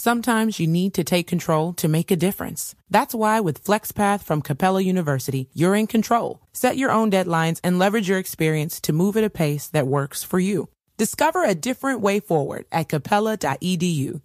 Sometimes you need to take control to make a difference. That's why with FlexPath from Capella University, you're in control. Set your own deadlines and leverage your experience to move at a pace that works for you. Discover a different way forward at capella.edu.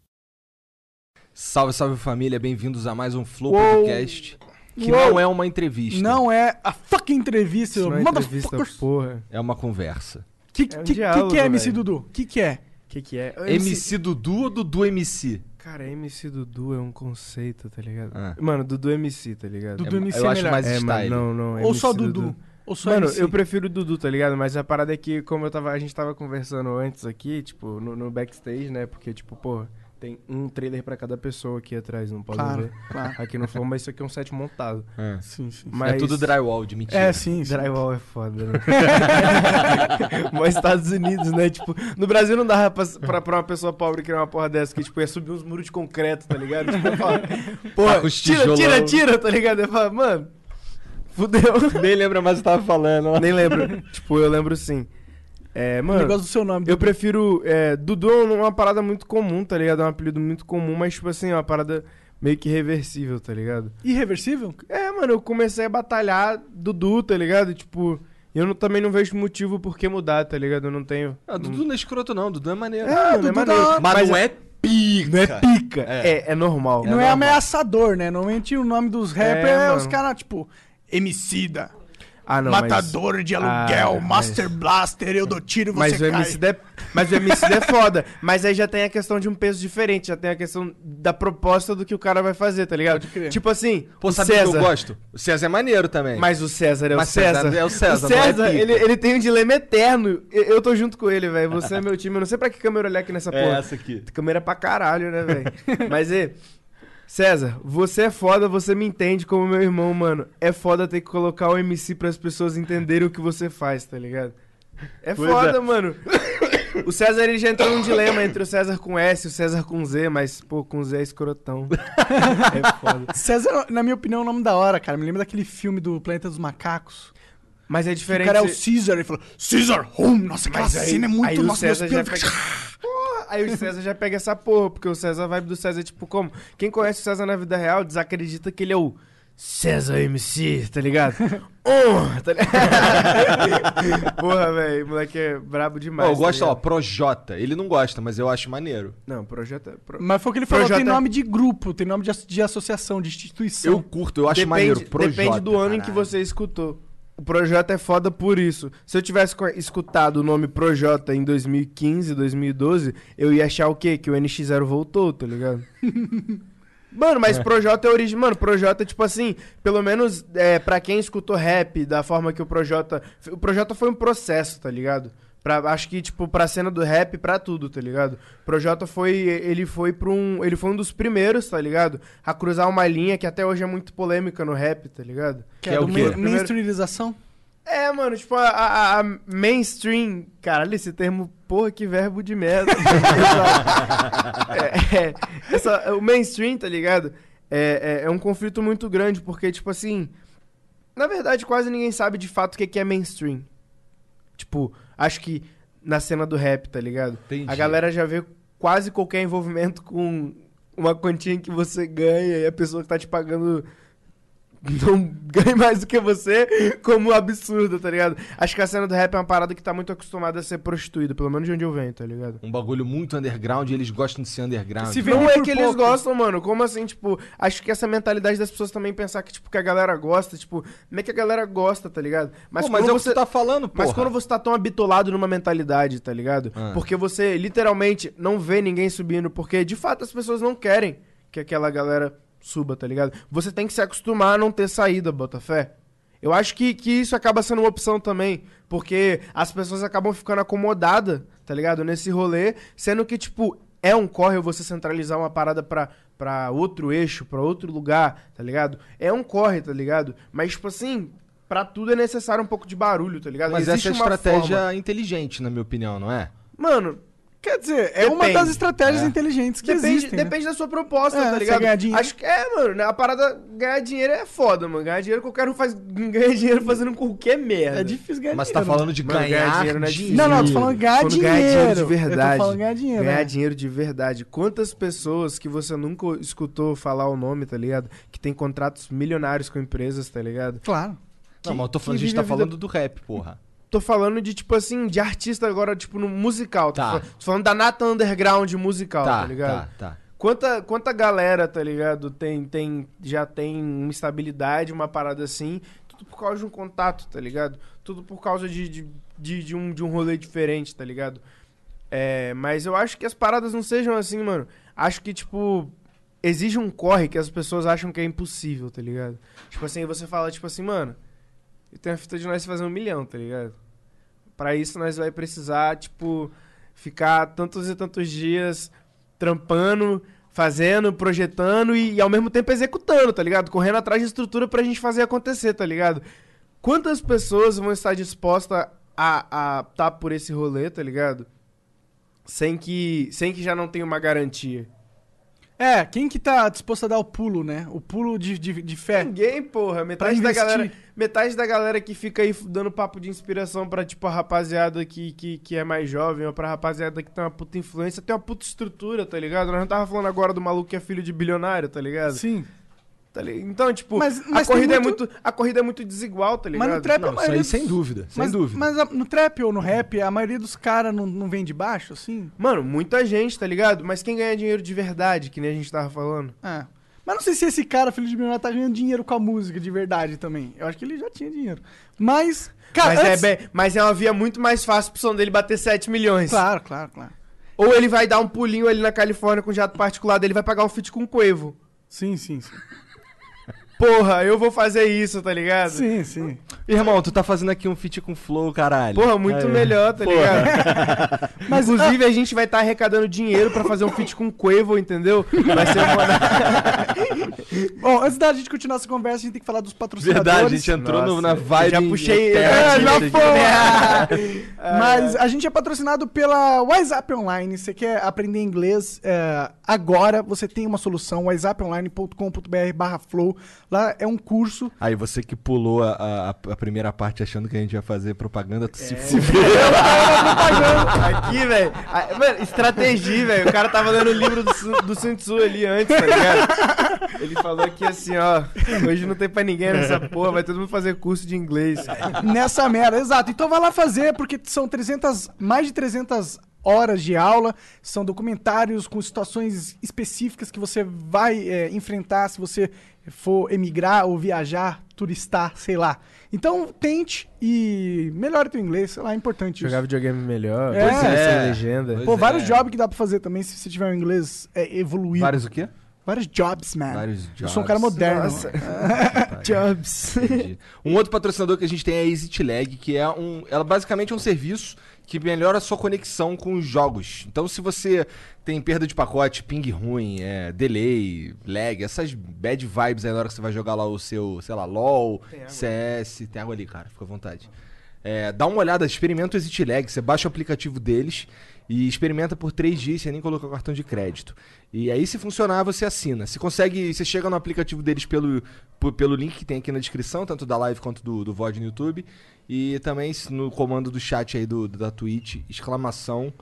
Salve, salve família, bem-vindos a mais um Flow Uou. Podcast. Que Uou. não é uma entrevista, Não é a fucking entrevista, Isso não é entrevista, porra. é uma conversa. Que, É um que, diálogo, que, que é MC velho. Dudu? Que que é? O que que é? MC Dudu ou Dudu MC? Cara, MC Dudu é um conceito, tá ligado? Ah. Mano, Dudu MC, tá ligado? Dudu É- MC eu é acho melhor. mais é, style. mano, não, não. Ou MC só Dudu? Ou só Mano, MC? eu prefiro Dudu, tá ligado? Mas a parada é que, como eu tava, a gente tava conversando antes aqui, tipo, no, no backstage, né? Porque, tipo, pô, tem um trailer pra cada pessoa aqui atrás, não pode Claro, ver. claro. Aqui no Flow, mas isso aqui é um set montado. Sim, sim. Mas É tudo drywall de mentira. É, sim, sim. Drywall é foda, né? Mas Estados Unidos, né? Tipo, no Brasil não dava pra, pra, pra uma pessoa pobre criar uma porra dessa, que, tipo, ia subir uns muros de concreto, tá ligado? Tipo, eu falo, porra, tira, tira, tira, tá ligado? Eu falo, mano, fudeu. Nem lembra mais o que tava falando. ó. Nem lembro. tipo, eu lembro sim. É, O mano, negócio do seu nome. eu Dudu. prefiro. É, Dudu é uma parada muito comum, tá ligado? É um apelido muito comum, mas, tipo assim, é uma parada meio que reversível, tá ligado? Irreversível? É, mano, eu comecei a batalhar Dudu, tá ligado? Tipo, eu não- também não vejo motivo por que mudar, tá ligado? Eu não tenho. Ah, Dudu não é escroto não, Dudu é maneiro. É, mano, é Dudu maneiro. da- mas, não é, é pica. não é pica. É. É, é, normal. não é, normal. ameaçador, né? Normalmente o nome dos rappers É, é, os caras, tipo, Emicida, Ah, não, mas- Matador de Aluguel, Ah, mas- Master Blaster, eu dou tiro e Mas você o, cai. MC é, mas o MC é foda. Mas aí já tem a questão de um peso diferente, já tem a questão da proposta do que o cara vai fazer, tá ligado? Pode crer. Tipo assim, Pô, o sabe o César. que eu gosto? O César é maneiro também. Mas o César é Mas o César. César é o César, O é César, pica. ele, ele tem um dilema eterno. Eu, eu tô junto com ele, velho. Você é meu time. Eu não sei pra que câmera olhar aqui nessa é porra. essa aqui. Câmera pra caralho, né, velho? Mas, e, César, você é foda, você me entende como meu irmão, mano. É foda ter que colocar o MC pras pessoas entenderem o que você faz, tá ligado? É Pois foda, é. mano. O César, ele já entrou num dilema entre o César com S e o César com Z, mas, pô, com Z é escrotão. é foda. César, na minha opinião, é um nome da hora, cara. Me lembra daquele filme do Planeta dos Macacos. Mas é O diferente. cara é o Caesar, ele falou, Caesar Home, nossa, aquela Mas aí- cena é muito... aí o nossa, meus César já pelos- pega- Porra, aí o César já pega essa porra, porque o César, a vibe do César é tipo como? Quem conhece o César na vida real desacredita que ele é o César MC, tá ligado? Honra, tá ligado? Porra, velho, moleque é brabo Ó, demais. eu tá gosto, ó, ligado? Projota. Ele não gosta, mas eu acho maneiro. Não, projeto é. Pro... Mas foi o que ele falou, Projota- tem nome de grupo, tem nome de, de associação, de instituição. Eu curto, eu acho depende, maneiro. Projota. depende do ano em que você escutou. O Projota é foda por isso. Se eu tivesse escutado o nome Projota em 2015, 2012, eu ia achar o quê? Que o NX0 voltou, tá ligado? Mano, mas Projota é origem. Mano, Projota, tipo assim, pelo menos é, pra quem escutou rap da forma que o Projota. O Projota foi um processo, tá ligado? Pra, acho que, tipo, pra cena do rap, pra tudo, tá ligado? Projota foi. Ele foi pra um. Ele foi um dos primeiros, tá ligado? A cruzar uma linha que até hoje é muito polêmica no rap, tá ligado? Que Que é é o quê? main- mainstreamização. É, mano, tipo, a, a- a mainstream. Caralho, esse termo, porra, que verbo de merda. é, é, essa- o mainstream, tá ligado? É, é, é um conflito muito grande, porque, tipo assim. Na verdade, quase ninguém sabe de fato o que que é mainstream. Tipo, acho que na cena do rap, tá ligado? Entendi. A galera já vê quase qualquer envolvimento com uma quantia que você ganha e a pessoa que tá te pagando não ganha mais do que você como absurdo, tá ligado? Acho que a cena do rap é uma parada que tá muito acostumada a ser prostituída, pelo menos de onde eu venho, tá ligado? Um bagulho muito underground e eles gostam de ser underground. Se Não é que eles pouco. gostam, mano. Como assim, tipo, acho que essa mentalidade das pessoas também pensar que, tipo, que a galera gosta, tipo, como é que a galera gosta, tá ligado? Mas, quando mas é o que você tá falando, pô. Mas quando você tá tão habitolado numa mentalidade, tá ligado? Ah. Porque você literalmente não vê ninguém subindo, porque de fato as pessoas não querem que aquela galera suba, tá ligado? Você tem que se acostumar a não ter saída, Botafé. Eu acho que, que isso acaba sendo uma opção também, porque as pessoas acabam ficando acomodadas, tá ligado? Nesse rolê, sendo que, tipo, é um corre você centralizar uma parada pra, pra outro eixo, pra outro lugar, tá ligado? É um corre, tá ligado? Mas, tipo assim, pra tudo é necessário um pouco de barulho, tá ligado? Mas Existe essa é uma estratégia forma. inteligente, na minha opinião, não é? Mano, Quer dizer, é uma Depende. das estratégias É. inteligentes que Depende, existem. né? depende da sua proposta, É, tá você ligado? ganhar dinheiro. Acho que é, mano, né, a parada ganhar dinheiro é foda, mano. Ganhar dinheiro qualquer um faz ganha dinheiro fazendo qualquer merda. É difícil ganhar Mas você tá dinheiro. falando de Mano, ganhar, ganhar dinheiro não é dinheiro. Não, não, tô falando ganhar Quando dinheiro. ganhar dinheiro de Eu tô verdade. falando ganhar dinheiro. Ganhar né? dinheiro de verdade. Quantas pessoas que você nunca escutou falar o nome, tá ligado? Que tem contratos milionários com empresas, tá ligado? Claro. Não, mas eu tô que falando, a gente tá vida- falando do rap, porra. Tô falando de, tipo assim, de artista agora, tipo, no musical. Tô Tá. falando- Tô falando da Nata Underground musical, tá, Tá, ligado? tá, tá. Quanta, quanta galera, tá ligado, tem, tem, já tem uma estabilidade, uma parada assim, tudo por causa de um contato, tá ligado? Tudo por causa de, de, de, de um, de um rolê diferente, tá ligado? É, mas eu acho que as paradas não sejam assim, mano. Acho que, tipo, exige um corre que as pessoas acham que é impossível, tá ligado? Tipo assim, você fala, tipo assim, mano, eu tenho a fita de nós fazer um milhão, tá ligado? Pra isso nós vai precisar, tipo, ficar tantos e tantos dias trampando, fazendo, projetando e, e ao mesmo tempo executando, tá ligado? Correndo atrás de estrutura pra gente fazer acontecer, tá ligado? Quantas pessoas vão estar dispostas a a tá por esse rolê, tá ligado? Sem que, sem que já não tenha uma garantia. É, quem que tá disposto a dar o pulo, né? O pulo de, de, de fé. Ninguém, porra. Metade da galera, metade da galera que fica aí dando papo de inspiração pra, tipo, a rapaziada que, que, que é mais jovem ou pra rapaziada que tem uma puta influência, tem uma puta estrutura, tá ligado? Nós não tava falando agora do maluco que é filho de bilionário, tá ligado? Sim. Tá? Então, tipo, Mas- a, mas tem corrida muito- é muito, a corrida é muito desigual, tá ligado? Mas no trap a Não, isso maioria aí dos- sem dúvida, sem mas, dúvida. Mas a- no trap ou no rap, a maioria dos caras não, não vem de baixo, assim? Mano, muita gente, tá ligado? Mas quem ganha dinheiro de verdade, que nem a gente tava falando? É. Mas não sei se esse cara, filho de milionário, tá ganhando dinheiro com a música de verdade também. Eu acho que ele já tinha dinheiro. Mas, cara, mas, antes- é bem- mas é uma via muito mais fácil pro som dele bater 7 milhões. Claro, claro, claro. Ou ele vai dar um pulinho ali na Califórnia com jato particular dele, vai pagar um feat com o Quavo. Sim, sim, sim. Porra, eu vou fazer isso, tá ligado? Sim, sim. Irmão, tu tá fazendo aqui um feat com flow, caralho. Porra, muito Aí. melhor, tá Porra. ligado? Mas, Inclusive, a gente vai estar arrecadando dinheiro pra fazer um feat com o Quavo, entendeu? Vai ser uma... Bom, antes da gente continuar essa conversa, a gente tem que falar dos patrocinadores. Verdade, a gente entrou no- na Nossa, vibe. já puxei- É, já foi! Mas a gente é patrocinado pela WhatsApp Online. Você quer aprender inglês é, agora? Você tem uma solução, whatsapponline.com.br barra flow. Lá é um curso. Aí você que pulou a, a- a primeira parte achando que a gente ia fazer propaganda, tu É. se fudeu. Aqui, velho. Mano, estratégia, velho. O cara tava dando o livro do, Sun- do Sun Tzu ali antes, tá ligado? Ele falou aqui assim, ó. Hoje não tem pra ninguém nessa porra, vai todo mundo fazer curso de inglês. Nessa merda, exato. Então vai lá fazer, porque são 300, mais de 300 horas de aula, são documentários com situações específicas que você vai é, enfrentar se você for emigrar ou viajar, turistar, sei lá. Então tente e melhore teu inglês, sei lá, é importante Jogar isso. videogame melhor, É. pois é. legenda. Pois Pô, é. vários jobs que dá pra fazer também se você tiver um inglês é, evoluído. Vários o quê? Vários jobs, man. Vários Eu sou um cara jobs. moderno. Nossa. Jobs. Entendi. Um outro patrocinador que a gente tem é a EasyTlag, que é um. Ela basicamente é um serviço que melhora a sua conexão com os jogos. Então, se você tem perda de pacote, ping ruim, é, delay, lag, essas bad vibes aí na hora que você vai jogar lá o seu, sei lá, LOL, CS. Tem água ali, cara, fica à vontade. É, dá uma olhada, experimenta o EasyTlag, você baixa o aplicativo deles e experimenta por três dias sem nem colocar o cartão de crédito. E aí, se funcionar, você assina. Se consegue, você chega no aplicativo deles pelo, pelo link que tem aqui na descrição, tanto da live quanto do, do VOD no YouTube. E também no comando do chat aí do, da Twitch, exclamação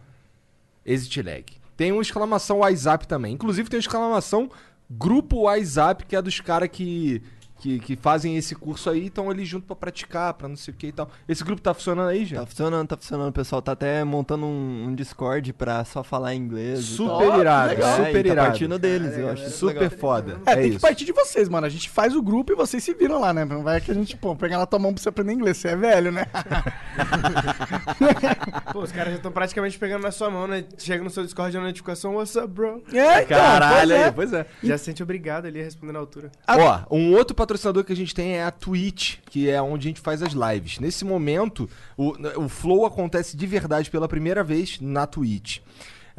ExitLag. Tem um exclamação WhatsApp também. Inclusive tem um exclamação grupo WhatsApp, que é dos caras que, que, que fazem esse curso aí, estão ali junto pra praticar, pra não sei o que e tal. Esse grupo tá funcionando aí, já? Tá funcionando, tá funcionando. O pessoal tá até montando um, um Discord pra só falar inglês. e Super tal. irado, É, super e tá irado. partindo deles, eu acho isso Super legal. foda. É, É, tem que isso. partir de vocês, mano. A gente faz o grupo e vocês se viram lá, né? Não vai que a gente, pô, pegar na tua mão pra você aprender inglês. Você é velho, né? Pô, os caras já estão praticamente pegando na sua mão, né? Chega no seu Discord a notificação, what's up, bro? É, então, Caralho, pois é. aí, pois é. Já se sente obrigado ali a responder na altura. Ó, um outro patrocinador que a gente tem é a Twitch, que é onde a gente faz as lives. Nesse momento, o, o Flow acontece de verdade pela primeira vez na Twitch.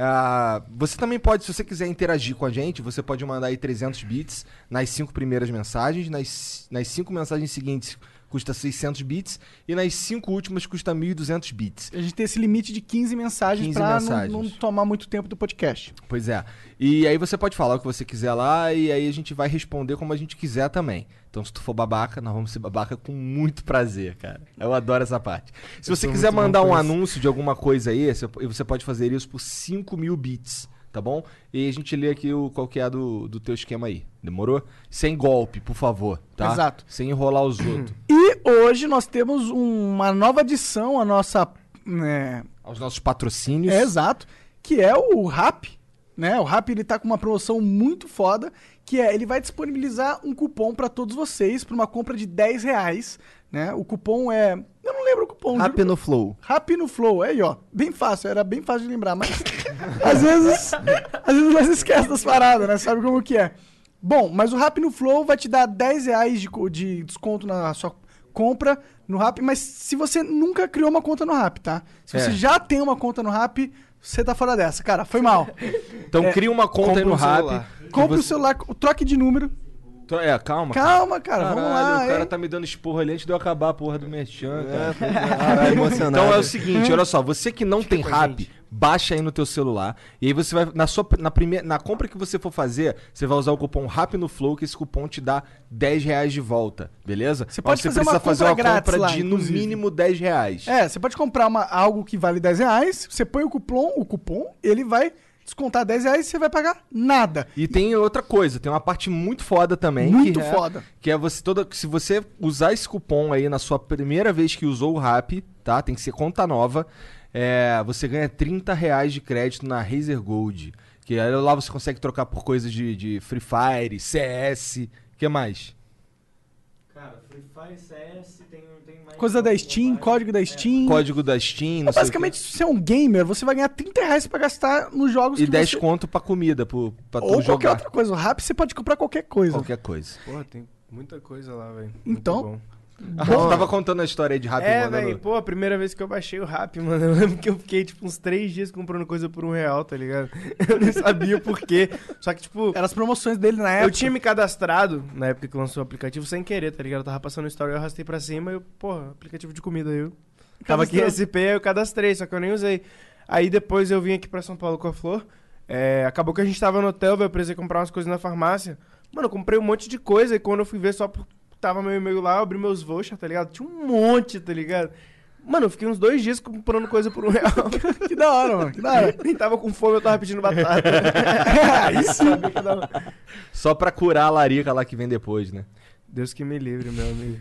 Ah, você também pode, se você quiser interagir com a gente, você pode mandar aí 300 bits nas cinco primeiras mensagens, nas, nas cinco mensagens seguintes custa 600 bits, e nas cinco últimas custa 1.200 bits. A gente tem esse limite de 15 mensagens 15 pra mensagens. Não, não tomar muito tempo do podcast. Pois é. E aí você pode falar o que você quiser lá, e aí a gente vai responder como a gente quiser também. Então, se tu for babaca, nós vamos ser babaca com muito prazer, cara. Eu adoro essa parte. Se Eu você quiser mandar um anúncio de alguma coisa aí, você pode fazer isso por 5 mil bits, tá bom? E a gente lê aqui o, qual que é do, do teu esquema aí. Demorou? Sem golpe, por favor, tá? Exato. Sem enrolar os outros. E hoje nós temos um- uma nova adição à nossa. né, Aos nossos patrocínios. É exato, que é o Rap, né? O Rap ele tá com uma promoção muito foda, que é ele vai disponibilizar um cupom pra todos vocês por uma compra de 10 reais, né? O cupom é, eu não lembro o cupom. Rap no Flow. Rap no Flow, aí ó, bem fácil, era bem fácil de lembrar, mas às vezes, às vezes nós esquece das paradas, né? Sabe como que é? Bom, mas o Rap no Flow vai te dar 10 reais de, de desconto na sua compra no Rap, mas se você nunca criou uma conta no Rap, tá? Se você É. já tem uma conta no Rap, você tá fora dessa, cara, foi mal. Então É, cria uma conta aí no Rap. Compre o você- celular, troque de número. É, calma. Calma, cara, Caralho, vamos lá. o cara hein? tá me dando esporro ali antes de eu acabar a porra do merchan, cara. Caralho, emocionado. Então é o seguinte, olha só, você que não tem rap, gente. baixa aí no teu celular e aí você vai na sua na primeira na compra que você for fazer, você vai usar o cupom rap no flow que esse cupom te dá 10 reais de volta, beleza? Você pode Mas fazer uma precisa fazer uma compra lá, de no inclusive. mínimo 10 reais. É, você pode comprar uma- algo que vale 10 reais, você põe o cupom, o cupom, ele vai descontar 10 reais você vai pagar nada. E tem outra coisa, tem uma parte muito foda também. Muito que é- foda. Que é você toda. Se você usar esse cupom aí na sua primeira vez que usou o Rap, tá? Tem que ser conta nova. é, você ganha 30 reais de crédito na Razer Gold. Que aí lá você consegue trocar por coisas de, de Free Fire, CS. O que mais? Cara, Free Fire CS. Coisa da Steam, código da Steam. Código da Steam, não sei o Basicamente, se você é um gamer, você vai ganhar 30 reais pra gastar nos jogos. E que 10 você... conto pra comida, pro, pra tu Ou qualquer outra coisa. O Rap você pode comprar qualquer coisa. Qualquer coisa. Porra, tem muita coisa lá, velho. Então, Muito bom. Ah, você tava contando a história aí de Rap É, mandando- velho, pô, a primeira vez que eu baixei o rap, mano, eu lembro que eu fiquei, tipo, uns três dias comprando coisa por um real, tá ligado? Eu não sabia o porquê. Só que, tipo, eram as promoções dele na época. eu tinha me cadastrado na época que lançou o aplicativo sem querer, tá ligado? Eu tava passando história, eu arrastei pra cima e eu, porra, aplicativo de comida, eu. Tava aqui em. SP, eu cadastrei, só que eu nem usei. Aí depois eu vim aqui pra São Paulo com a Flor. É, acabou que a gente tava no hotel, velho, eu precisei comprar umas coisas na farmácia. Mano, eu comprei um monte de coisa e quando eu fui ver só por- tava meu e-mail lá, eu abri meus vouchers, tá ligado? Tinha um monte, tá ligado? Mano, eu fiquei uns dois dias comprando coisa por um real. Que da hora, mano. Que da hora. Nem tava com fome, eu tava pedindo batata. Aí sim. Só pra curar a larica lá que vem depois, né? Deus que me livre, meu amigo.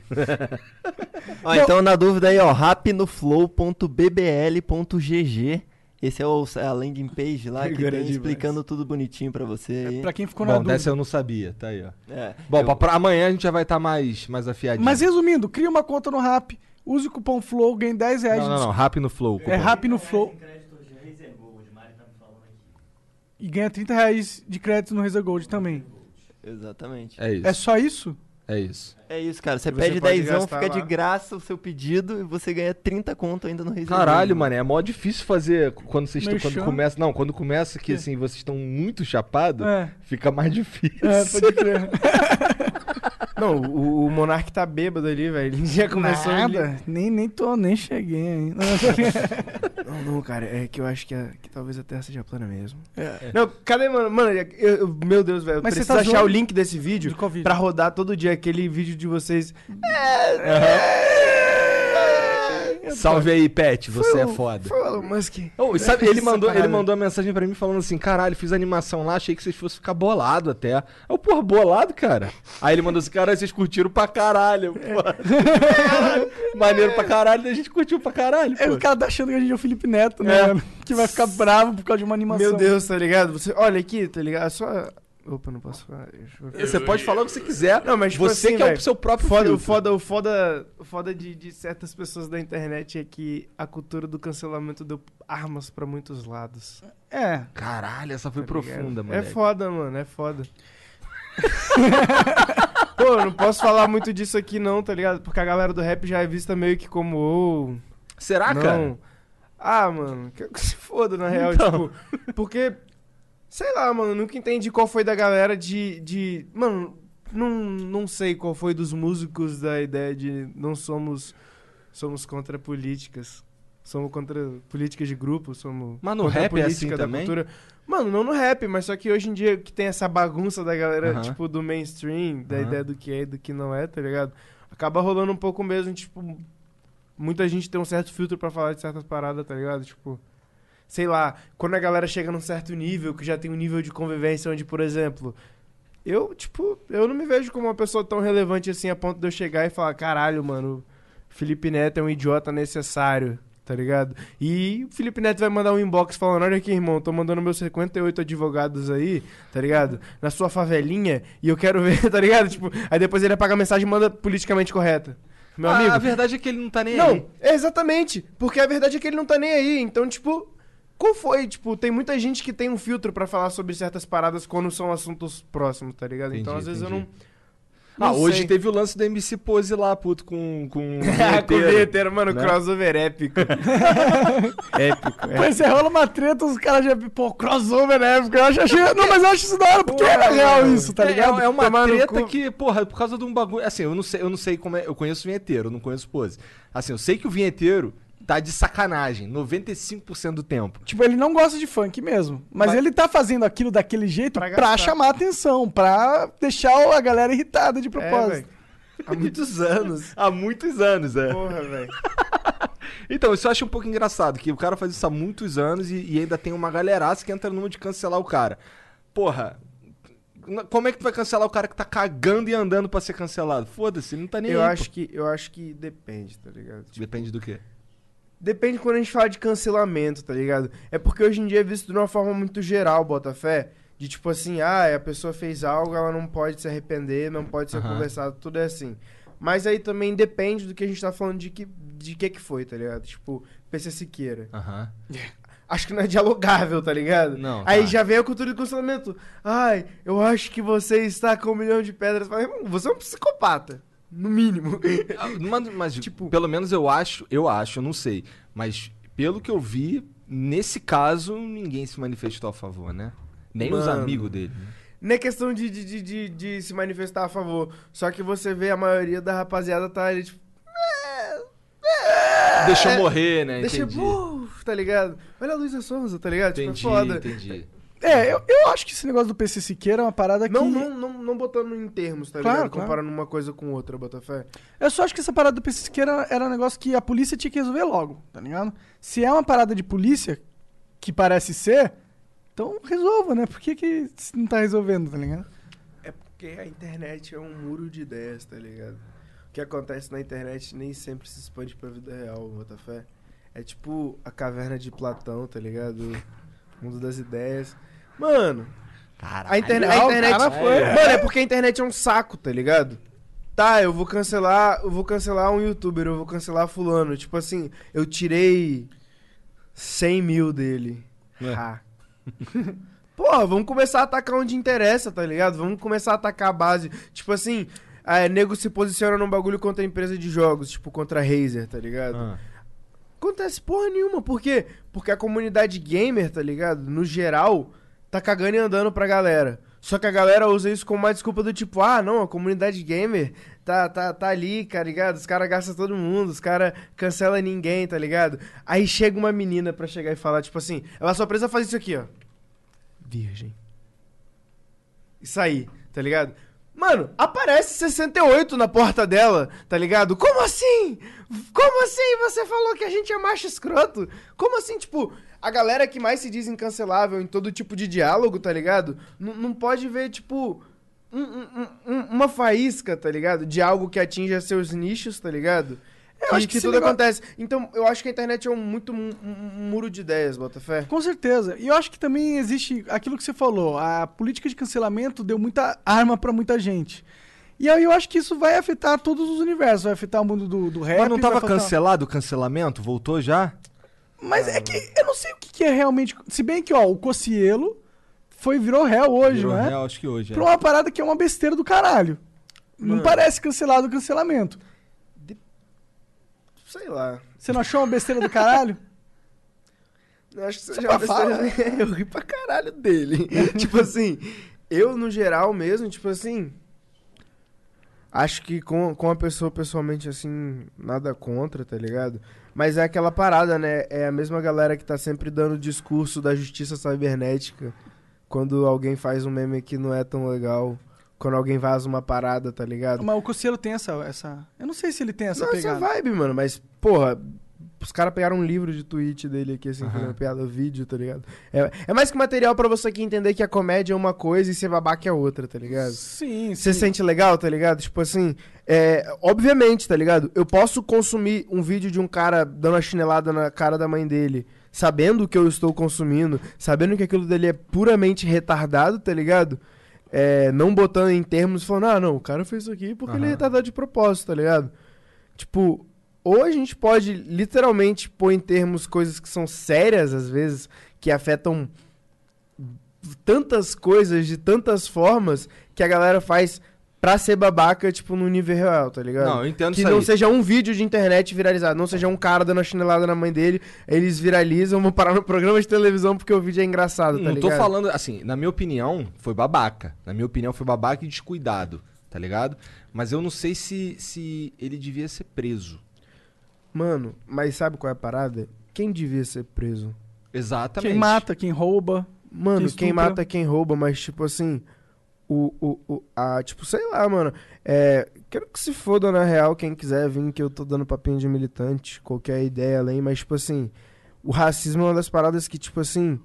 Ó, então, na dúvida aí, ó, rapnoflow.bbl.gg. Esse é o, a landing page lá que Agora é tem demais. explicando tudo bonitinho pra você aí. Pra quem ficou na Bom, dúvida. dessa eu não sabia, tá aí, ó. É, Bom, eu- pra, pra amanhã a gente já vai estar mais, mais afiadinho. Mas resumindo, cria uma conta no Rap, use o cupom FLOW, ganhe 10 reais Não, de não, não. Rap no Flow. É Rap no Flow Mari tá e ganha 30 reais de crédito no Razer Gold também. Exatamente. É isso. É só isso? É isso. É isso, cara. Você você pede pode 10, gastar fica de lá. graça o seu pedido e você ganha 30 conto ainda no Razer Caralho, mano, é mó difícil fazer quando vocês estão. Quando começa. Não, quando começa que assim, vocês estão muito chapados, É. fica mais difícil. É, pode crer. Não, o, o Monark tá bêbado ali, velho. Ele já começou... Nada, nem, nem tô, nem cheguei ainda. Não, não, cara, é que eu acho que, a- que talvez a Terra seja plana mesmo. É. Não, cadê, mano? Mano, eu- eu- meu Deus, velho. Eu Mas você preciso tá achar zoando- o link desse vídeo De Covid. pra rodar todo dia aquele vídeo de vocês. Salve aí, Pet, você Foi é foda. Foi o Elon Musk. Oh, sabe, ele mandou, ele mandou uma mensagem pra mim falando assim: caralho, fiz animação lá, achei que vocês fossem ficar bolado até. Eu, porra, bolado, cara. Aí ele mandou assim: caralho, vocês curtiram pra caralho. Porra. Caralho, Maneiro pra caralho, a gente curtiu pra caralho. É, pô. o cara tá achando que a gente é o Felipe Neto, né? É. Que vai ficar bravo por causa de uma animação. Meu Deus, tá ligado? Você, olha aqui, tá ligado? É Só. Opa, não posso falar. Eu. Você pode falar o que você quiser. Não, mas tipo você assim, que é o seu próprio Foda, o foda, o foda, o foda de, de certas pessoas da internet é que a cultura do cancelamento deu armas pra muitos lados. É. Caralho, essa foi tá profunda, mano. É foda, mano, é foda. Pô, eu não posso falar muito disso aqui não, tá ligado? Porque a galera do rap já é vista meio que como... ô, Será, não. cara? Ah, mano, que que se foda, na real, Então. tipo... Porque, sei lá, mano, nunca entendi qual foi da galera de... de mano, não, não sei qual foi dos músicos da ideia de não somos somos contra políticas. Somos contra políticas de grupo, somos Mas no rap é política assim da também? cultura. Mano, não no rap, mas só que hoje em dia que tem essa bagunça da galera, tipo, do mainstream, da ideia do que é e do que não é, tá ligado? Acaba rolando um pouco mesmo, tipo, muita gente tem um certo filtro pra falar de certas paradas, tá ligado? Tipo, sei lá, quando a galera chega num certo nível, que já tem um nível de convivência onde, por exemplo, eu, tipo, eu não me vejo como uma pessoa tão relevante assim a ponto de eu chegar e falar, caralho, mano, Felipe Neto é um idiota necessário, tá ligado? E o Felipe Neto vai mandar um inbox falando, olha aqui, irmão, tô mandando meus 58 advogados aí, tá ligado? Na sua favelinha, e eu quero ver, tá ligado? Tipo, aí depois ele apaga a mensagem e manda politicamente correta. Meu Ah, amigo, A verdade é que ele não tá nem aí. não, exatamente. Porque a verdade é que ele não tá nem aí. Então, tipo, qual foi? Tipo, tem muita gente que tem um filtro pra falar sobre certas paradas quando são assuntos próximos, tá ligado? então, Entendi, às vezes eu entendi. não. Ah, não hoje sei. teve o lance do MC Pose lá, puto, com, com o com o vinheteiro. mano, né? crossover épico. épico, é. Mas você rola uma treta, os caras já. Pô, crossover época. Eu acho, achei, não, mas eu acho isso da hora, porque Porra, era real isso, tá É, ligado? É, é uma Tomar no treta cu. que, porra, por causa de um bagulho. Assim, eu não sei, eu não sei como é. Eu conheço o vinheteiro, eu não conheço pose. Assim, eu sei que o vinheteiro tá de sacanagem 95% do tempo. Tipo, ele não gosta de funk mesmo. Mas, Mas- ele tá fazendo aquilo daquele jeito Pra pra, chamar atenção, pra deixar a galera irritada de É, propósito. velho. Há muitos anos. Há muitos anos, é. Porra, velho. Então, isso eu acho um pouco engraçado, que o cara faz isso há muitos anos e, e ainda tem uma galeraça que entra numa de cancelar o cara. Porra, como é que tu vai cancelar o cara que tá cagando e andando pra ser cancelado? Foda-se, ele não tá nem Eu aí. acho, pô. que, eu acho que depende, tá ligado? Tipo, Depende do quê? Depende quando a gente fala de cancelamento, tá ligado? É porque hoje em dia é visto de uma forma muito geral, Botafé. De tipo assim, ah, a pessoa fez algo, ela não pode se arrepender, não pode ser Aham. conversado, tudo é assim. Mas aí também depende do que a gente tá falando de que, de que que foi, tá ligado? Tipo, PC Siqueira. Aham. Acho que não é dialogável, tá ligado? Não, Aí tá. já vem a cultura do cancelamento. Ai, eu acho que você está com um milhão de pedras. Irmão, Você é um psicopata. No mínimo. Ah, Mas, mas, Tipo- pelo menos eu acho, eu acho, eu não sei. Mas pelo que eu vi, nesse caso, ninguém se manifestou a favor, né? Nem os Mano. amigos dele. né? Não é questão de, de, de, de, se manifestar a favor. Só que você vê a maioria da rapaziada tá ali, tipo. Deixa eu morrer, né? É, Deixa Entendi. Uf, tá ligado? Olha a Luísa Souza, tá ligado? Entendi, tipo, é foda. entendi. É, eu, eu acho que esse negócio do PC Siqueira é uma parada que. Não, não, não, não botando em termos, tá Claro, ligado? claro. Comparando uma coisa com outra, Botafé. Eu só acho que essa parada do PC Siqueira era um negócio que a polícia tinha que resolver logo, tá ligado? Se é uma parada de polícia, que parece ser, então resolva, né? Por que, que não tá resolvendo, tá ligado? É porque a internet é um muro de ideias, tá ligado? O que acontece na internet nem sempre se expande pra vida real, Botafé. É tipo a caverna de Platão, tá ligado? O mundo das ideias. Mano, Caralho. a, interne a internet. cara foi. Mano, é porque a internet é um saco, tá ligado? Tá, eu vou cancelar, eu vou cancelar um youtuber, eu vou cancelar fulano. Tipo assim, eu tirei 100 mil dele. É. Ah. Porra, vamos começar a atacar onde interessa, tá ligado? Vamos começar a atacar a base. Tipo assim, é, nego se posiciona num bagulho contra a empresa de jogos, tipo contra a Razer, tá ligado? Ah. Acontece porra nenhuma. Por quê? Porque a comunidade gamer, tá ligado? No geral, tá cagando e andando pra galera. Só que a galera usa isso como uma desculpa do tipo, ah, não, a comunidade gamer tá, tá, tá ali, tá ligado? Os caras gastam todo mundo, os caras cancelam ninguém, tá ligado? Aí chega uma menina pra chegar e falar, tipo assim, ela só precisa fazer isso aqui, ó. Virgem. Isso aí, tá ligado? Mano, aparece 68 na porta dela, tá ligado? Como assim? Como assim você falou que a gente é macho escroto? Como assim, tipo, a galera que mais se diz incancelável em todo tipo de diálogo, tá ligado? N- não pode ver, tipo, um- um- um- uma faísca, tá ligado? De algo que atinja seus nichos, tá ligado? Eu que, acho que que tudo negócio- acontece. Então, eu acho que a internet é um muito um, um muro de ideias, Botafé. Com certeza. E eu acho que também existe aquilo que você falou. A política de cancelamento deu muita arma pra muita gente. E aí eu acho que isso vai afetar todos os universos. Vai afetar o mundo do, do rap. Mas não vai tava afetar- cancelado o cancelamento? Voltou já? Mas é que eu não sei o que, que é realmente. Se bem que, ó, o Cocielo foi, virou réu hoje, Virou não é? real, acho que hoje. é. Por uma parada que é uma besteira do caralho. Não Mano. parece cancelado o cancelamento. Sei lá. Você não achou uma besteira do caralho? Eu acho que você já pra besteira- Eu ri pra caralho dele. tipo assim, eu no geral mesmo, tipo assim. Acho que com, com a pessoa pessoalmente, assim, nada contra, tá ligado? Mas é aquela parada, né? É a mesma galera que tá sempre dando discurso da justiça cibernética quando alguém faz um meme que não é tão legal. Quando alguém vaza uma parada, tá ligado? Mas o Cossielo tem essa, essa. Eu não sei se ele tem essa não, essa pegada. vibe, mano. Mas, porra, os caras pegaram um livro de tweet dele aqui, assim, fazendo piada, vídeo, tá ligado? É, é mais que material pra você aqui entender que a comédia é uma coisa e ser babaca é outra, tá ligado? Sim, Você sim. sente legal, tá ligado? Tipo assim, é, obviamente, tá ligado? Eu posso consumir um vídeo de um cara dando uma chinelada na cara da mãe dele, sabendo o que eu estou consumindo, sabendo que aquilo dele é puramente retardado, tá ligado? É, não botando em termos, falando, ah, não, o cara fez isso aqui porque ele é retardado de propósito, tá ligado? Tipo, ou a gente pode literalmente pôr em termos coisas que são sérias, às vezes, que afetam tantas coisas de tantas formas que a galera faz pra ser babaca, tipo, no nível real, tá ligado? Não, eu entendo que isso não aí. seja um vídeo de internet viralizado, não seja um cara dando a chinelada na mãe dele, eles viralizam, vão parar no programa de televisão porque o vídeo é engraçado, tá não ligado? tô falando, assim, na minha opinião, foi babaca. Na minha opinião, foi babaca e descuidado, tá ligado? Mas eu não sei se, se ele devia ser preso. Mano, mas sabe qual é a parada? Quem devia ser preso? Exatamente. Quem mata, quem rouba. Mano, Quem quem, mata é quem rouba, mas tipo assim, o, o, o, a, tipo, sei lá, mano, é, quero que se foda na real quem quiser vir, que eu tô dando papinho de militante, qualquer ideia além, mas tipo assim, o racismo é uma das paradas que, tipo assim,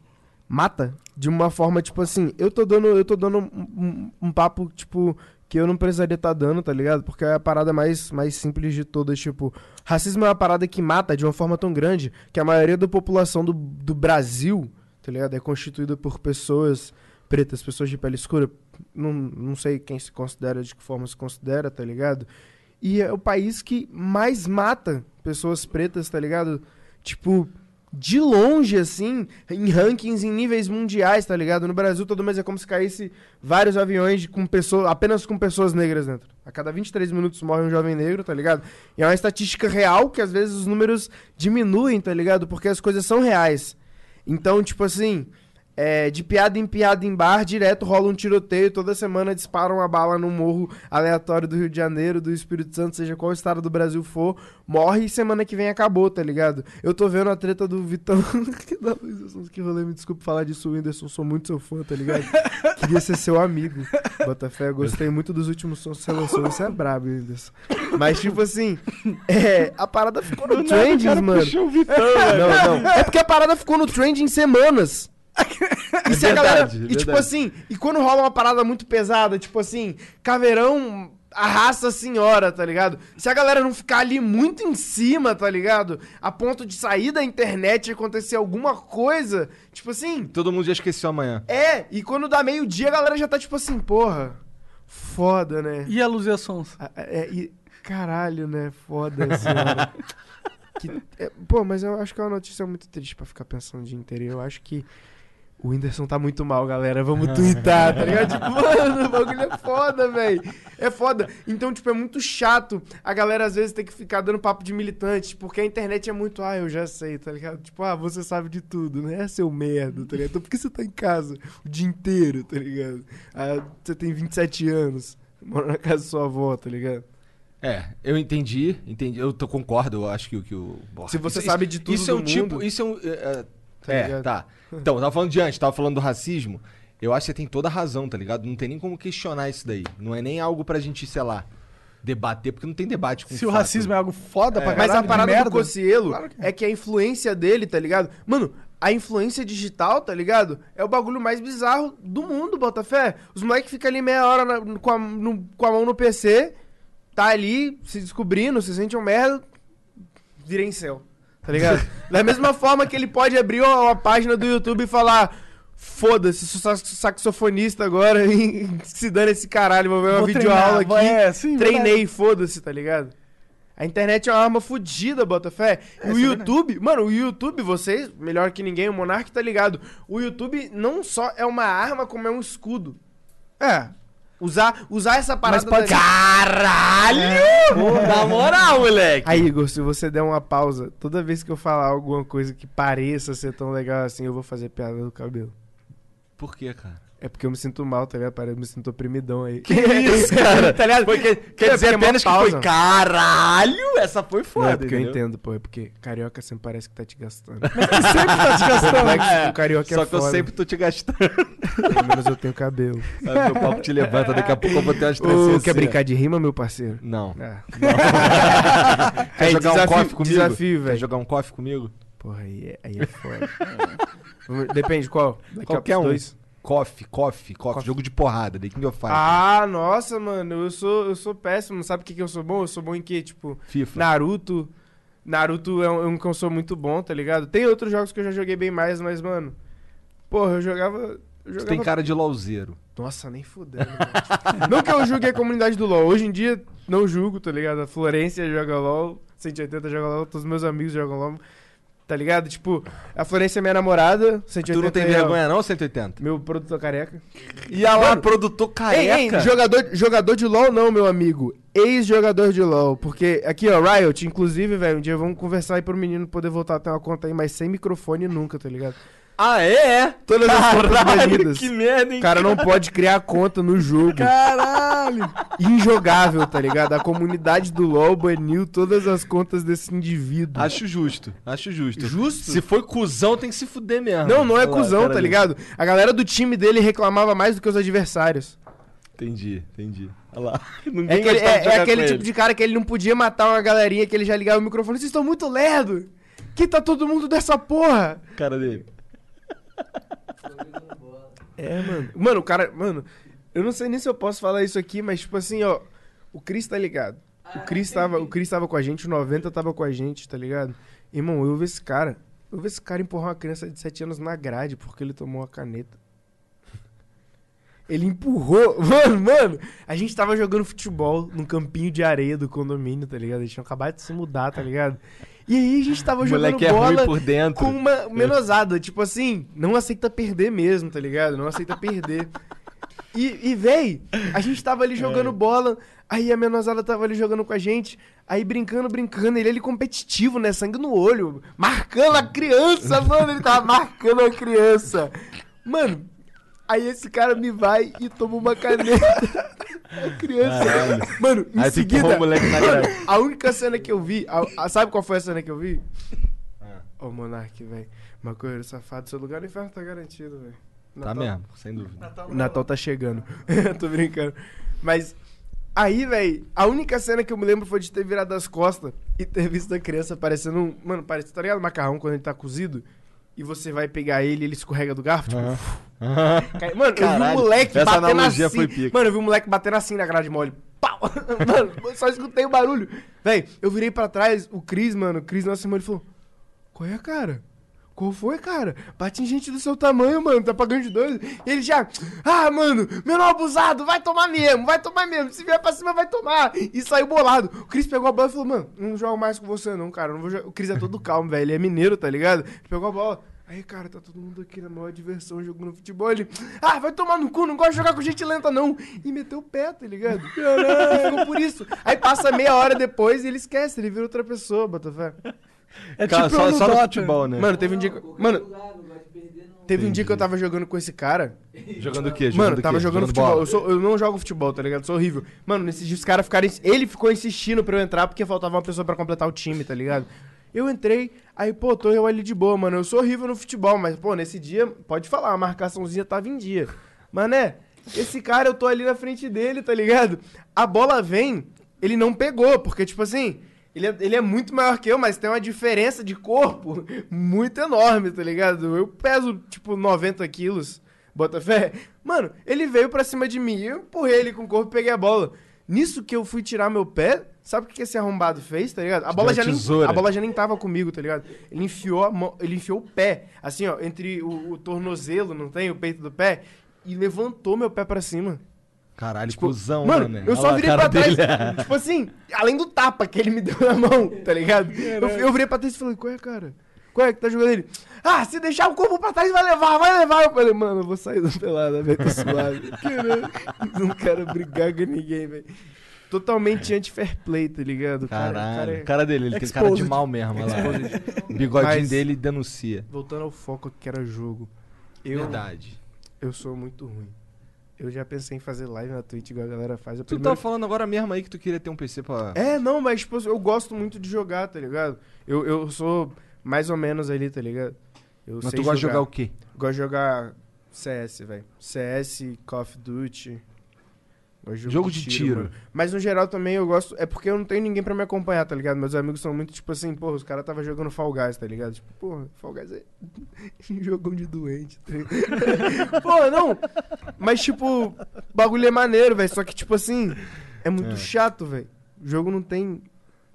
mata de uma forma, tipo assim, eu tô dando, eu tô dando um, um- um papo, tipo, que eu não precisaria estar dando, tá ligado? Porque é a parada mais, mais simples de todas, tipo, racismo é uma parada que mata de uma forma tão grande que a maioria da população do, do Brasil, tá ligado? É constituída por pessoas pretas, pessoas de pele escura, não, não sei quem se considera, de que forma se considera, tá ligado? E é o país que mais mata pessoas pretas, tá ligado? Tipo, de longe, assim, em rankings em níveis mundiais, tá ligado? No Brasil, todo mês é como se caísse vários aviões com pessoas, apenas com pessoas negras dentro. A cada 23 minutos morre um jovem negro, tá ligado? E é uma estatística real que às vezes os números diminuem, tá ligado? Porque as coisas são reais. Então, tipo assim, é, de piada em piada em bar, direto rola um tiroteio, toda semana disparam uma bala num morro aleatório do Rio de Janeiro, do Espírito Santo, seja qual estado do Brasil for, morre e semana que vem acabou, tá ligado? Eu tô vendo a treta do Vitão. que da rolê, me desculpe falar disso, Whindersson, sou muito seu fã, tá ligado? Queria ser seu amigo. Botafé, gostei muito dos últimos sons que você lançou, você é brabo, Whindersson. Mas, tipo assim, é, a parada ficou no trending, mano. Não, não. É porque a parada ficou no trending semanas. E se a verdade, galera. é E tipo verdade. assim, e quando rola uma parada muito pesada, tipo assim, caveirão arrasta a senhora, tá ligado? Se a galera não ficar ali muito em cima, tá ligado? A ponto de sair da internet e acontecer alguma coisa, tipo assim. Todo mundo já esqueceu amanhã. É, e quando dá meio-dia, a galera já tá tipo assim, porra, foda, né? E a Luzia Sons? Ah, É, e, caralho, né? Foda a senhora. Que- é, pô, mas eu acho que é uma notícia muito triste pra ficar pensando o dia inteiro. Eu acho que o Whindersson tá muito mal, galera. Vamos twittar, tá ligado? Tipo, mano, o bagulho é foda, velho. É foda. Então, tipo, é muito chato a galera às vezes ter que ficar dando papo de militante, porque a internet é muito, ah, eu já sei, tá ligado? Tipo, ah, você sabe de tudo, né? É seu merda, tá ligado? Então por que você tá em casa o dia inteiro, tá ligado? Ah, você tem 27 anos, mora na casa da sua avó, tá ligado? É, eu entendi, entendi. Eu tô, concordo, eu acho que, o- que o. Se você isso- sabe de tudo Isso é um tipo. Isso é um. É, é, Tá é, ligado? tá. Então, eu tava falando de antes, tava falando do racismo. Eu acho que você tem toda a razão, tá ligado? Não tem nem como questionar isso daí. Não é nem algo pra gente, sei lá, debater, porque não tem debate com Se o fato. racismo é algo foda pra Mas caralho, a de parada merda, do Cocielo Claro que é. que a influência dele, tá ligado? Mano, a influência digital, tá ligado? É o bagulho mais bizarro do mundo, Botafé. Os moleques ficam ali meia hora na- com, a, no- com a mão no PC, tá ali se descobrindo, se sente um merda, vira em céu, tá ligado? da mesma forma que ele pode abrir uma, página do YouTube e falar... Foda-se, sou sax- saxofonista agora e se dando esse caralho, vou ver uma Vou videoaula treinar, aqui. é, sim, Treinei, foda-se, tá ligado? A internet é uma arma fodida, Botafé. E o é YouTube, mano, o YouTube, vocês, melhor que ninguém, o Monark tá ligado. O YouTube não só é uma arma, como é um escudo. É. Usar, usar essa parada. Mas pode da- Caralho! Na moral, moleque! Aí, Igor, se você der uma pausa, toda vez que eu falar alguma coisa que pareça ser tão legal assim, eu vou fazer piada do cabelo. Por quê, cara? É porque eu me sinto mal, tá ligado? Eu me sinto oprimidão aí. Que isso, cara? tá ligado? Porque, quer É, dizer porque é apenas que foi caralho, essa foi Não, foda. é porque eu entendeu? entendo, pô. É porque carioca sempre parece que tá te gastando. Sempre tá te gastando. Complexo do carioca Só é que eu sempre tô te gastando. Pelo menos eu tenho cabelo. Aí meu papo te levanta, daqui a pouco eu vou ter umas Ô, trancinhas quer assim, brincar de rima, meu parceiro? ó. Não. Ah. Quer Aí, jogar um desafio- coffee comigo? desafio, Quer velho. jogar um coffee comigo? Porra, aí é, aí é foda. Depende, qual? Daqui Qualquer um. dois. Coffee, coffee, coffee, jogo de porrada, The King of Fighters. Ah, nossa, mano, eu sou, eu sou péssimo. Sabe o que, que eu sou bom? Eu sou bom em quê? Tipo, FIFA. Naruto. Naruto é um, é um que eu sou muito bom, tá ligado? Tem outros jogos que eu já joguei bem mais, mas, mano. Porra, eu jogava. Eu Tu jogava... tem cara de lauzeiro. Nossa, nem fudendo. mano. não que eu julgue a comunidade do LoL. Hoje em dia, não julgo, tá ligado? A Florência joga LoL, 180 joga LoL, todos os meus amigos jogam LoL. Tá ligado? Tipo, a Florência é minha namorada, 180 Tu não tem vergonha não, 180? Meu produtor careca. E a lá, produtor careca. Ei, ei, jogador, jogador de LoL não, meu amigo. Ex-jogador de LoL. Porque aqui, ó, Riot, inclusive, velho, um dia vamos conversar aí pro menino poder voltar a ter uma conta aí, mas sem microfone nunca, tá ligado? Ah, é? é? Todas as contas Caralho, banidas. que merda, hein? O cara não pode criar conta no jogo. Caralho! Injogável, tá ligado? A comunidade do LoL baniu todas as contas desse indivíduo. Acho justo, acho justo. Justo? Se foi cuzão, tem que se fuder mesmo. Não, não é Olha cuzão, tá ligado? A galera do time dele reclamava mais do que os adversários. Entendi, entendi. Olha lá. É aquele, é, é aquele tipo ele. de cara que ele não podia matar uma galerinha que ele já ligava o microfone. Vocês estão muito lerdo! Que tá todo mundo dessa porra? Cara dele. É, mano. Mano, o cara. Mano, eu não sei nem se eu posso falar isso aqui, mas tipo assim, ó. O Chris tá ligado. O Chris tava, o Chris tava com a gente, o 90 tava com a gente, tá ligado? Irmão, eu vi esse cara. Eu vi esse cara empurrar uma criança de 7 anos na grade porque ele tomou uma caneta. Ele empurrou. Mano, mano, a gente tava jogando futebol num campinho de areia do condomínio, tá ligado? A gente tinha acabado de se mudar, tá ligado? E aí a gente tava jogando moleque é bola ruim por dentro. com uma menosada. Tipo assim, não aceita perder mesmo, tá ligado? Não aceita perder. E, e véi, a gente tava ali jogando bola, aí a menosada tava ali jogando com a gente, aí brincando, brincando, ele ali competitivo, né? Sangue no olho, marcando a criança, mano, ele tava marcando a criança. Mano, aí esse cara me vai e toma uma caneta. A criança. Mano, em Aí seguida. empurrou o moleque na mano, a única cena que eu vi. a- a- sabe qual foi a cena que eu vi? Ô, Monark, velho. Maconheiro safado, seu lugar no inferno tá garantido, velho. Tá mesmo, sem dúvida. O Natal tá chegando. Tô brincando. Mas aí, velho, a única cena que eu me lembro foi de ter virado as costas e ter visto a criança parecendo um. Mano, parece, tá ligado? Macarrão quando ele tá cozido. E você vai pegar ele e ele escorrega do garfo, tipo. cai- Mano, eu vi Caralho, um moleque essa batendo analogia assim. foi pica. Mano, eu vi um moleque batendo assim na grade mole. Pau! Mano, só escutei o barulho. Véi, eu virei pra trás, o Cris, mano, o Cris, nossa irmã, ele falou: Qual é, cara? Qual foi, cara? Bate em gente do seu tamanho, mano. Tá pagando de dois. Ele já. Ah, mano, menor abusado, vai tomar mesmo, vai tomar mesmo. Se vier pra cima, vai tomar. E saiu bolado. O Cris pegou a bola e falou, mano, não jogo mais com você, não, cara. Não vou jogar. O Cris é todo calmo, velho. Ele é mineiro, tá ligado? Pegou a bola. Aí, cara, tá todo mundo aqui na maior diversão jogando futebol. Ele, ah, vai tomar no cu, não gosto de jogar com gente lenta, não. E meteu o pé, tá ligado? E ficou por isso. Aí passa meia hora depois e ele esquece, ele vira outra pessoa, Botafé. É Cara, tipo só, só no futebol, né? Mano, teve um dia que. Mano, teve um dia que eu tava jogando com esse cara. jogando o quê? Jogando Mano, tava quê? jogando futebol. bola? Eu, sou, eu não jogo futebol, tá ligado? Sou horrível. Mano, nesses dias os caras ficaram. Ele ficou insistindo pra eu entrar porque faltava uma pessoa pra completar o time, tá ligado? Eu entrei, aí, pô, tô eu ali de boa, mano. Eu sou horrível no futebol, mas, pô, nesse dia, pode falar, a marcaçãozinha tava em dia. Mané, esse cara, eu tô ali na frente dele, tá ligado? A bola vem, ele não pegou, porque, tipo assim, ele é, ele é muito maior que eu, mas tem uma diferença de corpo muito enorme, tá ligado? Eu peso, tipo, 90 quilos, bota fé. Mano, ele veio pra cima de mim, eu empurrei ele com o corpo e peguei a bola. Nisso que eu fui tirar meu pé, sabe o que esse arrombado fez, tá ligado? A bola, já nem, a bola já nem tava comigo, tá ligado? Ele enfiou, mão, ele enfiou o pé, assim, ó, entre o, o tornozelo, não tem? O peito do pé, e levantou meu pé pra cima. Caralho, Tipo, cuzão, mano, né? eu só virei pra trás. dele. tipo assim, além do tapa que ele me deu na mão, tá ligado? Eu, eu virei pra trás e falei, qual é, cara? Qual é que tá jogando ele? Ah, se deixar o corpo pra trás, vai levar, vai levar. Eu falei, mano, eu vou sair da pelada, velho, tô suave. Caralho, não quero brigar com ninguém, velho. Totalmente anti-fair play, tá ligado? O cara- Caralho, cara é- cara dele, ele tem cara de Exposed. mal mesmo, olha lá. O bigodinho Mas- dele denuncia. Voltando ao foco que era jogo. Eu, Verdade. Eu sou muito ruim. Eu já pensei em fazer live na Twitch igual a galera faz. A Tu primeira- tava falando agora mesmo aí que tu queria ter um PC pra. É, não, mas tipo, eu gosto muito de jogar, tá ligado? Eu, eu sou mais ou menos ali, tá ligado? Eu Mas tu gosta de jogar o quê? Gosto de jogar CS, velho. CS, Call of Duty. Gosto Jogo de tiro. mano. Mas no geral também eu gosto. É porque eu não tenho ninguém pra me acompanhar, tá ligado? Meus amigos são muito tipo assim, porra, os caras tava jogando Fall Guys, tá ligado? Tipo, porra, Fall Guys é jogão de doente. Tá porra, não. Mas tipo, o bagulho é maneiro, velho. Só que tipo assim, é muito É. chato, velho. O jogo não tem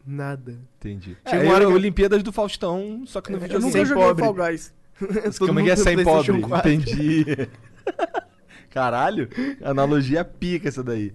nada. Entendi. Chega É, uma hora eu- que- Olimpíadas do Faustão, só que no Eu videogame. nunca sem joguei pobre. Fall Guys. Como é que é sem pobre? PlayStation 4. Entendi. Caralho, analogia pica essa daí.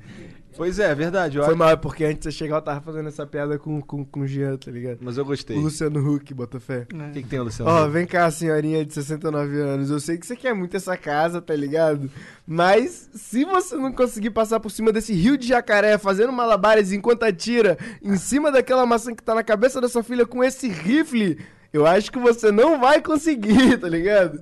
Pois é, é verdade. Foi acho- mal, é porque antes de você chegar eu tava fazendo essa piada com, com, com o Jean, tá ligado? Mas eu gostei. O O Luciano Huck, Botafé. que, que tem, Luciano? Ó, vem cá, senhorinha de 69 anos. Eu sei que você quer muito essa casa, tá ligado? Mas se você não conseguir passar por cima desse rio de jacaré fazendo malabares enquanto atira em cima daquela maçã que tá na cabeça da sua filha com esse rifle, eu acho que você não vai conseguir, tá ligado?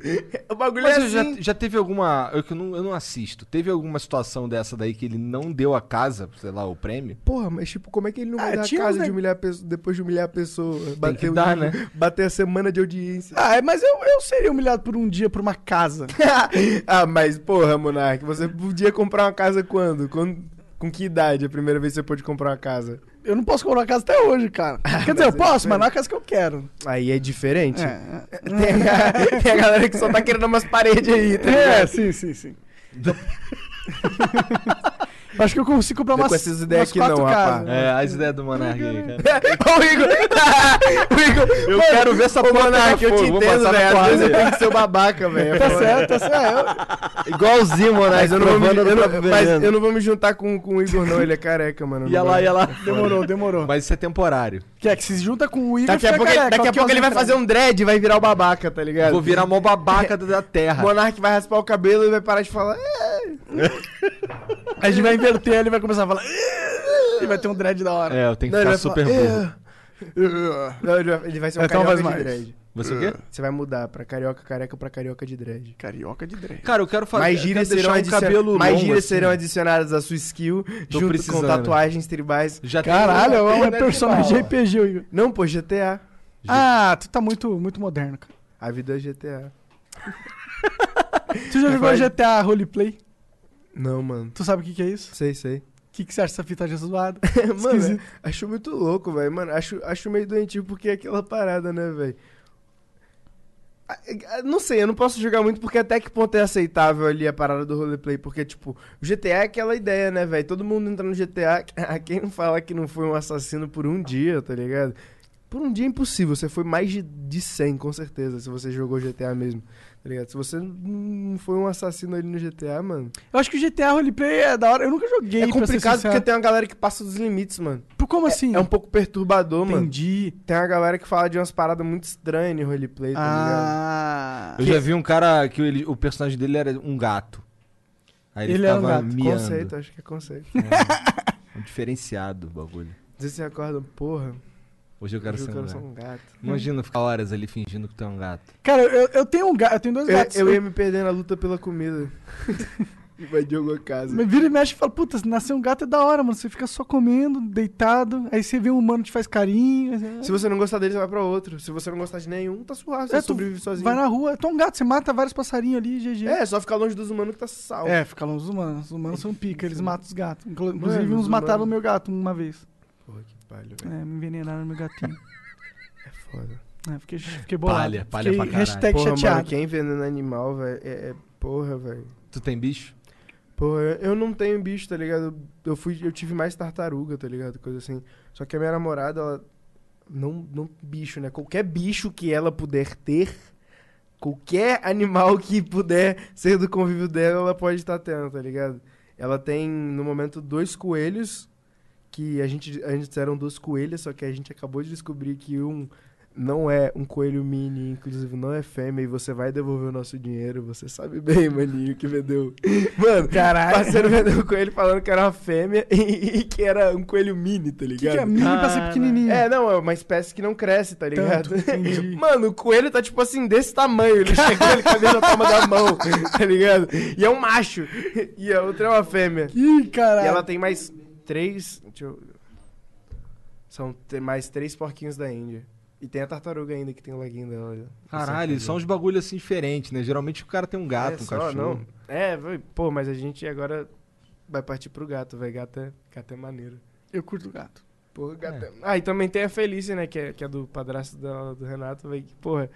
O bagulho Mas é eu já, assim. já teve alguma. Eu, que não, eu não assisto. Teve alguma situação dessa daí que ele não deu a casa, sei lá, o prêmio? Porra, mas tipo, como é que ele não vai Ah, dar a casa uns de humilhar a pessoa, depois de humilhar a pessoa? Tem que o- dar, né? Bater a semana de audiência. Ah, é, mas eu, eu seria humilhado por um dia por uma casa. ah, mas porra, Monark, você podia comprar uma casa quando? quando? Com que idade a primeira vez que você pôde comprar uma casa? Eu não posso comprar uma casa até hoje, cara. Quer dizer, eu é posso, mas não é a casa que eu quero. Aí é diferente. É, Tem, a, tem a galera que só tá querendo umas paredes aí, tá é, sim, sim, sim. Acho que eu consigo comprar umas, com essas ideias aqui quatro não, casas. rapaz. É, as ideias do Monark aí, cara. Ô, o Igor! o Igor! Eu Mano, quero ver essa porra Monark, eu te entendo, velho. Às vezes eu tenho que ser o babaca, velho. Tá certo, tá certo. Igualzinho, Monark. Mas eu não, vou me, eu não- mas eu não vou me juntar com, com o Igor, não. Ele é careca, mano. Ia lá, ia lá. Demorou, demorou. Mas isso é temporário. Que é que se junta com o Igor Daqui a pouco, ele, careca, daqui a pouco ele vai fazer um dread e vai virar o babaca, tá ligado? Vou virar mó babaca da terra. O Monark vai raspar o cabelo e vai parar de falar. "É". A gente vai inverter, ele vai começar a falar. E vai ter um dread da hora. É, eu tenho que Não, ele ficar vai super falar, burro. "É". Não, ele vai, ele vai ser um Então carioca faz de mais. dread. Você o quê? Você vai mudar pra carioca careca pra carioca de dread. Carioca de dread. Cara, eu quero fazer. mais gírias serão, um adicion... cabelo mais longo, gírias assim. serão adicionadas à sua skill, Tô junto precisando. com tatuagens tribais. Já tem- Caralho, é um personagem de. RPG, o Igor. Não, pô, GTA. Ah, tu tá muito, muito moderno, cara. A vida é GTA. Tu já jogou Vai. GTA Roleplay? Não, mano. Tu sabe o que, que é isso? Sei, sei. O que, que você acha dessa fita de zoada? Mano, acho muito louco, velho. Mano, acho, acho meio doentio porque é aquela parada, né, velho? Não sei, eu não posso jogar muito porque até que ponto é aceitável ali a parada do roleplay. Porque, tipo, o GTA é aquela ideia, né, velho? Todo mundo entra no GTA. Quem não fala que não foi um assassino por um dia, tá ligado? Por um dia é impossível. Você foi mais de, de 100, com certeza, se você jogou GTA mesmo. Tá ligado? Se você não foi um assassino ali no GTA, mano. Eu acho que o GTA Roleplay é da hora. Eu nunca joguei, É complicado porque tem uma galera que passa dos limites, mano. Por Como assim? É um pouco perturbador, mano. Entendi. Tem uma galera que fala de umas paradas muito estranhas no roleplay, tá ligado? Ah. Eu já vi um cara que ele- o personagem dele era um gato. Aí ele, Ele era um gato. miando. Conceito, acho que é conceito. É, um diferenciado o bagulho. Às vezes você acorda, porra, Hoje eu quero hoje ser eu um quero ser gato. um gato. Imagina ficar horas ali fingindo que tu é um gato. Cara, eu, eu tenho um gato, eu tenho dois Eu, gatos. eu ia me perder na luta pela comida. Invadir alguma casa. Mas vira e mexe e fala, puta, nascer um gato é da hora, mano. Você fica só comendo, deitado, aí você vê um humano que te faz carinho. aí- Se você não gostar dele, você vai pra outro. Se você não gostar de nenhum, tá suave, você É, tu sobrevive sozinho. Vai na rua, tu é um gato, você mata vários passarinhos ali, GG. É, só ficar longe dos humanos que tá salvo. É, fica longe dos humanos. Os humanos são pica, eles matam os gatos. Inclu- Inclusive, Mano, uns mataram o meu gato uma vez. Porra, que palha, velho. É, me envenenaram meu gatinho. É foda. É, fiquei, fiquei bolado. Palha, palha fiquei pra caralho. hashtag Porra, mano, chateado. quem envenena animal, velho, é, é... Porra, velho. Tu tem bicho? Pô, eu não tenho bicho, tá ligado? Eu- Eu fui, eu tive mais tartaruga, tá ligado? Coisa assim. Só que a minha namorada, ela não, não bicho, né? Qualquer bicho que ela puder ter, qualquer animal que puder ser do convívio dela, ela pode estar tendo, tá ligado? Ela tem no momento dois coelhos que a gente a gente eram duas coelhas, só que a gente acabou de descobrir que um não é um coelho mini, inclusive não é fêmea, e você vai devolver o nosso dinheiro. Você sabe bem, maninho, que vendeu. Mano, Caralho. parceiro vendeu o coelho falando que era uma fêmea e, e que era um coelho mini, tá O que, ligado? que é mini pra ser pequenininho? É, não, é uma espécie que não cresce, tá ligado? Tanto. Mano, o coelho tá tipo assim, desse tamanho. Ele chegou, ele cabia na palma da mão, tá ligado? E é um macho. E a outra é uma fêmea. Ih, caralho. E ela tem mais três. Deixa eu. São mais três porquinhos da Índia. E tem a tartaruga ainda que tem o leguinho dela. Caralho, são uns bagulho assim diferentes, né? Geralmente o cara tem um gato, é, um só, cachorro. Não. É, pô, mas a gente agora vai partir pro gato, velho. Gato é, gato é maneiro. Eu curto gato. Porra, gato é... Ah, e também tem a Felícia, né? Que é, que é do padrasto da- do Renato, velho. que, Porra,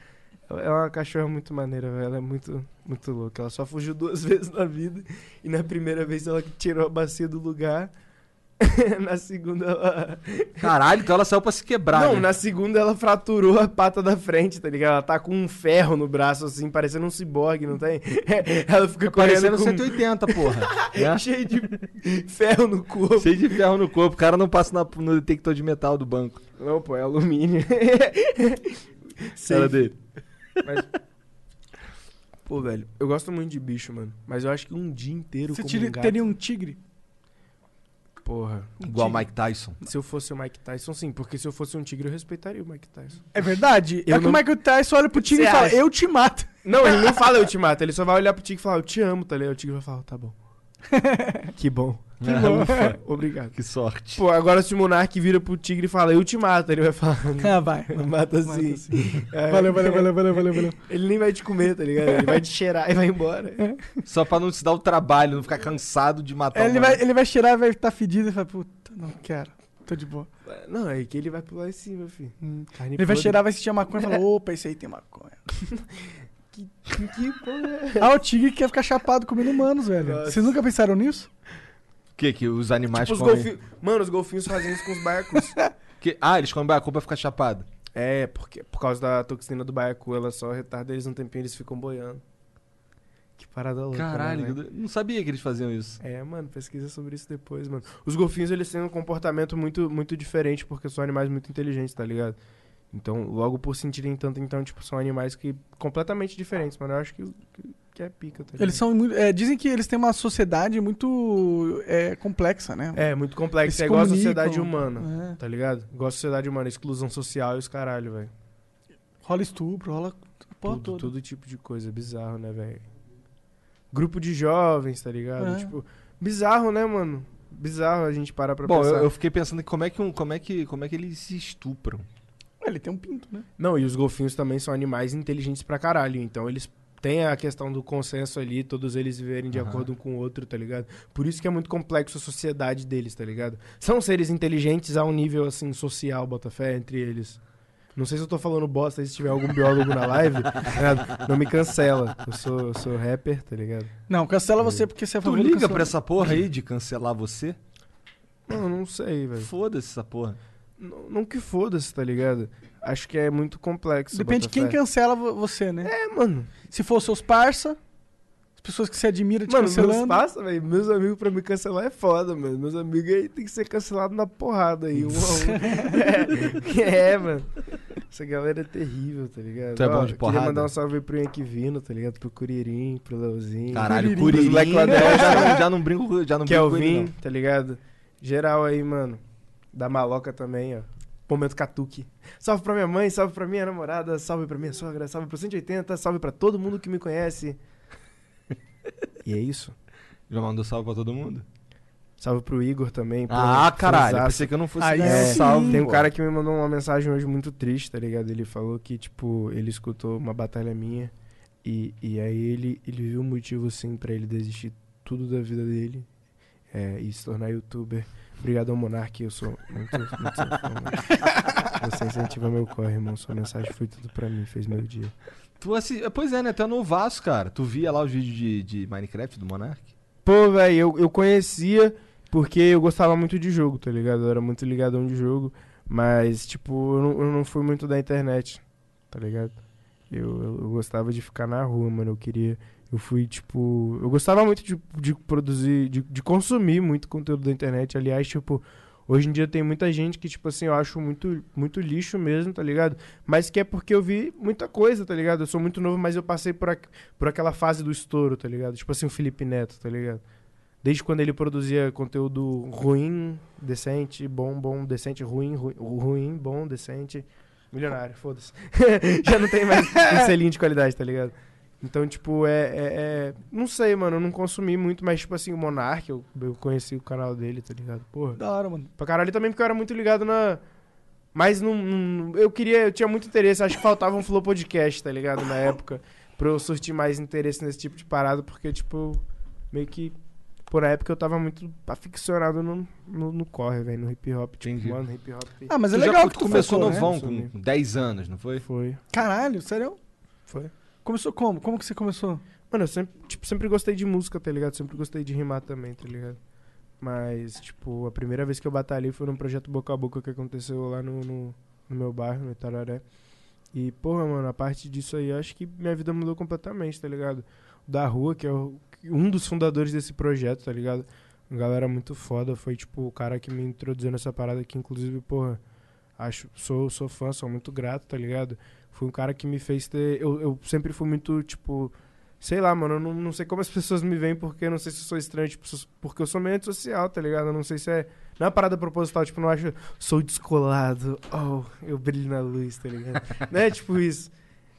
ela é uma cachorra muito maneira, velho. Ela é muito, muito louca. Ela só fugiu duas vezes na vida. E na primeira vez ela tirou a bacia do lugar. na segunda ela. Caralho, então ela saiu pra se quebrar. Não, né? na segunda ela fraturou a pata da frente, tá ligado? Ela tá com um ferro no braço, assim, parecendo um ciborgue, não tem? ela fica Parecendo correndo com 180, porra. né? cheio de ferro no corpo. Cheio de ferro no corpo. O cara não passa na- no detector de metal do banco. Não, pô, é alumínio. Cara dele. Mas... Pô, velho, eu gosto muito de bicho, mano. Mas eu acho que um dia inteiro Você como tira- um gato... teria um tigre? Porra. Igual Mike Tyson. Se eu fosse o Mike Tyson, sim. Porque se eu fosse um tigre, eu respeitaria o Mike Tyson. É verdade? Eu é que não- o Michael Tyson olha pro tigre Cê e fala, acha? eu te mato. Não, ele não fala eu te mato. Ele só vai olhar pro tigre e falar, eu te amo, tá ligado? O tigre vai falar, tá bom. que bom. Ufa, Obrigado. Que sorte. Pô, agora se o Monark vira pro tigre e fala, eu te mato, ele vai falar, Ah, vai. mata Mata assim. assim. É, Valeu, valeu, valeu, valeu, valeu, valeu. Ele nem vai te comer, tá ligado? Ele vai te cheirar e vai embora. Só pra não se dar o trabalho, não ficar cansado de matar É, ele, uma- vai, ele vai cheirar, vai estar fedido e vai, puta, não quero. Tô de boa. Não, é que ele vai pular em cima, filho. Carne Ele vai cheirar, vai sentir a maconha e falar, opa, esse aí tem maconha. Que, que porra é? Ah, o tigre quer ficar chapado comendo humanos, velho. Nossa. Vocês nunca pensaram nisso? O que? Que os animais Tipo, os comem... golfinhos. Mano, os golfinhos fazem isso com os baiacus. Que... Ah, eles comem baiacu pra ficar chapado. é, porque por causa da toxina do baiacu, ela só retarda eles um tempinho eles ficam boiando. Que parada louca. né, Caralho, eu não sabia que eles faziam isso. É, mano, pesquisa sobre isso depois, mano. Os golfinhos, eles têm um comportamento muito, muito diferente, porque são animais muito inteligentes, tá ligado? Então, logo por sentirem tanto, então, tipo, são animais que completamente diferentes, mano. Eu acho que, que, que é pica, tá ligado? Eles são muito. é, dizem que eles têm uma sociedade muito é, complexa, né? É, muito se É igual a sociedade humana, É. tá ligado? Igual a sociedade humana, exclusão social e os caralho, velho. Rola estupro, rola. Porra Tudo, toda. todo tipo de coisa. Bizarro, né, velho? Grupo de jovens, tá ligado? É. Tipo, bizarro, né, mano? Bizarro a gente parar pra Bom, pensar. eu, eu fiquei pensando como é que, um, como é que, como é que eles se estupram. Ele tem um pinto, né? Não, e os golfinhos também são animais inteligentes pra caralho. Então eles têm a questão do consenso ali, todos eles viverem de Aham. acordo um com o outro, tá ligado? Por isso que é muito complexo a sociedade deles, tá ligado? São seres inteligentes a um nível, assim, social, botafé, entre eles. Não sei se eu tô falando bosta aí, se tiver algum biólogo na live, tá ligado? não me cancela. Eu sou, eu sou rapper, tá ligado? Não, cancela você porque você é a Tu liga pra essa porra aí de cancelar você? Não, não sei, velho. Foda-se essa porra. Não, não que foda-se, tá ligado? Acho que é muito complexo. Depende de quem cancela vo- você, né? É, mano. Se for seus parça, as pessoas que você admira te Mano, meus cancelando. passa, velho. Meus amigos pra me cancelar é foda, mano. Meus amigos aí tem que ser cancelado na porrada aí, um a um. é, é, mano. Essa galera é terrível, tá ligado? Tu é bom de Queria porrada? mandar um salve pro Henrique Vino, tá ligado? Pro Curirim, pro Leozinho. Caralho, Curirim. Já, não, já não brinco, já não brinco com ele, Kelvin, não. tá ligado? Geral aí, mano. Da maloca também, ó. Momento catuque. Salve pra minha mãe, salve pra minha namorada, salve pra minha sogra, salve pro 180, salve pra todo mundo que me conhece. E é isso. Já mandou salve pra todo mundo? Salve pro Igor também. pô, Ah, caralho. Pensei que eu não fosse Aí um sim. salve. Tem um cara que me mandou uma mensagem hoje muito triste, tá ligado? Ele falou que, tipo, ele escutou uma batalha minha e, e aí ele, ele viu um motivo, assim, pra ele desistir tudo da vida dele é, e se tornar youtuber. Obrigado ao Monark, eu sou muito, muito. Você incentiva meu corre, irmão. Sua mensagem foi tudo pra mim, fez meu dia. Tu assi... Pois é, né? Tu é novaço, cara. Tu via lá os vídeos de, de Minecraft do Monark? Pô, velho, eu, eu conhecia porque eu gostava muito de jogo, tá ligado? Eu era muito ligadão de jogo, mas, tipo, eu não, eu não fui muito da internet, tá ligado? Eu, eu, eu gostava de ficar na rua, mano. Eu queria. Eu fui, tipo. Eu gostava muito de, de produzir, de, de consumir muito conteúdo da internet. Aliás, tipo, Hoje em dia tem muita gente que, tipo assim, eu acho muito, muito lixo mesmo, tá ligado? Mas que é porque eu vi muita coisa, tá ligado? Eu sou muito novo, mas eu passei por, aqu- por aquela fase do estouro, tá ligado? Tipo assim, o Felipe Neto, tá ligado? Desde quando ele produzia conteúdo ruim, decente, bom, bom, decente, ruim, ruim, ruim bom, decente, milionário, foda-se. Já não tem mais um selinho de qualidade, tá ligado? Então, tipo, é, é, é- Não sei, mano, eu não consumi muito, mas, tipo assim, o Monark, eu, eu conheci o canal dele, tá ligado? Porra. Da hora, mano. Pra caralho também, porque eu era muito ligado na. Mas não. não- eu queria. Eu tinha muito interesse. Acho que faltava um Flow Podcast, tá ligado? Na época. Pra eu surtir mais interesse nesse tipo de parada, porque, tipo, meio que. Por a época eu tava muito aficionado no, no, no corre, velho, no hip hop. Tipo, Entendi. mano, hip hop. Ah, mas é Tu já legal tu que tu começou né? novão, Sumi. com 10 anos, não foi? Foi. Caralho, sério? Foi. Começou como? Como que você começou? Mano, eu sempre, tipo, sempre gostei de música, tá ligado? Sempre gostei de rimar também, tá ligado? Mas, tipo, a primeira vez que eu batalhei foi num projeto boca a boca que aconteceu lá no, no, no meu bairro, no Itararé. E, porra, mano, a parte disso aí, eu acho que minha vida mudou completamente, tá ligado? Da Rua, que é o- um dos fundadores desse projeto, tá ligado? Uma galera muito foda, foi, tipo, o cara que me introduziu nessa parada aqui, inclusive, porra, acho, sou, sou fã, sou muito grato, tá ligado? Foi um cara que me fez ter. Eu, eu sempre fui muito, tipo. Sei lá, mano, eu não, não sei como as pessoas me veem, porque eu não sei se eu sou estranho, tipo, porque eu sou meio antissocial, tá ligado? Eu não sei se é. Não é parada proposital, tipo, não acho. Sou descolado, oh, eu brilho na luz, tá ligado? não é tipo isso.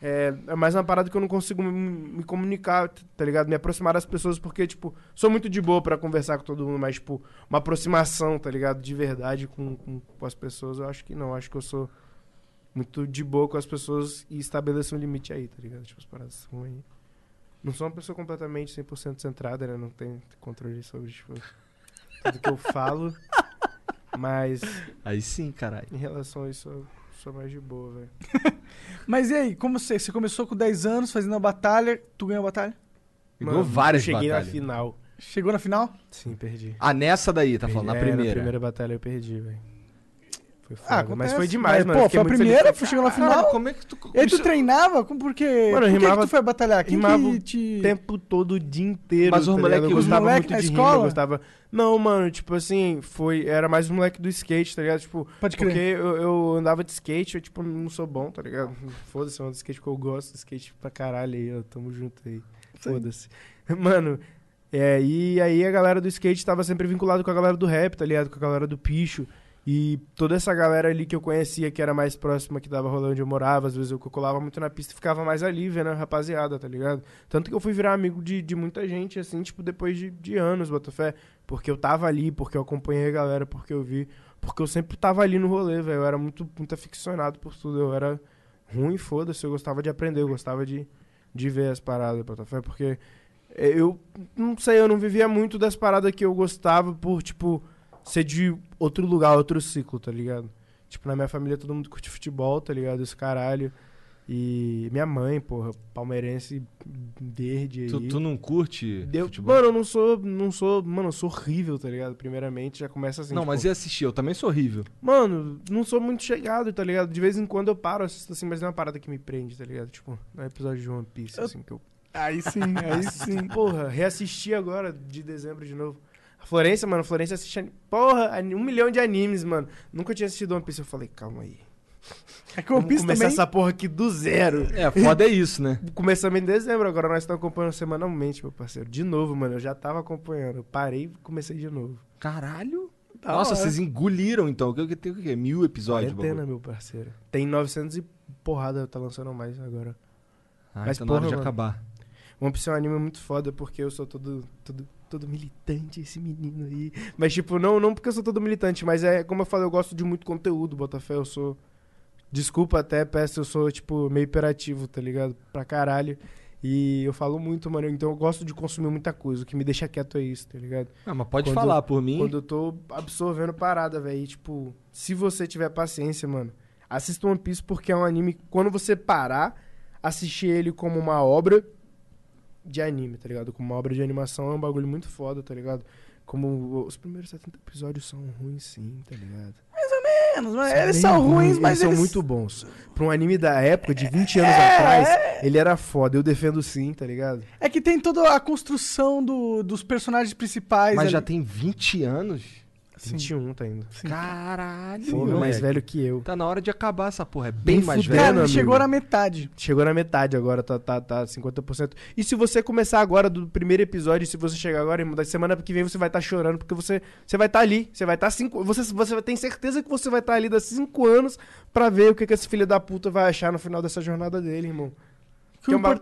É, é mais uma parada que eu não consigo me, me comunicar, tá ligado? Me aproximar das pessoas, porque, tipo, sou muito de boa pra conversar com todo mundo, mas, tipo, uma aproximação, tá ligado? De verdade com, com, com as pessoas, eu acho que não. Acho que eu sou muito de boa com as pessoas e estabeleço um limite aí, tá ligado? Tipo, as paradas são aí. Não sou uma pessoa completamente 100% centrada, né? Não tenho controle sobre, tipo, tudo que eu falo. Mas, Aí sim, caralho. em relação a isso, eu sou mais de boa, velho. Mas e aí, como você? Você começou com 10 anos fazendo a batalha, tu ganhou a batalha? Ganhou várias eu cheguei batalhas. na final. Chegou na final? Sim, perdi. Ah, nessa daí, tá Perdi. falando, na É, primeira. Na primeira batalha eu perdi, velho. Foi foda. Ah, mas foi demais, Mas, mano. Pô, foi a primeira, feliz. foi chegou na Caralho, final. como é que tu... E aí tu treinava? Como- Por quê? Mano, Por que, que rimava- tu foi batalhar? Quem rimava que o te... O tempo todo, o dia inteiro. Mas os tá moleque- ligado? eu os gostava moleque muito na de escola? rima, gostava... Não, mano, tipo assim, foi... Era mais um moleque do skate, tá ligado? Tipo, Pode crer. porque eu, eu andava de skate, eu, tipo, não sou bom, tá ligado? Foda-se, eu ando de skate porque eu gosto de skate pra caralho aí, ó. Tamo junto aí. Foda-se. Mano, é, e aí a galera do skate tava sempre vinculado com a galera do rap, tá ligado? Com a galera do picho. E toda essa galera ali que eu conhecia, que era mais próxima, que dava rolê onde eu morava, às vezes eu colava muito na pista e ficava mais ali, vendo a rapaziada, tá ligado? Tanto que eu fui virar amigo de, de muita gente, assim, tipo, depois de, de anos, Botafé. Porque eu tava ali, porque eu acompanhei a galera, porque eu vi. Porque eu sempre tava ali no rolê, velho. Eu era muito, muito aficionado por tudo. Eu era ruim, foda-se. Eu gostava de aprender, eu gostava de, de ver as paradas, Botafé. Porque eu não sei, eu não vivia muito das paradas que eu gostava por, tipo, ser de outro lugar, outro ciclo, tá ligado? Tipo, na minha família todo mundo curte futebol, tá ligado? Esse caralho. E minha mãe, porra, palmeirense verde aí. Tu, tu não curte Deu- futebol? Mano, eu não sou, não sou, mano, eu sou horrível, tá ligado? Primeiramente, já começa assim. não, tipo, mas e assistir? Eu também sou horrível. Mano, não sou muito chegado, tá ligado? De vez em quando eu paro, assisto assim, mas não é uma parada que me prende, tá ligado? Tipo, no episódio de One Piece, Eu- assim, que eu Aí sim, aí sim. Porra, reassisti agora, de dezembro de novo. A Florência, mano, a Florência assiste. Porra, um milhão de animes, mano. Nunca tinha assistido One Piece. Eu falei, calma aí. É que o One Piece começar também... essa porra aqui do zero. É, foda é isso, né? Começamos em dezembro, agora nós estamos acompanhando semanalmente, meu parceiro. De novo, mano, eu já tava acompanhando. Eu parei e comecei de novo. Caralho. Da Nossa, hora. vocês engoliram então. Que que tem o quê? Mil episódios? Quarentena, meu parceiro. Tem 900 e porrada, tá lançando mais agora. Ah, Mas, tá na hora porra, de mano. acabar. One Piece é um anime muito foda porque eu sou todo, todo, todo militante, esse menino aí. Mas, tipo, não, não porque eu sou todo militante, mas é, como eu falei, eu gosto de muito conteúdo, Botafé. Eu sou. Desculpa até, peço, eu sou, tipo, meio hiperativo, tá ligado? Pra caralho. E eu falo muito, mano. Então eu gosto de consumir muita coisa. O que me deixa quieto é isso, tá ligado? Ah, mas pode Quando- falar por mim. Quando eu tô absorvendo parada, velho. Tipo, se você tiver paciência, mano, assista One Piece porque é um anime. Quando você parar, assistir ele como uma obra de anime, tá ligado? Como uma obra de animação é um bagulho muito foda, tá ligado? Como os primeiros 70 episódios são ruins, sim, tá ligado? Menos, mas São eles são ruins, mas são eles... muito bons. Pra um anime da época, de 20 anos É, atrás, ele era foda. Eu defendo sim, tá ligado? É que tem toda a construção do- dos personagens principais. Mas ali. já tem 20 anos? Sim. 21 tá indo. Caralho. Sim, Porra, moleque. mais velho que eu. Tá na hora de acabar essa porra. É bem Nem mais fudendo, velho. Cara, amigo. chegou na metade. Chegou na metade agora, tá, tá, tá 50%. E se você começar agora do primeiro episódio, se você chegar agora, irmão, da semana que vem você vai estar chorando, porque você, você vai estar ali. Você vai estar cinco. Você, você tem certeza que você vai estar ali daqui cinco anos pra ver o que, que esse filho da puta vai achar no final dessa jornada dele, irmão. Que o é uma-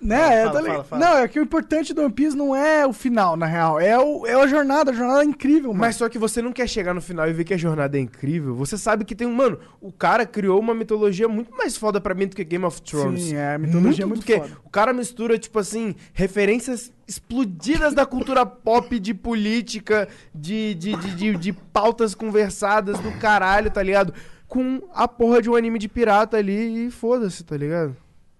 Né, Fala, fala, fala. Não, é que o importante do One Piece não é o final, na real. É, o, é a jornada, a jornada é incrível, mano. Mas só que você não quer chegar no final e ver que a jornada é incrível. Você sabe que tem um. Mano, o cara criou uma mitologia muito mais foda pra mim do que Game of Thrones. Sim, é, a mitologia é muito porque foda. o cara mistura, tipo assim, referências explodidas da cultura pop, de política, de, de, de, de, de pautas conversadas do caralho, tá ligado? Com a porra de um anime de pirata ali e foda-se, tá ligado?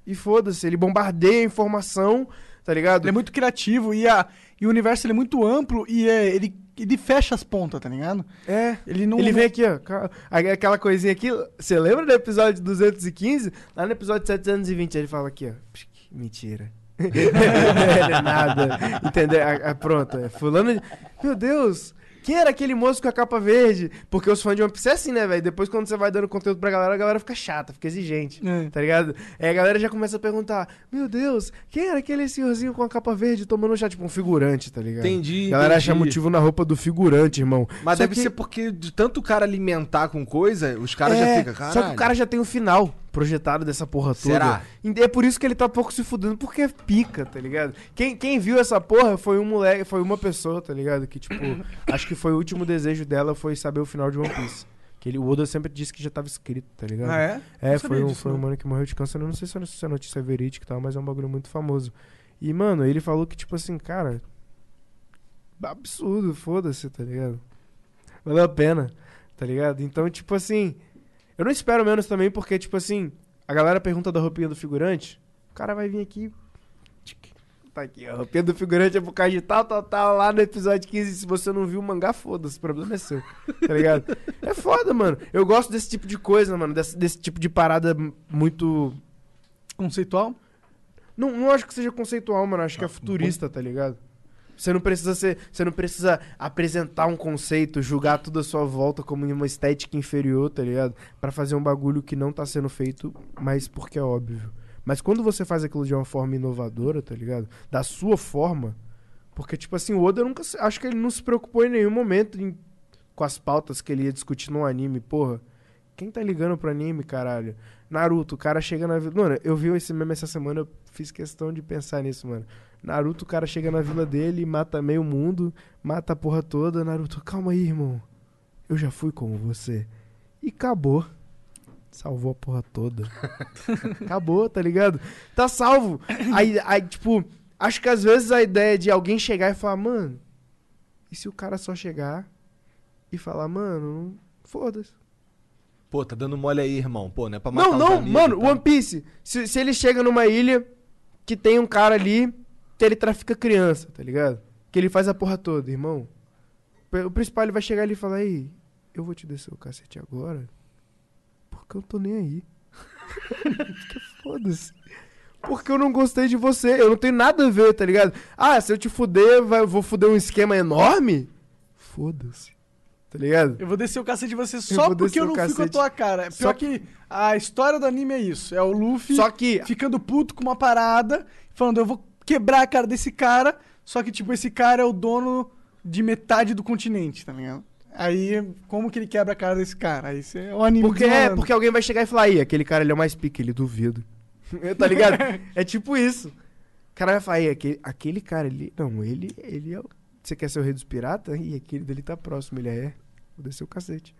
E foda-se, ele bombardeia a informação, tá ligado? Ele é muito criativo e, a, e o universo ele é muito amplo e é, ele, ele fecha as pontas, tá ligado? É. Ele não. Ele vem aqui, ó. Aquela coisinha aqui. Você lembra do episódio 215? Lá no episódio 720 ele fala aqui, ó. Mentira. É nada. Entendeu? Ah, pronto. é Fulano. de- Meu Deus! Quem era aquele moço com a capa verde? Porque os fãs de One Piece é assim, né, velho? Depois, quando você vai dando conteúdo pra galera, a galera fica chata, fica exigente. É. Tá ligado? Aí a galera já começa a perguntar: Meu Deus, quem era aquele senhorzinho com a capa verde tomando chá? Tipo um figurante, tá ligado? Entendi. A galera entendi. acha motivo na roupa do figurante, irmão. Mas Só deve que- ser porque de tanto o cara alimentar com coisa, os caras É, já ficam, caralho. Só que o cara já tem o final projetado dessa porra toda. Será? É por isso que ele tá pouco se fudendo, porque é pica, tá ligado? Quem, quem viu essa porra foi um moleque, foi uma pessoa, tá ligado? Que, tipo, acho que foi o último desejo dela foi saber o final de One Piece. Que ele, o Oda sempre disse que já tava escrito, tá ligado? Ah, é? É, foi um, disso, foi um mano que morreu de câncer. Eu não sei se a- se a notícia é verídica e tal, mas é um bagulho muito famoso. E, mano, ele falou que, tipo assim, cara. Absurdo, foda-se, tá ligado? Valeu a pena, tá ligado? Então, tipo assim. Eu não espero menos também, porque, tipo assim, a galera pergunta da roupinha do figurante. O cara vai vir aqui. Tá aqui, a roupinha do figurante é por causa de tal, tal, tal, lá no episódio 15. Se você não viu o mangá, foda-se, o problema é seu. Tá ligado? É foda, mano. Eu gosto desse tipo de coisa, mano. Desse, desse tipo de parada muito. Conceitual? Não, não acho que seja conceitual, mano. Acho que é futurista, tá ligado? Você não precisa ser. Você não precisa apresentar um conceito, julgar tudo à sua volta como uma estética inferior, tá ligado? Pra fazer um bagulho que não tá sendo feito, mas porque é óbvio. Mas quando você faz aquilo de uma forma inovadora, tá ligado? Da sua forma. Porque, tipo assim, o Oda nunca. Acho que ele não se preocupou em nenhum momento em- com as pautas que ele ia discutir num anime, porra. Quem tá ligando pro anime, caralho? Naruto, o cara chega na vila. Mano, eu vi esse meme essa semana, eu fiz questão de pensar nisso, mano. Naruto, o cara chega na vila dele, mata meio mundo, mata a porra toda. Naruto, calma aí, irmão. Eu já fui como você. E acabou. Salvou a porra toda. acabou, tá ligado? Tá salvo. Aí, aí, tipo, acho que às vezes a ideia de alguém chegar e falar, mano, e se o cara só chegar e falar, mano, foda-se. Pô, tá dando mole aí, irmão. Pô, não é pra matar Não, não, mano, tal. One Piece. Se, se ele chega numa ilha que tem um cara ali que ele trafica criança, tá ligado? Que ele faz a porra toda, irmão. O principal ele vai chegar ali e falar: Ei, eu vou te descer o cacete agora. Porque eu tô nem aí. porque foda-se. Porque eu não gostei de você. Eu não tenho nada a ver, tá ligado? Ah, se eu te fuder, vai, eu vou fuder um esquema enorme? Foda-se. Tá ligado? Eu vou descer o cacete de você Eu só vou porque eu não fui com a cacete. tua cara. É Só Pior que a história do anime é isso. É o Luffy Só que ficando puto com uma parada, falando, eu vou quebrar a cara desse cara, só que, tipo, esse cara é o dono de metade do continente, tá ligado? Aí, como que ele quebra a cara desse cara? Aí você é o anime Porque, é, porque alguém vai chegar e falar, aí, aquele cara ele é o mais pique, ele duvido. tá ligado? é tipo isso. O cara vai falar, aí, aquele, aquele cara ali. Não, ele, ele é o. Você quer ser o rei dos piratas? Ih, aquele dele tá próximo, ele é. Vou descer o cacete.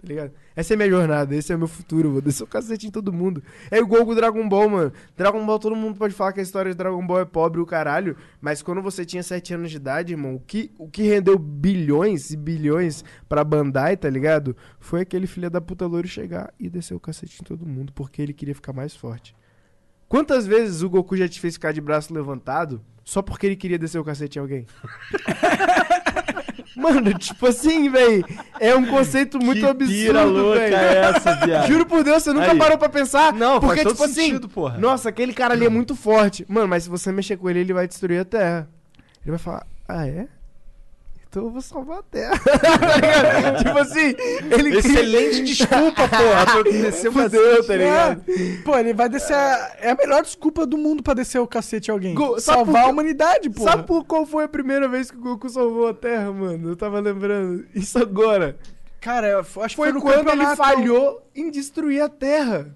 Tá ligado? Essa é minha jornada, esse é o meu futuro. Vou descer o cacete em todo mundo. É igual com o Dragon Ball, mano. Dragon Ball, todo mundo pode falar que a história de Dragon Ball é pobre o caralho. Mas quando você tinha 7 anos de idade, irmão, o que, o que rendeu bilhões e bilhões pra Bandai, tá ligado? Foi aquele filho da puta loiro chegar e descer o cacete em todo mundo. Porque ele queria ficar mais forte. Quantas vezes o Goku já te fez ficar de braço levantado só porque ele queria descer o cacete em alguém? Mano, tipo assim, velho. É um conceito muito que absurdo, velho. é essa, viado? Juro por Deus, você nunca Aí. parou pra pensar? Não, porque, faz todo tipo assim, sentido, porra. nossa, aquele cara ali é muito forte. Mano, mas se você mexer com ele, ele vai destruir a Terra. Ele vai falar, ah, é? Então eu vou salvar a Terra. tá? Tipo assim, ele Excelente desculpa, porra, pra eu descer o fudeu, tá ligado? É. Pô, ele vai descer. A... É a melhor desculpa do mundo pra descer o cacete em alguém. Go- Salvar por a humanidade, pô. Sabe por qual foi a primeira vez que o Goku salvou a Terra, mano? Eu tava lembrando. Isso agora. Cara, eu acho que Foi no quando ele campeonato- falhou em destruir a Terra.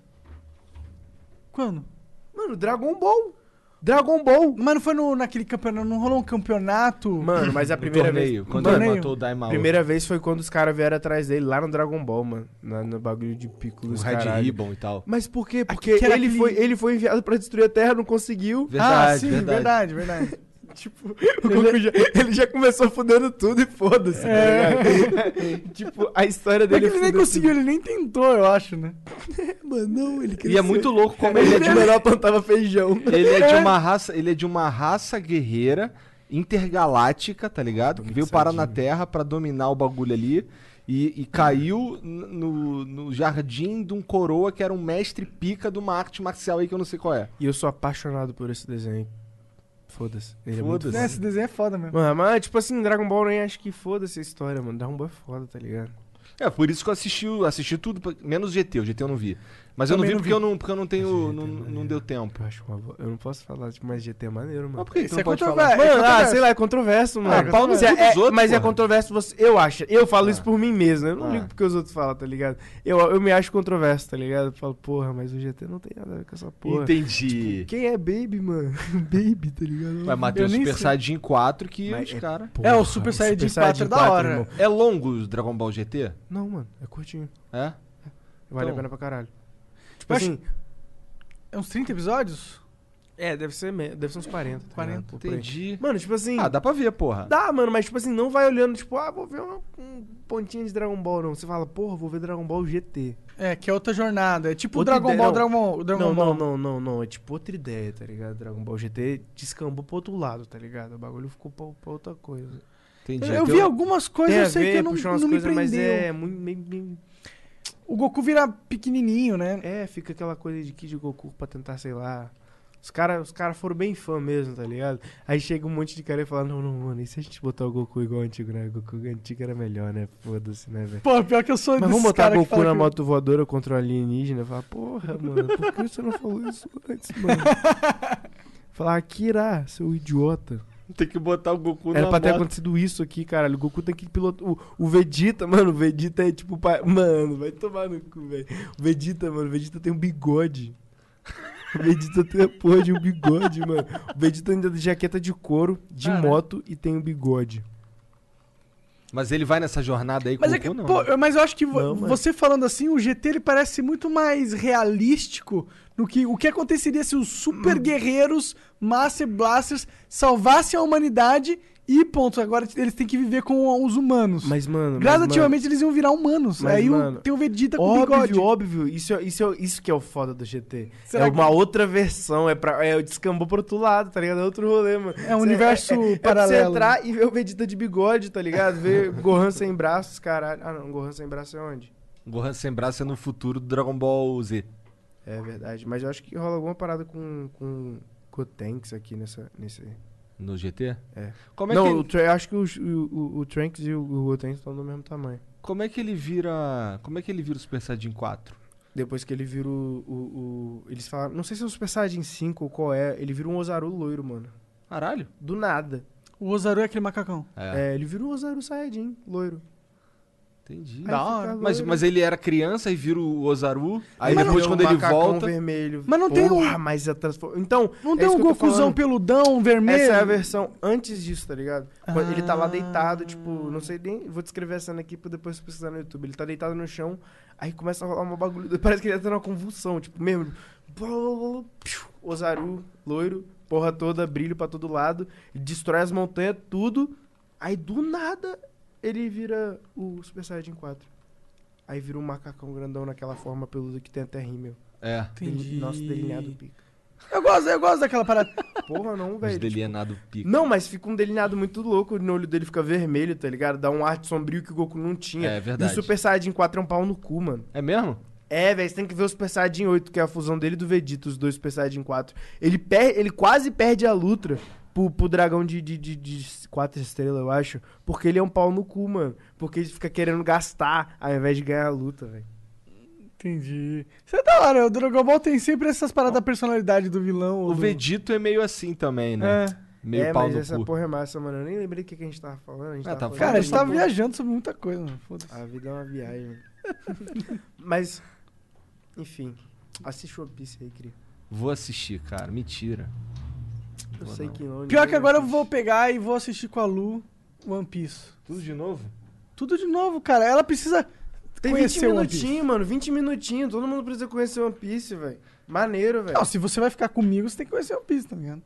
Quando? Mano, Dragon Ball. Dragon Ball. Mas não foi no, naquele campeonato. Não rolou um campeonato. Mano, mas a primeira torneio, vez. quando Mano, ele matou o Daimao. primeira vez foi quando os caras vieram atrás dele lá no Dragon Ball, mano. Na- no bagulho de pico o Red caralho. Ribbon e tal. Mas por quê? Porque ele, aquele- foi, ele foi enviado pra destruir a Terra, não conseguiu. Verdade, ah, sim, verdade. verdade, verdade. Tipo, o Goku já, ele já começou fudendo tudo e foda-se, É. tá tipo, a história Mas dele ele nem conseguiu, ele nem tentou, eu acho, né? tudo. Mano, não, ele E é muito louco como Ele ele é é de melhor plantava feijão. Ele é de uma raça, ele é de uma raça guerreira intergaláctica, tá ligado? Que veio parar na Terra pra dominar o bagulho ali e, e caiu no, no jardim de um coroa que era um mestre pica de uma arte marcial aí que eu não sei qual é. E eu sou apaixonado por esse desenho. Foda-se. Ele é muito Foda-se. Né, foda. Esse desenho é foda mesmo. Mano, mas tipo assim, Dragon Ball nem acho que foda-se a história, mano. Dragon Ball é foda, tá ligado? É, por isso que eu assisti, o- assisti tudo, menos o GT, o GT eu não vi. Mas eu não vi não porque vi. eu não, porque eu não tenho, não, é não maneiro. deu tempo. Eu acho uma... vo- Eu não posso falar, tipo, mas GT é maneiro, mano. Mas por que tu é não pode controverso. falar? É Mano, ah, controverso. sei lá, é controverso, mano. Ah, pau no Mas é, dos outros, mas é porra. controverso você. Eu acho. Eu falo isso por mim mesmo. Eu não Ah. ligo porque os outros falam, tá ligado? Eu, eu me acho controverso, tá ligado? Eu falo, porra, mas o GT não tem nada a ver com essa porra. Entendi. Quem é Baby, mano? Baby, tá ligado? Vai matar Eu o Super. Saiyajin 4 que Mas os é- cara... É, o Super Saiyajin 4 é da hora. É longo o Dragon Ball GT? Não, mano, é curtinho. É? Vale Então. a pena pra caralho. Tipo Eu acho- assim. É uns 30 episódios? É, deve ser, me- deve ser uns 40. tá 40, ligado? Por aí. Entendi. Mano, tipo assim. Ah, dá pra ver, porra. Dá, mano, mas tipo assim, não vai olhando, tipo, ah, vou ver uma, um pontinho de Dragon Ball, não. Você fala, porra, vou ver Dragon Ball GT. É, que é outra jornada. É tipo o Outra Dragon ideia, Ball, não. Dragon Ball, Dragon não, Ball. não, não, não, não. É tipo outra ideia, tá ligado? Dragon Ball GT descambou pro outro lado, tá ligado? O bagulho ficou pra, pra outra coisa. Entendi. Eu, eu vi algumas coisas, Tem eu a sei ver, que eu não, puxou umas não me coisas, mas prendeu. é muito. meio- meio- O Goku vira pequenininho, né? É, fica aquela coisa de Kid Goku pra tentar, sei lá. Os caras os cara foram bem fã mesmo, tá ligado? Aí chega um monte de cara e fala: Não, não, mano, e se a gente botar o Goku igual o antigo, né? O Goku antigo era melhor, né? Foda-se, né, velho? Pô, pior que eu sou Mas vamos botar cara Goku fala na que- moto voadora contra o alienígena? Falar, porra, mano, por que você não falou isso antes, mano? Falar, Akira, seu idiota. Tem que botar o Goku Era na pra ter moto. acontecido isso aqui, caralho. O Goku tem que pilotar. O, o Vegeta, mano, o Vegeta é tipo. pai- Mano, vai tomar no cu, velho. O Vegeta, mano, o Vegeta tem um bigode. O Vegeta tem a porra de um bigode, mano. O Vegeta ainda de jaqueta de couro, de moto e tem um bigode. Mas ele vai nessa jornada aí com Mas, o é que, não. pô, mas eu acho que Não, mano. você falando assim, o GT ele parece muito mais realístico no que o que aconteceria se os super Hum. guerreiros Master Blasters salvassem a humanidade e ponto. Agora eles têm que viver com os humanos. Mas, mano. mas, Gradativamente eles iam virar humanos. Mas, Aí mano, tem o Vegeta com Óbvio, bigode. óbvio. Isso, é- isso, é- isso que é o foda do GT. Será é que- uma outra versão. É, pra, é descambou pro outro lado, tá ligado? É outro rolê, mano. É um Cê- universo é, é, É pra paralelo. você entrar e ver o Vegeta de bigode, tá ligado? Ver Gohan sem braços, caralho. Ah, não. Gohan sem braço é onde? Gohan sem braço é no futuro do Dragon Ball Z. É verdade. Mas eu acho que rola alguma parada com, com, com o Tanks aqui nessa, nesse... No GT? É. Como é, não, que, o Tra- eu acho que os- o, o, o Trunks e o, o Tanks estão do mesmo tamanho. como é que ele vira. Como é que ele vira o Super Saiyajin 4? Depois que ele vira o, o, o- Eles falaram... Não sei se é o Super Saiyajin 5 ou qual é. Ele vira um Ozaru loiro, mano. Caralho. Do nada. O Ozaru é aquele macacão. É, É, ele vira um Ozaru Saiyajin loiro. Entendi. Da hora. Mas, mas ele era criança e vira o Ozaru. Aí Mas depois, um quando ele volta. vermelho. Mas não tem Porra, um- mas a transforma... Então, Não é tem um Gokuzão peludão, vermelho? Essa é a versão antes disso, tá ligado? Quando Ele tá lá Ah. deitado, tipo, não sei nem. Vou descrever a cena aqui pra depois você pesquisar no YouTube. Ele tá deitado no chão, aí começa a rolar uma bagulho. Parece que ele tá tendo uma convulsão, tipo, mesmo. Ozaru, loiro, porra toda, brilho pra todo lado, destrói as montanhas, tudo. Aí do nada ele vira o Super Saiyajin 4. Aí vira um macacão grandão naquela forma peluda que tem até rímel. É. Entendi. Nosso delineado pica. Eu gosto, eu gosto daquela parada. Porra, não, Os velho. tipo, delineado pica. Não, mas fica um delineado muito louco, no olho dele fica vermelho, tá ligado? Dá um ar de sombrio que o Goku não tinha. É E o verdade. Super Saiyajin 4 é um pau no cu, mano. É mesmo? É, velho, você tem que ver o Super Saiyajin 8, que é a fusão dele e do Vegeta, os dois Super Saiyajin 4. Ele, per ele quase perde a luta, pro, pro dragão de, de, de, de quatro estrelas, eu acho. Porque ele é um pau no cu, mano. Porque ele fica querendo gastar ao invés de ganhar a luta, velho. Entendi. Isso é da hora. O Dragon Ball tem sempre essas paradas da personalidade do vilão. O do... Vegito é meio assim também, né? É. Meio é, pau mas no essa cu. porra é massa, mano. Eu nem lembrei o que, que a gente tava falando. A gente Ah, tava tá falando Cara, a gente tava viajando sobre muita coisa, mano. Foda-se. A vida é uma viagem. mas, enfim. Assiste One Piece aí, cria. Vou assistir, cara. Mentira. Eu Vou sei não. que não. Pior que agora eu vou pegar e vou assistir com a Lu One Piece. Tudo de novo? Tudo de novo, cara. Ela precisa Tem 20 conhecer o One Piece. minutinhos, mano. 20 minutinhos. Todo mundo precisa conhecer One Piece, velho. Maneiro, velho. Não, se você vai ficar comigo, você tem que conhecer One Piece, tá ligado?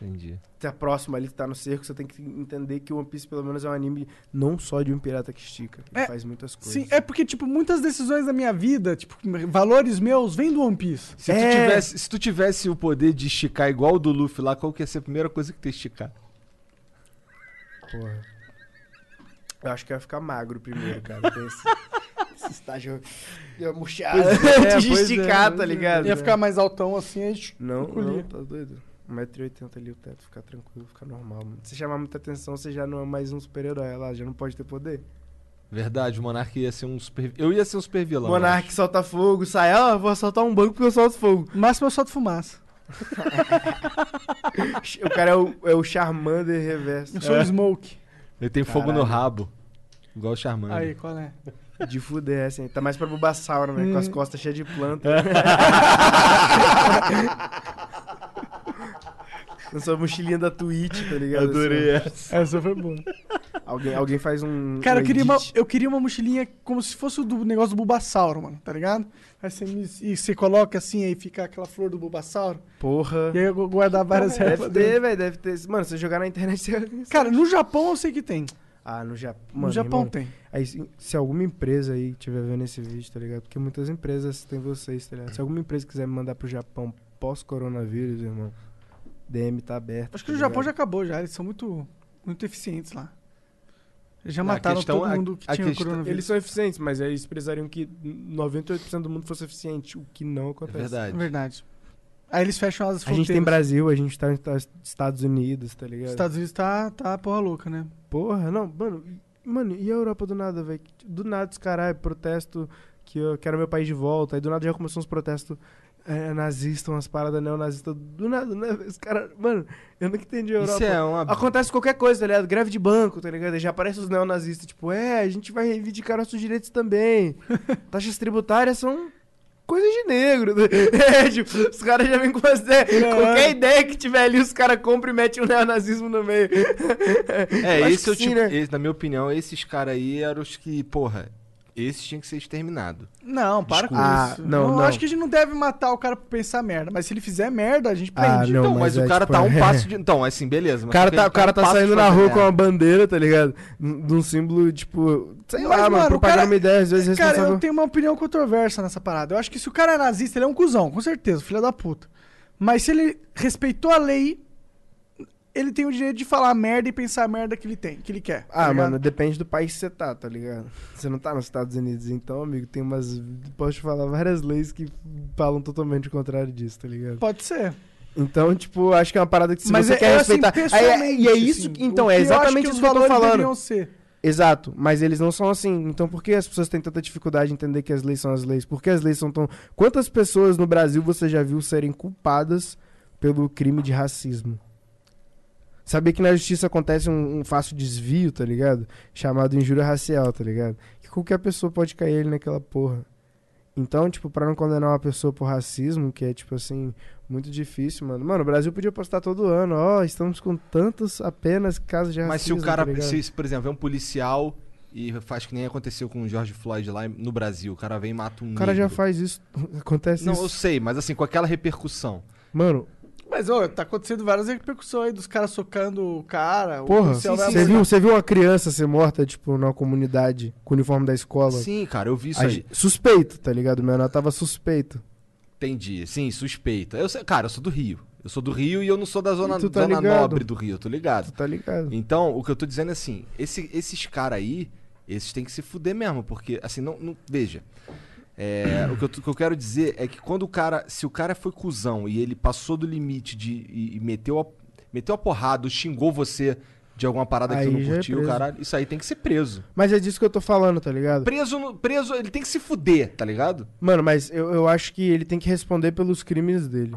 Entendi. Tá próximo ali que tá no cerco, você tem que entender que o One Piece, pelo menos, é um anime não só de um pirata que estica. Ele É, faz muitas coisas. Sim, é porque, tipo, muitas decisões da minha vida, tipo, valores meus, vêm do One Piece. Se, É. tu tivesse, se tu tivesse o poder de esticar igual o do Luffy lá, qual que ia ser a primeira coisa que tu ia esticar? Porra. Eu acho que eu ia ficar magro primeiro, cara. Tem esse, esse estágio de murchado é, de é, esticar, tá é. ligado? Ia ficar mais altão assim, aí... Não, encolhia. não, tá doido. 1,80m ali o teto, ficar tranquilo, ficar normal. Mano. Se chamar muita atenção, você já não é mais um super-herói lá, já não pode ter poder. Verdade, o Monark ia ser um super. Eu ia ser um super vilão. Monark solta fogo, sai, ó, vou assaltar um banco porque eu solto fogo. No máximo eu solto fumaça. o cara é o, é o Charmander reverso. Eu sou o Smoke. Ele tem fogo no Caralho. rabo. Igual o Charmander. Aí, qual é? De fuder, assim. Tá mais pra Bulbasauro, né? Com as costas cheias de planta. Na sua mochilinha da Twitch, tá ligado? Adorei Assim, essa. Essa foi boa. alguém, alguém faz um. Cara, um eu queria, uma, eu queria uma mochilinha como se fosse o do negócio do Bulbasauro, mano, tá ligado? Aí você, me- e você coloca assim, aí fica aquela flor do Bulbasauro. Porra. E aí eu vou guardar várias Deve ervas ter, dentro. velho, deve ter. Mano, se você jogar na internet, você... Cara, no Japão eu sei que tem. Ah, no Japão. No Japão tem. Aí, se, se alguma empresa aí estiver vendo esse vídeo, tá ligado? Porque muitas empresas têm vocês, tá ligado? Se alguma empresa quiser me mandar pro Japão pós-coronavírus, irmão, DM tá aberto. Acho que tá no Japão já acabou já, eles são muito, muito eficientes lá. Eles já A mataram questão- todo a- mundo que a tinha questão- coronavírus. Eles são eficientes, mas aí eles precisariam que 98% do mundo fosse eficiente, o que não É acontece. verdade. É verdade. Aí eles fecham as A fronteiras. gente tem Brasil, a gente tá nos Estados Unidos, tá ligado? Estados Unidos tá, tá porra louca, né? Porra, não, mano, e- mano, e a Europa do nada, velho? Do nada, os caralho, protesto que eu quero meu país de volta. Aí do nada já começou uns protestos é, nazistas, umas paradas neonazistas. Do nada, né? Os caras, mano, eu nunca entendi a Europa. Isso é uma. Acontece qualquer coisa, tá ligado? Greve de banco, tá ligado? Já aparecem os neonazistas, tipo, é, a gente vai reivindicar nossos direitos também. Taxas tributárias são coisa de negro. né? É, tipo, os caras já vêm com as ideias. Qualquer ideia que tiver ali, os caras compram e metem o neonazismo no meio. É, Eu esse é o sim, tipo. né? esse, na minha opinião, esses caras aí eram os que, porra, esses tinham que ser exterminados. Não, para com Desculpa. isso. Ah, não, eu não. acho que a gente não deve matar o cara por pensar merda. Mas se ele fizer merda, a gente prende. Ah, não. Então, mas, mas o é, cara tipo, tá um é. passo de. Então, assim, beleza. O mas cara tá, o cara um tá passo de saindo na rua com uma bandeira, tá ligado? De um símbolo, tipo, sei Mas, lá, mano, mano, o propagando cara- uma ideia, às vezes Cara, responsável. eu tenho uma opinião controversa nessa parada. Eu acho que se o cara é nazista, ele é um cuzão, com certeza, filho da puta. Mas se ele respeitou a lei, ele tem o direito de falar merda e pensar a merda que ele tem, que ele quer. tá Ah, ligado? mano, depende do país que você tá, tá ligado? Você não tá nos Estados Unidos, então, amigo, tem umas. Posso te falar várias leis que falam totalmente o contrário disso, tá ligado? Pode ser. Então, tipo, acho que é uma parada que se Mas você é, quer é assim, respeitar. Aí é- e é isso. assim, que- então, é exatamente isso que eu tô falando. ser. Exato, mas eles não são assim. Então por que as pessoas têm tanta dificuldade em entender que as leis são as leis? Por que as leis são tão. Quantas pessoas no Brasil você já viu serem culpadas pelo crime de racismo? Sabia que na justiça acontece um, um fácil desvio, tá ligado? Chamado injúria racial, tá ligado? Que qualquer pessoa pode cair ali naquela porra. Então, tipo, pra não condenar uma pessoa por racismo, que é, tipo assim, muito difícil, mano. Mano, o Brasil podia postar todo ano, ó, estamos com tantos apenas casos de racismo. Mas se o cara, tá se, por exemplo, é um policial e faz que nem aconteceu com o George Floyd lá no Brasil, o cara vem e mata um O cara já negro. faz isso. Acontece Não, eu isso. sei, mas assim, com aquela repercussão. Mano, Mas, ô, tá acontecendo várias repercussões aí dos caras socando o cara. o porra, você viu, você viu uma criança ser morta, tipo, numa comunidade com o uniforme da escola? Sim, cara, eu vi isso aí. Suspeito, tá ligado? O menor tava suspeito. Entendi. Sim, suspeita. Eu cara, eu sou do Rio. Eu sou do Rio e eu não sou da zona, tá zona nobre do Rio, eu tô ligado. Tu tá ligado? Então, o que eu tô dizendo é assim, esse- esses caras aí, esses têm que se fuder mesmo, porque, assim, não. não- veja. É, o, que eu, o que eu quero dizer é que quando o cara. Se o cara foi cuzão e ele passou do limite de. e, e meteu a. meteu a porrada, xingou você de alguma parada que Aí tu não é curtiu, preso. caralho, isso aí tem que ser preso. Mas é disso que eu tô falando, tá ligado? Preso, no- preso, ele tem que se fuder, tá ligado? Mano, mas eu, eu acho que ele tem que responder pelos crimes dele.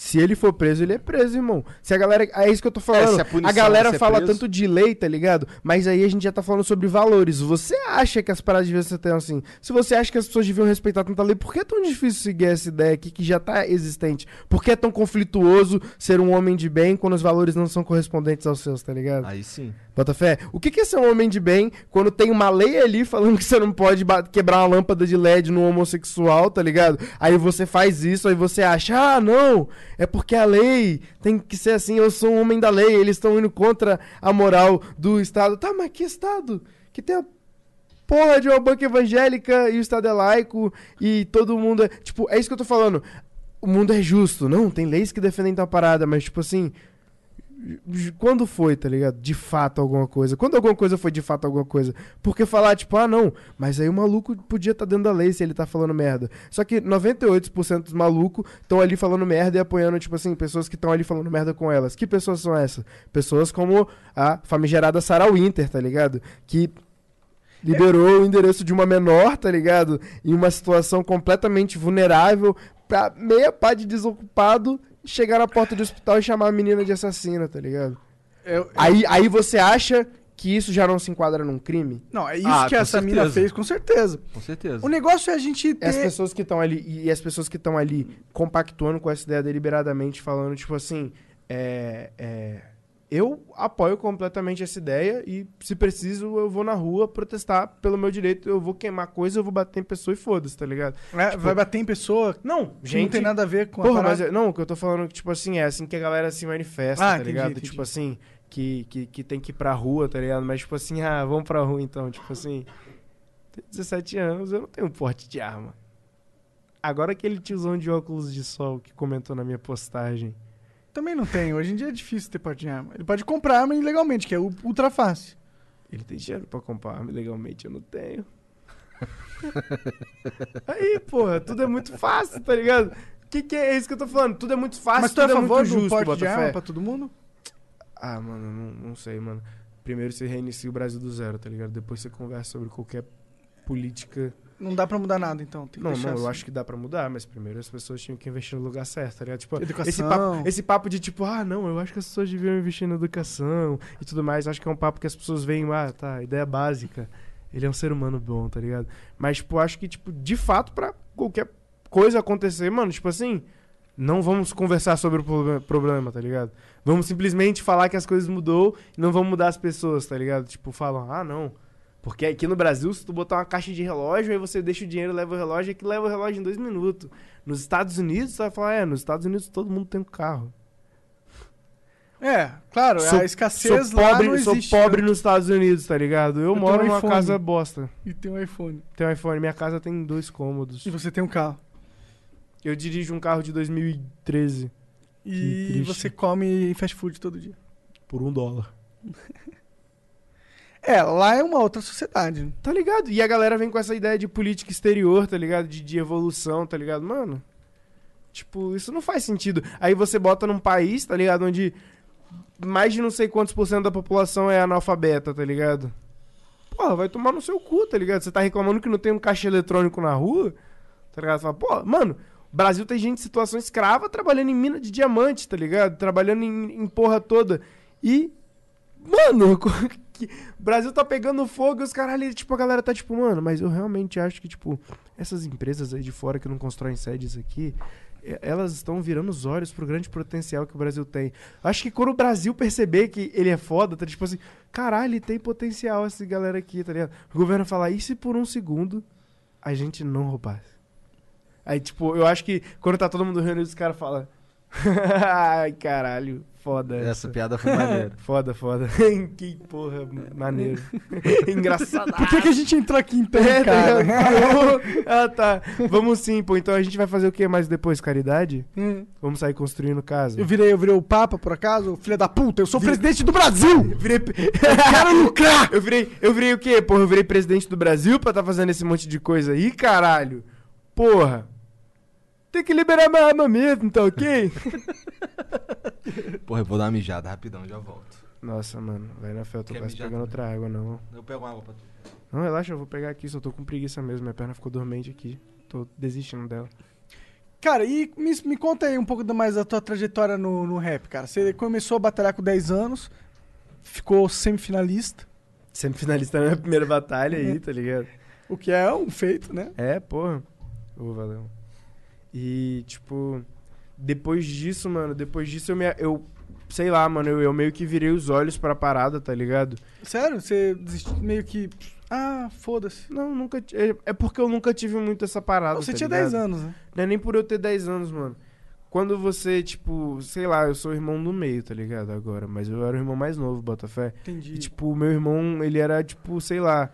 Se ele for preso, ele é preso, irmão. Se a galera. É isso que eu tô falando. se a punição a galera é fala preso. tanto de lei, tá ligado? Mas aí a gente já tá falando sobre valores. Você acha que as paradas deviam ser tão assim? Se você acha que as pessoas deviam respeitar tanta lei, por que é tão difícil seguir essa ideia aqui que já tá existente? Por que é tão conflituoso ser um homem de bem quando os valores não são correspondentes aos seus, tá ligado? Aí sim. Bota fé. O que que é ser um homem de bem quando tem uma lei ali falando que você não pode quebrar uma lâmpada de LED no homossexual, tá ligado? Aí você faz isso, aí você acha, ah, não, é porque a lei tem que ser assim, eu sou um homem da lei, eles estão indo contra a moral do Estado. Tá, mas que Estado? Que tem a porra de uma banca evangélica e o Estado é laico e todo mundo é. Tipo, é isso que eu tô falando. O mundo é justo. Não, tem leis que defendem tal parada, mas tipo assim. Quando foi, tá ligado? De fato alguma coisa. Quando alguma coisa foi de fato alguma coisa. Porque falar, tipo, ah, não, mas aí o maluco podia estar dentro da lei se ele tá falando merda. Só que 98% dos malucos estão ali falando merda e apoiando, tipo assim, pessoas que estão ali falando merda com elas. Que pessoas são essas? Pessoas como a famigerada Sarah Winter, tá ligado? Que liberou o endereço de uma menor, tá ligado? Em uma situação completamente vulnerável pra meia pá de desocupado chegar na porta do hospital e chamar a menina de assassina, tá ligado? Eu- Aí, aí você acha que isso já não se enquadra num crime? Não, é isso Ah, que essa mina certeza. fez, com certeza. Com certeza. O negócio é a gente ter. As pessoas que estão ali, e as pessoas que estão ali compactuando com essa ideia deliberadamente, falando, tipo assim, é, é, eu apoio completamente essa ideia e, se preciso, eu vou na rua protestar pelo meu direito, eu vou queimar coisa, eu vou bater em pessoa e foda-se, tá ligado? né, vai bater em pessoa Não, não gente, tem nada a ver com a Porra, mas parada. eu- não, o que eu tô falando que, tipo assim, é assim que a galera se manifesta, Ah, tá entendi, ligado? entendi. Tipo assim, que, que, que tem que ir pra rua, tá ligado? Mas, tipo assim, ah, vamos pra rua então. Tipo assim, tenho 17 anos, eu não tenho porte de arma. Agora aquele tiozão de óculos de sol que comentou na minha postagem. Também não tem. Hoje em dia é difícil ter parte de arma. Ele pode comprar arma ilegalmente, que é ultra fácil. Ele tem dinheiro pra comprar arma legalmente, eu não tenho. Aí, porra, tudo é muito fácil, tá ligado? Que que é isso que eu tô falando? Tudo é muito fácil, Mas tu é a tudo favor muito do justo, porte de Botafé. arma pra todo mundo? Ah, mano, não, não sei, mano. Primeiro você reinicia o Brasil do zero, tá ligado? Depois você conversa sobre qualquer política. Não dá pra mudar nada, então. Não, não, eu assim. acho que dá pra mudar, mas primeiro as pessoas tinham que investir no lugar certo, tá ligado? Tipo, Educação. esse papo, esse papo de tipo, ah, não, eu acho que as pessoas deviam investir na educação e tudo mais. Acho que é um papo que as pessoas veem, ah, tá, ideia básica. Ele é um ser humano bom, tá ligado? Mas, tipo, acho que, tipo, de fato, pra qualquer coisa acontecer, mano, tipo assim, não vamos conversar sobre o proble- problema, tá ligado? Vamos simplesmente falar que as coisas mudou e não vamos mudar as pessoas, tá ligado? Tipo, falam, ah, não. Porque aqui no Brasil, se tu botar uma caixa de relógio, aí você deixa o dinheiro, leva o relógio, é que leva o relógio em dois minutos. Nos Estados Unidos, você vai falar, é, nos Estados Unidos todo mundo tem um carro. É, claro, Sou- a escassez Sou lá pobre, não sou existe. pobre né? nos Estados Unidos, tá ligado? Eu, tenho moro um numa iPhone. casa bosta. E tem um iPhone. Tenho um iPhone, minha casa tem dois cômodos. E você tem um carro. Eu dirijo um carro de 2013 Que E você come fast food todo dia. por um dólar. É, lá é uma outra sociedade. Tá ligado? E a galera vem com essa ideia de política exterior, tá ligado? De, de evolução, tá ligado? Mano, tipo, isso não faz sentido. Aí você bota num país, tá ligado? Onde mais de não sei quantos por cento da população é analfabeta, tá ligado? Porra, vai tomar no seu cu, tá ligado? Você tá reclamando que não tem um caixa eletrônico na rua, tá ligado? Você Fala, pô, mano, Brasil tem gente em situação escrava trabalhando em mina de diamante, tá ligado? Trabalhando em, em porra toda. E, mano, que- o Brasil tá pegando fogo e os caralho, tipo, a galera tá tipo, mano, mas eu realmente acho que, tipo, essas empresas aí de fora que não constroem sedes aqui, elas estão virando os olhos pro grande potencial que o Brasil tem. Acho que quando o Brasil perceber que ele é foda, tá tipo assim, caralho, tem potencial essa galera aqui, tá ligado? O governo fala, e se por um segundo a gente não roubasse? Aí, tipo, eu acho que quando tá todo mundo reunido, os caras falam, ai, caralho, foda essa. Essa piada foi maneira. Foda, foda. que porra, maneiro. Engraçado. Por que, que a gente entrou aqui então, É, cara? tá ligado? ah, tá. Vamos sim, pô. Então a gente vai fazer o que mais depois? Caridade? Hum. Vamos sair construindo casa? Eu virei, eu virei o Papa, por acaso? Filha da puta, eu sou presidente do Brasil! Eu virei. Quero lucrar! Eu virei, eu virei o quê? Porra, eu virei presidente do Brasil pra tá fazendo esse monte de coisa aí, caralho. Porra. Tem que liberar minha arma mesmo, tá ok? Porra, eu vou dar uma mijada rapidão, já volto. Nossa, mano, vai na fé, eu tô Quer quase mijar pegando também? outra água, não. Eu pego uma água pra tu. Não, relaxa, eu vou pegar aqui, só tô com preguiça mesmo. Minha perna ficou dormente aqui. Tô desistindo dela. Cara, e me, me conta aí um pouco da- mais da tua trajetória no, no rap, cara. Você começou a batalhar com 10 anos, ficou semifinalista, Sempre finalista na minha primeira batalha aí, tá ligado? o que é um feito, né? É, porra. Ô, valeu. E, tipo, depois disso, mano, depois disso eu me. Eu, sei lá, mano, eu, eu meio que virei os olhos pra parada, tá ligado? Sério? Você desistiu meio que. Ah, foda-se. Não, nunca. É, é porque eu nunca tive muito essa parada. Você tá tinha ligado? 10 anos, né? Não é nem por eu ter 10 anos, mano. Quando você, tipo, sei lá, eu sou o irmão do meio, tá ligado? Agora, mas eu era o irmão mais novo, Botafé. Entendi. E, tipo, o meu irmão, ele era, tipo, sei lá,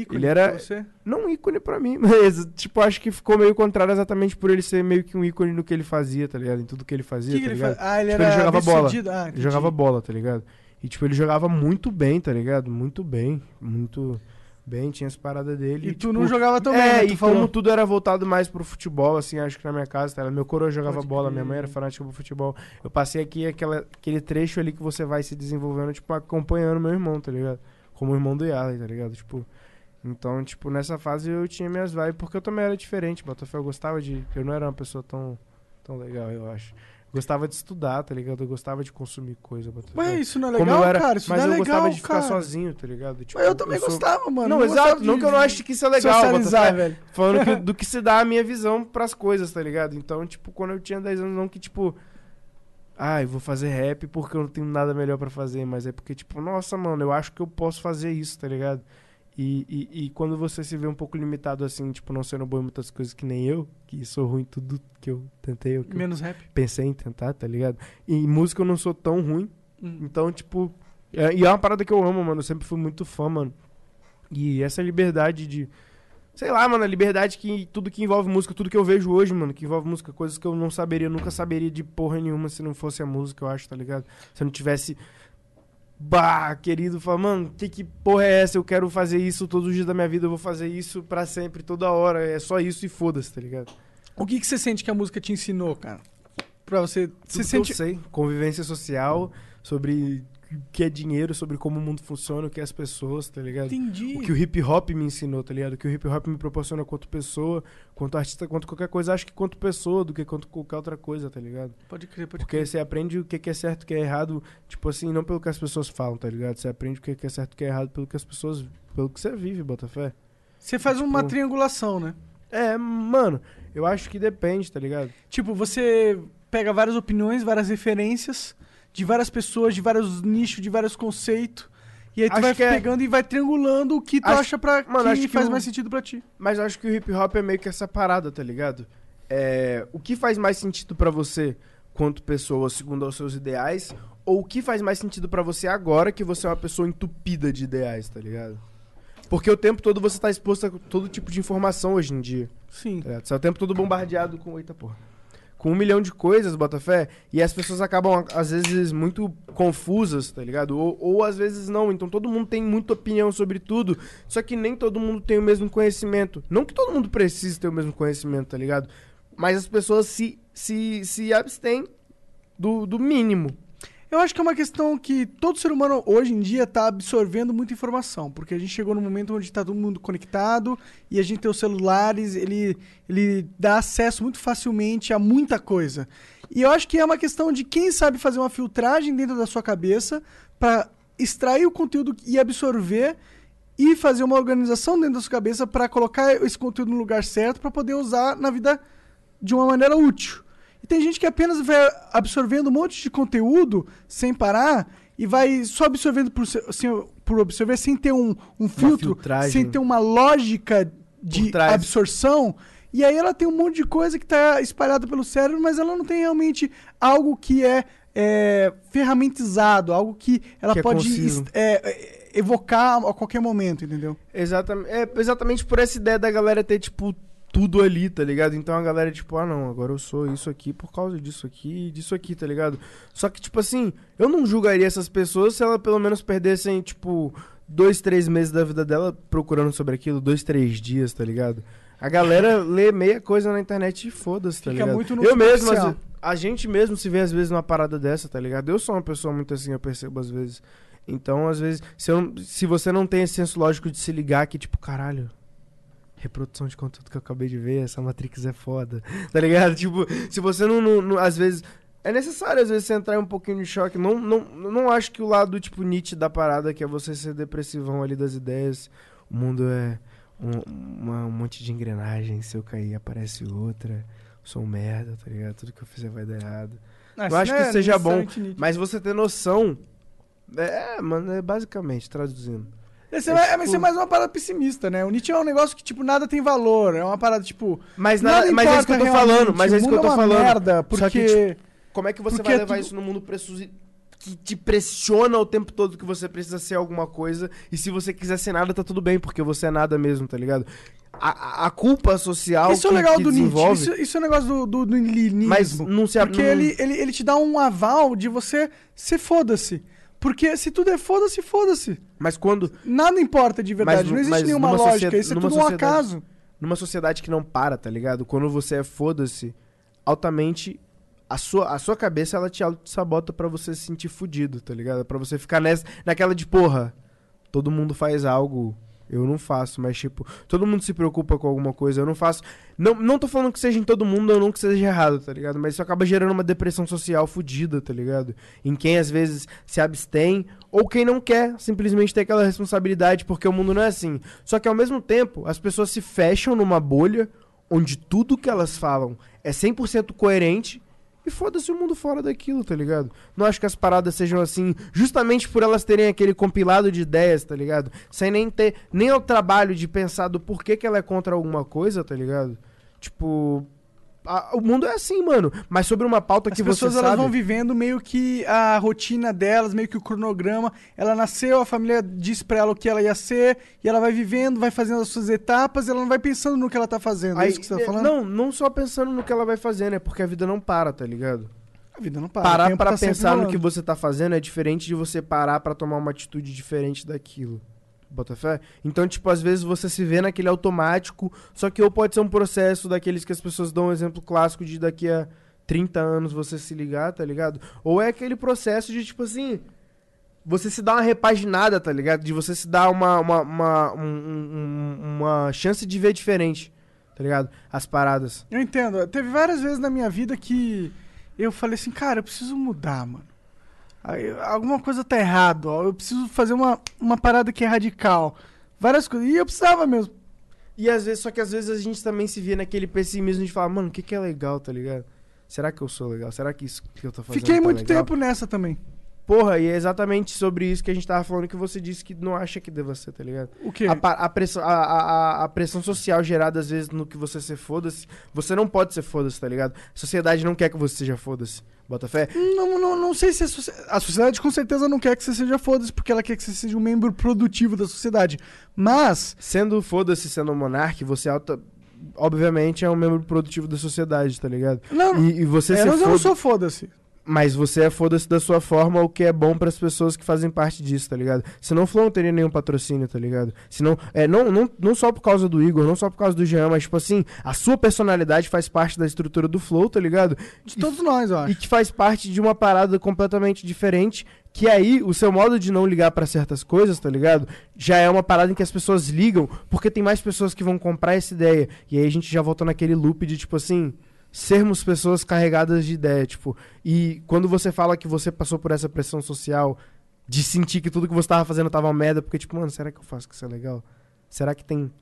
ícone ele era- não um ícone pra mim, mas, tipo, acho que ficou meio contrário exatamente por ele ser meio que um ícone no que ele fazia, tá ligado? Em tudo que ele fazia, que, que tá ele ligado? faz? Ah, ele Tipo, era ele jogava bola. Ah, Ele jogava bola, tá ligado? E, tipo, ele jogava muito bem, tá ligado? Muito bem, muito bem, tinha as paradas dele. E tu tipo, não jogava tão bem, é, né? e falou. como tudo era voltado mais pro futebol, assim, acho que na minha casa, tá? ligado? meu coroa jogava Pode bola, crer. minha mãe era fanática pro futebol. Eu passei aqui aquela, aquele trecho ali que você vai se desenvolvendo, tipo, acompanhando meu irmão, tá ligado? Como o irmão do Yarley, tá ligado? Tipo, então, tipo, nessa fase eu tinha minhas vibes, porque eu também era diferente, Botafé, eu gostava de... Eu não era uma pessoa tão, tão legal, eu acho. Gostava de estudar, tá ligado? Eu gostava de consumir coisa, Botafé. Mas isso não é legal, eu era, cara? Isso mas não é eu legal, gostava de ficar cara. sozinho, tá ligado? Tipo, Mas eu também sou- gostava, mano. Não, Eu exato. gostava Não que eu não acho que isso é legal, Socializar, velho. Falando que- do que se dá a minha visão pras coisas, tá ligado? Então, tipo, quando eu tinha 10 anos, não que, tipo... Ai, vou fazer rap porque eu não tenho nada melhor pra fazer. Mas é porque, tipo, nossa, mano, eu acho que eu posso fazer isso, tá ligado? E, e, e quando você se vê um pouco limitado assim, tipo, não sendo bom em muitas coisas que nem eu, que sou ruim em tudo que eu tentei, que eu Menos rap. pensei em tentar, tá ligado? E em música eu não sou tão ruim, Hum. então, tipo. É, e é uma parada que eu amo, mano. Eu sempre fui muito fã, mano. E essa liberdade de. Sei lá, mano, a liberdade que tudo que envolve música, tudo que eu vejo hoje, mano, que envolve música, coisas que eu não saberia, eu nunca saberia de porra nenhuma se não fosse a música, eu acho, tá ligado? Se eu não tivesse. Bah, querido, falar, mano, que, que porra é essa? Eu quero fazer isso todos os dias da minha vida, eu vou fazer isso pra sempre, toda hora. É só isso e foda-se, tá ligado? O que, que você sente que a música te ensinou, cara? Pra você. Você Tudo sente. que eu sei, convivência social, sobre o que é dinheiro, sobre como o mundo funciona, o que é as pessoas, tá ligado? Entendi. O que o hip hop me ensinou, tá ligado? O que o hip hop me proporciona quanto pessoa, quanto artista, quanto qualquer coisa, acho que quanto pessoa do que quanto qualquer outra coisa, tá ligado? Pode crer, pode Porque você aprende o que é certo e o que é errado, tipo assim, não pelo que as pessoas falam, tá ligado? Você aprende o que é certo e o que é errado pelo que as pessoas, pelo que você vive, Botafé. Você faz uma Tipo- triangulação, né? É, mano, eu acho que depende, tá ligado? Tipo, você pega várias opiniões, várias referências de várias pessoas, de vários nichos, de vários conceitos. E aí tu Acho vai que é- pegando e vai triangulando o que tu Acho- acha pra Mano, que acho que faz o- mais sentido pra ti. Mas eu acho que o hip hop é meio que essa parada, tá ligado? É, o que faz mais sentido pra você quanto pessoa, segundo aos seus ideais, ou o que faz mais sentido pra você agora que você é uma pessoa entupida de ideais, tá ligado? Porque o tempo todo você tá exposto a todo tipo de informação hoje em dia, Sim. tá? Você é o tempo todo bombardeado com, eita porra, com um milhão de coisas, Botafé, e as pessoas acabam, às vezes, muito confusas, tá ligado? Ou, ou às vezes não, então todo mundo tem muita opinião sobre tudo, só que nem todo mundo tem o mesmo conhecimento. Não que todo mundo precise ter o mesmo conhecimento, tá ligado? Mas as pessoas se, se, se abstêm do, do mínimo. Eu acho que é uma questão que todo ser humano hoje em dia tá absorvendo muita informação, porque a gente chegou num momento onde tá todo mundo conectado e a gente tem os celulares, ele, ele dá acesso muito facilmente a muita coisa. E eu acho que é uma questão de quem sabe fazer uma filtragem dentro da sua cabeça para extrair o conteúdo e absorver e fazer uma organização dentro da sua cabeça para colocar esse conteúdo no lugar certo para poder usar na vida de uma maneira útil. E tem gente que apenas vai absorvendo um monte de conteúdo sem parar e vai só absorvendo por, sem, por absorver sem ter um, um filtro, sem ter uma lógica de absorção. E aí ela tem um monte de coisa que está espalhada pelo cérebro, mas ela não tem realmente algo que é, é, ferramentizado, algo que ela Que é pode é, é, evocar a qualquer momento, entendeu? Exatamente, é exatamente por essa ideia da galera ter, tipo, tudo ali, tá ligado? Então a galera, tipo, ah, não, agora eu sou isso aqui por causa disso aqui e disso aqui, tá ligado? Só que, tipo assim, eu não julgaria essas pessoas se elas pelo menos perdessem, tipo, dois, três meses da vida dela procurando sobre aquilo, dois, três dias, tá ligado? A galera lê meia coisa na internet e foda-se, tá Fica ligado? muito no eu mesmo, às- a gente mesmo se vê às vezes numa parada dessa, tá ligado? Eu sou uma pessoa muito assim, eu percebo às vezes. Então, às vezes, se, eu se você não tem esse senso lógico de se ligar que, tipo, caralho, reprodução de conteúdo que eu acabei de ver, essa Matrix é foda, tá ligado? Tipo, se você não, não- não- às vezes... É necessário, às vezes, você entrar em um pouquinho de choque. Não, não, não acho que o lado, tipo, Nietzsche da parada, que é você ser depressivão ali das ideias, o mundo é um, uma- um monte de engrenagem, se eu cair aparece outra, sou um merda, tá ligado? Tudo que eu fizer vai dar errado. Ah, Eu acho não que é seja bom. Mas você ter noção. É, mano, é basicamente, traduzindo. Esse é, é tipo- é mais uma parada pessimista, né? O Nietzsche é um negócio que, tipo, nada tem valor. É uma parada, tipo. Mas, nada nada, mas é isso que eu tô falando, mas é isso que eu tô é falando. merda, Só porque. que, tipo, Como é que você Porque vai é levar tudo- isso no mundo que te pressiona o tempo todo que você precisa ser alguma coisa e se você quiser ser nada, tá tudo bem, porque você é nada mesmo, tá ligado? A, a- culpa social Isso é o que- legal que do Nietzsche. desenvolve, Isso, isso é o negócio do, do, do mas não se Porque não- ele, ele, ele te dá um aval de você ser foda-se. Porque se tudo é foda-se, foda-se. Mas quando Nada importa de verdade. Mas- não existe nenhuma lógica. Isso é tudo um acaso. numa sociedade que não para, tá ligado? Quando você é foda-se, altamente a sua, a sua cabeça ela te sabota pra você se sentir fudido, tá ligado? Pra você ficar nessa, naquela de porra, todo mundo faz algo, eu não faço, mas tipo, todo mundo se preocupa com alguma coisa, eu não faço. Não, não tô falando que seja em todo mundo ou não que seja errado, tá ligado? Mas isso acaba gerando uma depressão social fudida, tá ligado? Em quem às vezes se abstém ou quem não quer simplesmente ter aquela responsabilidade, porque o mundo não é assim. Só que ao mesmo tempo, as pessoas se fecham numa bolha onde tudo que elas falam é 100% coerente e foda-se o mundo fora daquilo, tá ligado? Não acho que as paradas sejam assim, justamente por elas terem aquele compilado de ideias, tá ligado? Sem nem ter nem o trabalho de pensar do porquê que ela é contra alguma coisa, tá ligado? Tipo, a- o mundo é assim, mano. Mas sobre uma pauta As que pessoas você elas sabe... vão vivendo meio que a rotina delas, meio que o cronograma. Ela nasceu, a família diz pra ela o que ela ia ser, e ela vai vivendo, vai fazendo as suas etapas, e ela não vai pensando no que ela tá fazendo. é Aí, isso que você tá é, falando? Não, não só pensando no que ela vai fazer, né? Porque a vida não para, tá ligado? A vida não para. parar pra tá pensar no que você tá fazendo é diferente de você parar pra tomar uma atitude diferente daquilo. Bota fé? Então, tipo, às vezes você se vê naquele automático, só que ou pode ser um processo daqueles que as pessoas dão um exemplo clássico de daqui a 30 anos você se ligar, tá ligado? Ou é aquele processo de, tipo assim, você se dá uma repaginada, tá ligado? De você se dar uma, uma, uma, um- um- uma chance de ver diferente, tá ligado? As paradas. Eu entendo. Teve várias vezes na minha vida que eu falei assim, cara, eu preciso mudar, mano. Alguma coisa tá errado, ó. Eu preciso fazer uma, uma parada que é radical. Várias coisas. E eu precisava mesmo. E às vezes, só que às vezes a gente também se vê naquele pessimismo de falar, mano, o que, que é legal, tá ligado? Será que eu sou legal? Será que isso que eu tô fazendo Fiquei tá muito legal? tempo nessa também. Porra, e é exatamente sobre isso que a gente tava falando que você disse que não acha que deva ser, tá ligado? O quê? A, a pressão, a, a- a pressão social gerada às vezes no que você ser foda-se, você não pode ser foda-se, tá ligado? A sociedade não quer que você seja foda-se. Bota fé? Não, não, não sei se a, socie- a sociedade com certeza não quer que você seja foda-se, porque ela quer que você seja um membro produtivo da sociedade. Mas, Sendo foda-se, sendo um monarca, você alta, obviamente é um membro produtivo da sociedade, tá ligado? não, E, e você é, eu não sou foda-se. Mas você é foda-se da sua forma, o que é bom pras pessoas que fazem parte disso, tá ligado? Senão o Flow não teria nenhum patrocínio, tá ligado? Senão, é, não, não, não só por causa do Igor, não só por causa do Jean, mas tipo assim, a sua personalidade faz parte da estrutura do Flow, tá ligado? De todos nós, eu E que faz parte de uma parada completamente diferente, que aí o seu modo de não ligar pra certas coisas, tá ligado? Já é uma parada em que as pessoas ligam, porque tem mais pessoas que vão comprar essa ideia. E aí a gente já volta naquele loop de tipo assim, sermos pessoas carregadas de ideia, tipo, e quando você fala que você passou por essa pressão social de sentir que tudo que você tava fazendo tava uma merda, porque tipo, mano, será que eu faço que isso é legal? Será que tem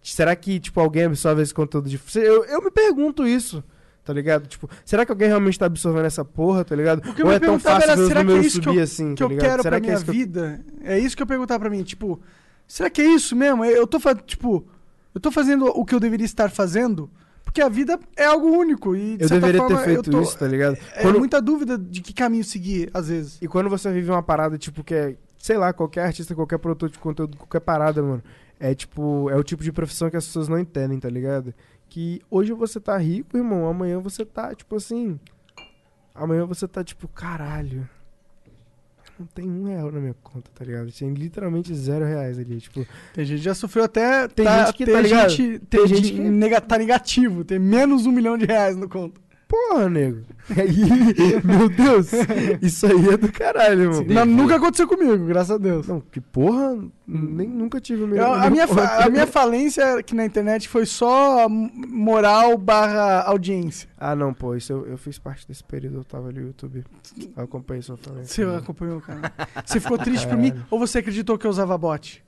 Será que, tipo, alguém absorve esse conteúdo de. Eu, eu me pergunto isso, tá ligado? Tipo, será que alguém realmente tá absorvendo essa porra, tá ligado? O que eu Ou é tão perguntava fácil era, será que é isso que eu- assim, que tá eu quero será pra que minha é que eu- vida. É isso que eu perguntar pra mim, tipo, será que é isso mesmo? Eu tô fazendo, tipo, eu tô fazendo o que eu deveria estar fazendo? Porque a vida é algo único e de Eu deveria forma, ter feito tô, isso, tá ligado? É Quando- muita dúvida de que caminho seguir, às vezes. E quando você vive uma parada, tipo, que é, sei lá, qualquer artista, qualquer produtor de conteúdo, qualquer parada, mano, é tipo, é o tipo de profissão que as pessoas não entendem, tá ligado? Que hoje você tá rico, irmão, amanhã você tá, tipo assim. Amanhã você tá, tipo, caralho. Não tem um real na minha conta, tá ligado? Tinha literalmente zero reais ali, tipo... Tem gente que já sofreu até. Tem gente que tem tá ligado? gente, Tem tem gente gente que- nega- tá negativo, tem menos um milhão de reais no conto. Porra, nego. Aí, meu Deus, isso aí é do caralho, irmão. Não, nunca aconteceu comigo, graças a Deus. Não, que porra, nem nunca tive o meu. Eu- a, minha, fa- a minha falência aqui na internet foi só moral barra audiência. Ah, não, pô, isso eu, eu fiz parte desse período, eu tava ali no YouTube. Eu acompanhei sua falência. Você acompanhou, cara. Você ficou triste por mim ou você acreditou que eu usava bot?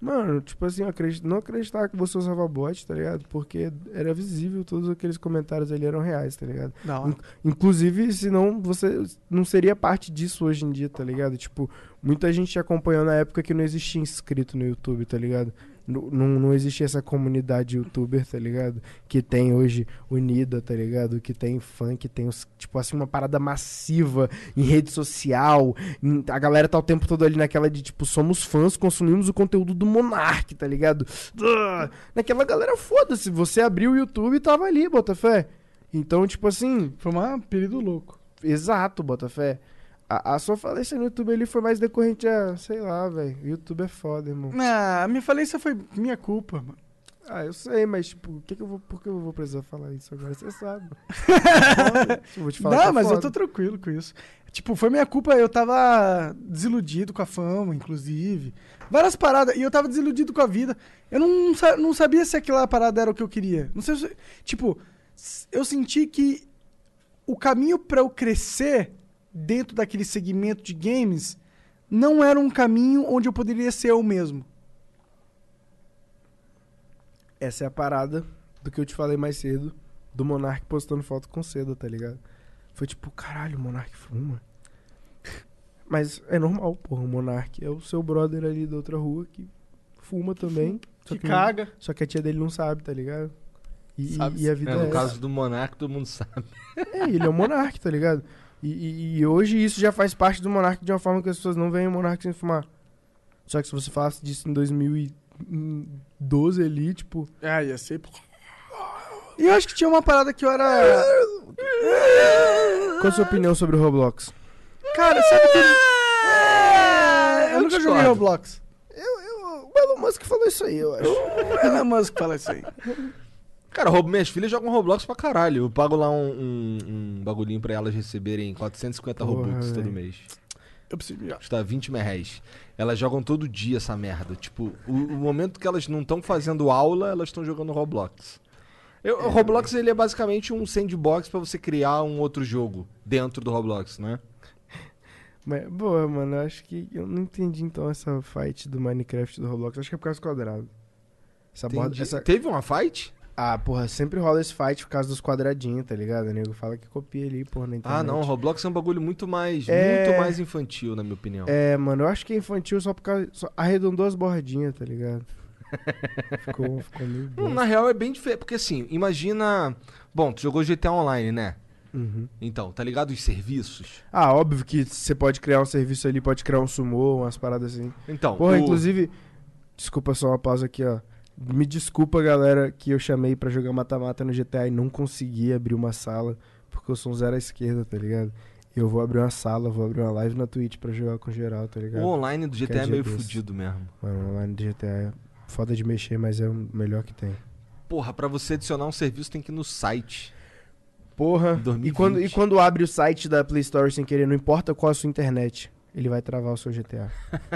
Mano, tipo assim, eu acredit- não acreditava que você usava bot, tá ligado? Porque era visível, todos aqueles comentários ali eram reais, tá ligado? Não. Inclusive, senão você não seria parte disso hoje em dia, tá ligado? Tipo, muita gente acompanhou na época que não existia inscrito no YouTube, tá ligado? Não, não, existia essa comunidade youtuber, tá ligado? Que tem hoje unida, tá ligado? Que tem fã, que tem, os, tipo assim, uma parada massiva em rede social. em- a galera tá o tempo todo ali naquela de, tipo, somos fãs, consumimos o conteúdo do Monark, tá ligado? Ah, Naquela galera, foda-se, você abriu o YouTube e tava ali, Botafé. Então, tipo assim, Foi um período louco. Exato, Botafé. A, a sua falência no YouTube ali foi mais decorrente a, sei lá, velho. O YouTube é foda, irmão. Ah, a minha falência foi minha culpa, mano. Ah, eu sei, mas tipo, o que que eu vou, por que eu vou precisar falar isso agora? Você sabe. Foda. eu vou te falar Não, é mas eu foda. tô tranquilo com isso. Tipo, foi minha culpa, eu tava desiludido com a fama, inclusive. Várias paradas, e eu tava desiludido com a vida. Eu não, não sabia se aquela parada era o que eu queria. Não sei se. Tipo, eu senti que o caminho pra eu crescer dentro daquele segmento de games não era um caminho onde eu poderia ser eu mesmo. Essa é a parada do que eu te falei mais cedo, do Monark postando foto com seda, tá ligado? Foi tipo, caralho, o Monark fuma. Mas é normal, porra. O Monark é o seu brother ali da outra rua que fuma também. Só Que caga. Só que a tia dele não sabe, tá ligado? E, Sabe e a vida É, é, no essa. caso do Monark, todo mundo sabe. É, ele é o Monark, tá ligado? E, e- e hoje isso já faz parte do Monark de uma forma que as pessoas não veem o Monark sem fumar. Só que se você falasse disso em 2012 ali, tipo. Ah, ia ser. E eu acho que tinha uma parada que eu era. Qual a sua opinião sobre o Roblox? Cara, sabe que. eu, eu nunca joguei Roblox. Eu, eu, o Elon Musk falou isso aí, eu acho. O Elon Musk fala isso aí. Cara, roubo- minhas filhas jogam Roblox pra caralho. Eu pago lá um, um, um bagulhinho pra elas receberem 450 Porra, Robux todo mês. Eu preciso mijar. Custa 20 mil reais. Elas jogam todo dia essa merda. Tipo, o, o momento que elas não estão fazendo aula, elas estão jogando Roblox. Eu- o Roblox ele é basicamente um sandbox pra você criar um outro jogo dentro do Roblox, né? Mas, boa, mano, eu acho que eu não entendi então essa fight do Minecraft do Roblox. Acho que é por causa do quadrado. Essa borda, essa... Teve uma fight? Ah, porra, sempre rola esse fight por causa dos quadradinhos, tá ligado? O nego fala que copia ali, porra, na internet. Ah, não. Roblox é um bagulho muito mais, É. muito mais infantil, na minha opinião. É, mano, eu acho que é infantil só por causa. Só arredondou as bordinhas, tá ligado? ficou, ficou meio. Bom. na real é bem diferente. Porque assim, imagina. Bom, tu jogou GTA Online, né? Uhum. Então, tá ligado? Os serviços. Ah, óbvio que você pode criar um serviço ali, pode criar um sumô, umas paradas assim. Então, Porra, o- inclusive. Desculpa só uma pausa aqui, ó. Me desculpa, galera, que eu chamei pra jogar mata-mata no GTA e não consegui abrir uma sala, porque eu sou um zero à esquerda, tá ligado? Eu vou abrir uma sala, vou abrir uma live na Twitch pra jogar com geral, tá o ligado? online do GTA é meio desse. fudido mesmo. Mano, o online do GTA é foda de mexer, mas é o melhor que tem. Porra, pra você adicionar um serviço tem que ir no site. Porra. 2020. E quando, e quando abre o site da Play Store sem querer, não importa qual a sua internet, ele vai travar o seu GTA.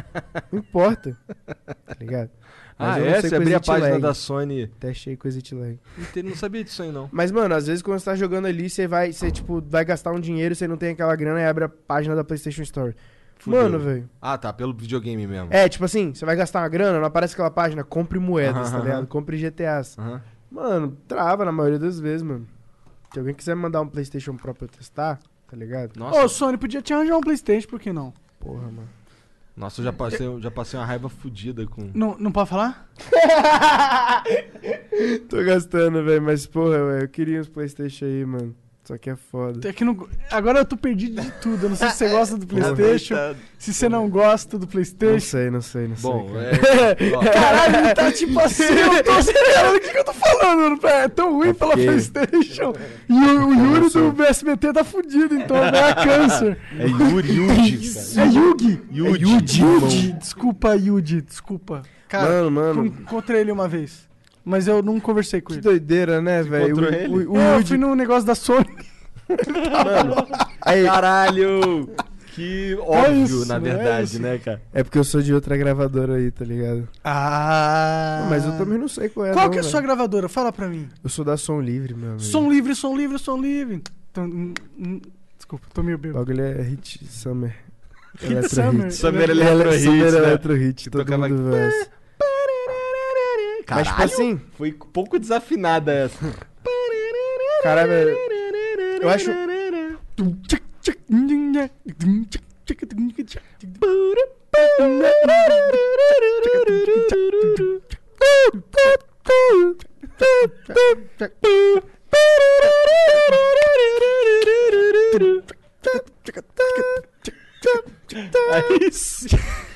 não importa. Tá ligado? Mas ah, eu é? Você com abrir a página lag. da Sony. Achei com exit lag. Não te- Não sabia disso aí, não. Mas, mano, às vezes quando você tá jogando ali, você vai, você, tipo, vai gastar um dinheiro, você não tem aquela grana e abre a página da PlayStation Store. Fudeu. Mano, velho. Ah, tá. Pelo videogame mesmo. É, tipo assim, você vai gastar uma grana, não aparece aquela página, compre moedas, Aham, tá aham. ligado? Compre GTAs. Aham. Mano, trava na maioria das vezes, mano. Se alguém quiser mandar um PlayStation Pro pra eu testar, tá ligado? Nossa, Ô, Sony, podia te arranjar um Playstation, por que não? Porra, mano. Nossa, eu já passei, eu já passei uma raiva fudida com. Não, não pode falar? Tô gastando, velho, mas porra, velho, eu queria uns PlayStation aí, mano. Só que é foda. É que não- Agora eu tô perdido de tudo. Eu não sei se você gosta do PlayStation, se você não gosta do Não PlayStation. sei, não sei, não sei. Bom, cara. é. ó, Caralho, ele tá tipo assim, eu tô acelerando. O que, que eu tô falando? É tão ruim pela porque- PlayStation. E o, o Yuri do SBT tá fudido, então vai ganhar câncer. é Yuri, Yuji, cara. É Yugi. Yuji, É Yuji. Desculpa, Yuji. Desculpa. Cara, Mano, mano. encontrei ele uma vez. Mas eu não conversei com Que ele. doideira, né, velho? O- ele? O, o É, eu fui num negócio da Sony. Aí, Caralho! Que óbvio, isso, na é verdade, isso. né, cara? é porque eu sou de outra gravadora aí, tá ligado? Ah. Mas eu também não sei qual é. Qual não, que é a sua gravadora? Fala pra mim. Eu sou da Som Livre, meu amigo. Som livre, som livre, som livre. Então, hum, hum, desculpa, tô meio O bêbado. bagulho é hit Summer. Hit Electro Summer. Hit. Summer Ele- Electro Hit, Summer né? Electro Hit, Que todo tocava- mundo verso. Mas tipo assim, Foi pouco desafinada essa. caralho, eu acho... É isso.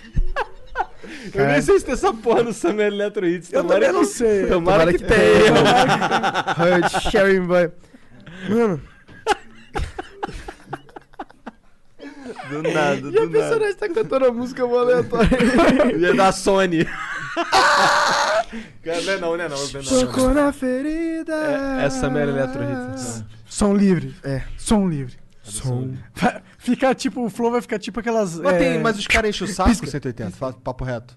Eu nem sei se tem essa porra no Summer Electro Hits. Eu Tomara também não que- sei. Tomara, Tomara que, que tenha. Hurt, Sharing Boy. Mano, Do nada, já do pensou nada. nós tá cantando a música aleatória? E é da Sony. Cara, não é não, não é não. não é não. Na ferida. É, é Summer Electro Hits. Som livre. É. Som livre. Som. Vai Ficar tipo, o flow vai ficar tipo aquelas. Mas, é, tem, mas os caras enchem o saco pisca. 180, fala papo reto.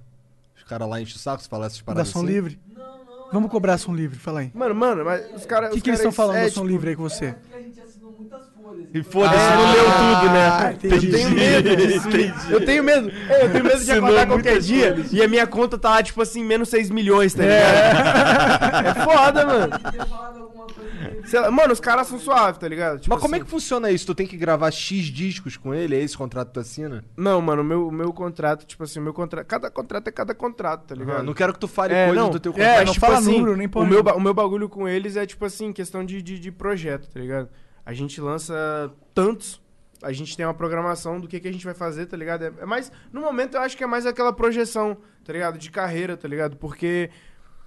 Os caras lá enchem o saco, se falar essas da paradas som assim. livre. Vamos cobrar som livre, fala aí. Mano, mano, mas os caras... O que, que eles estão falando do som livre aí com você? E foda-se, Ah, não leu tudo, né? Ah, entendi. Eu tenho medo disso. Eu tenho medo. Eu tenho medo de Assinou acordar qualquer muitas dia folhas. e a minha conta tá lá, tipo assim, menos 6 milhões, tá ligado? É, foda, mano. Sei lá, mano, os caras são suaves, tá ligado? Tipo Mas como é assim- que funciona isso? Tu tem que gravar X discos com ele? É esse contrato que tu assina? Não, mano, o meu, meu contrato, tipo assim, o meu contrato. Cada contrato é cada contrato, tá ligado? Ah, não quero que tu fale É, coisas não, do teu é, contrato. Mas, não tipo fala assim, número, nem porra o meu, o meu bagulho com eles é, tipo assim, questão de, de, de projeto, tá ligado? A gente lança tantos, a gente tem uma programação do que, que a gente vai fazer, tá ligado? É, é mais, no momento eu acho que é mais aquela projeção, tá ligado? De carreira, tá ligado? Porque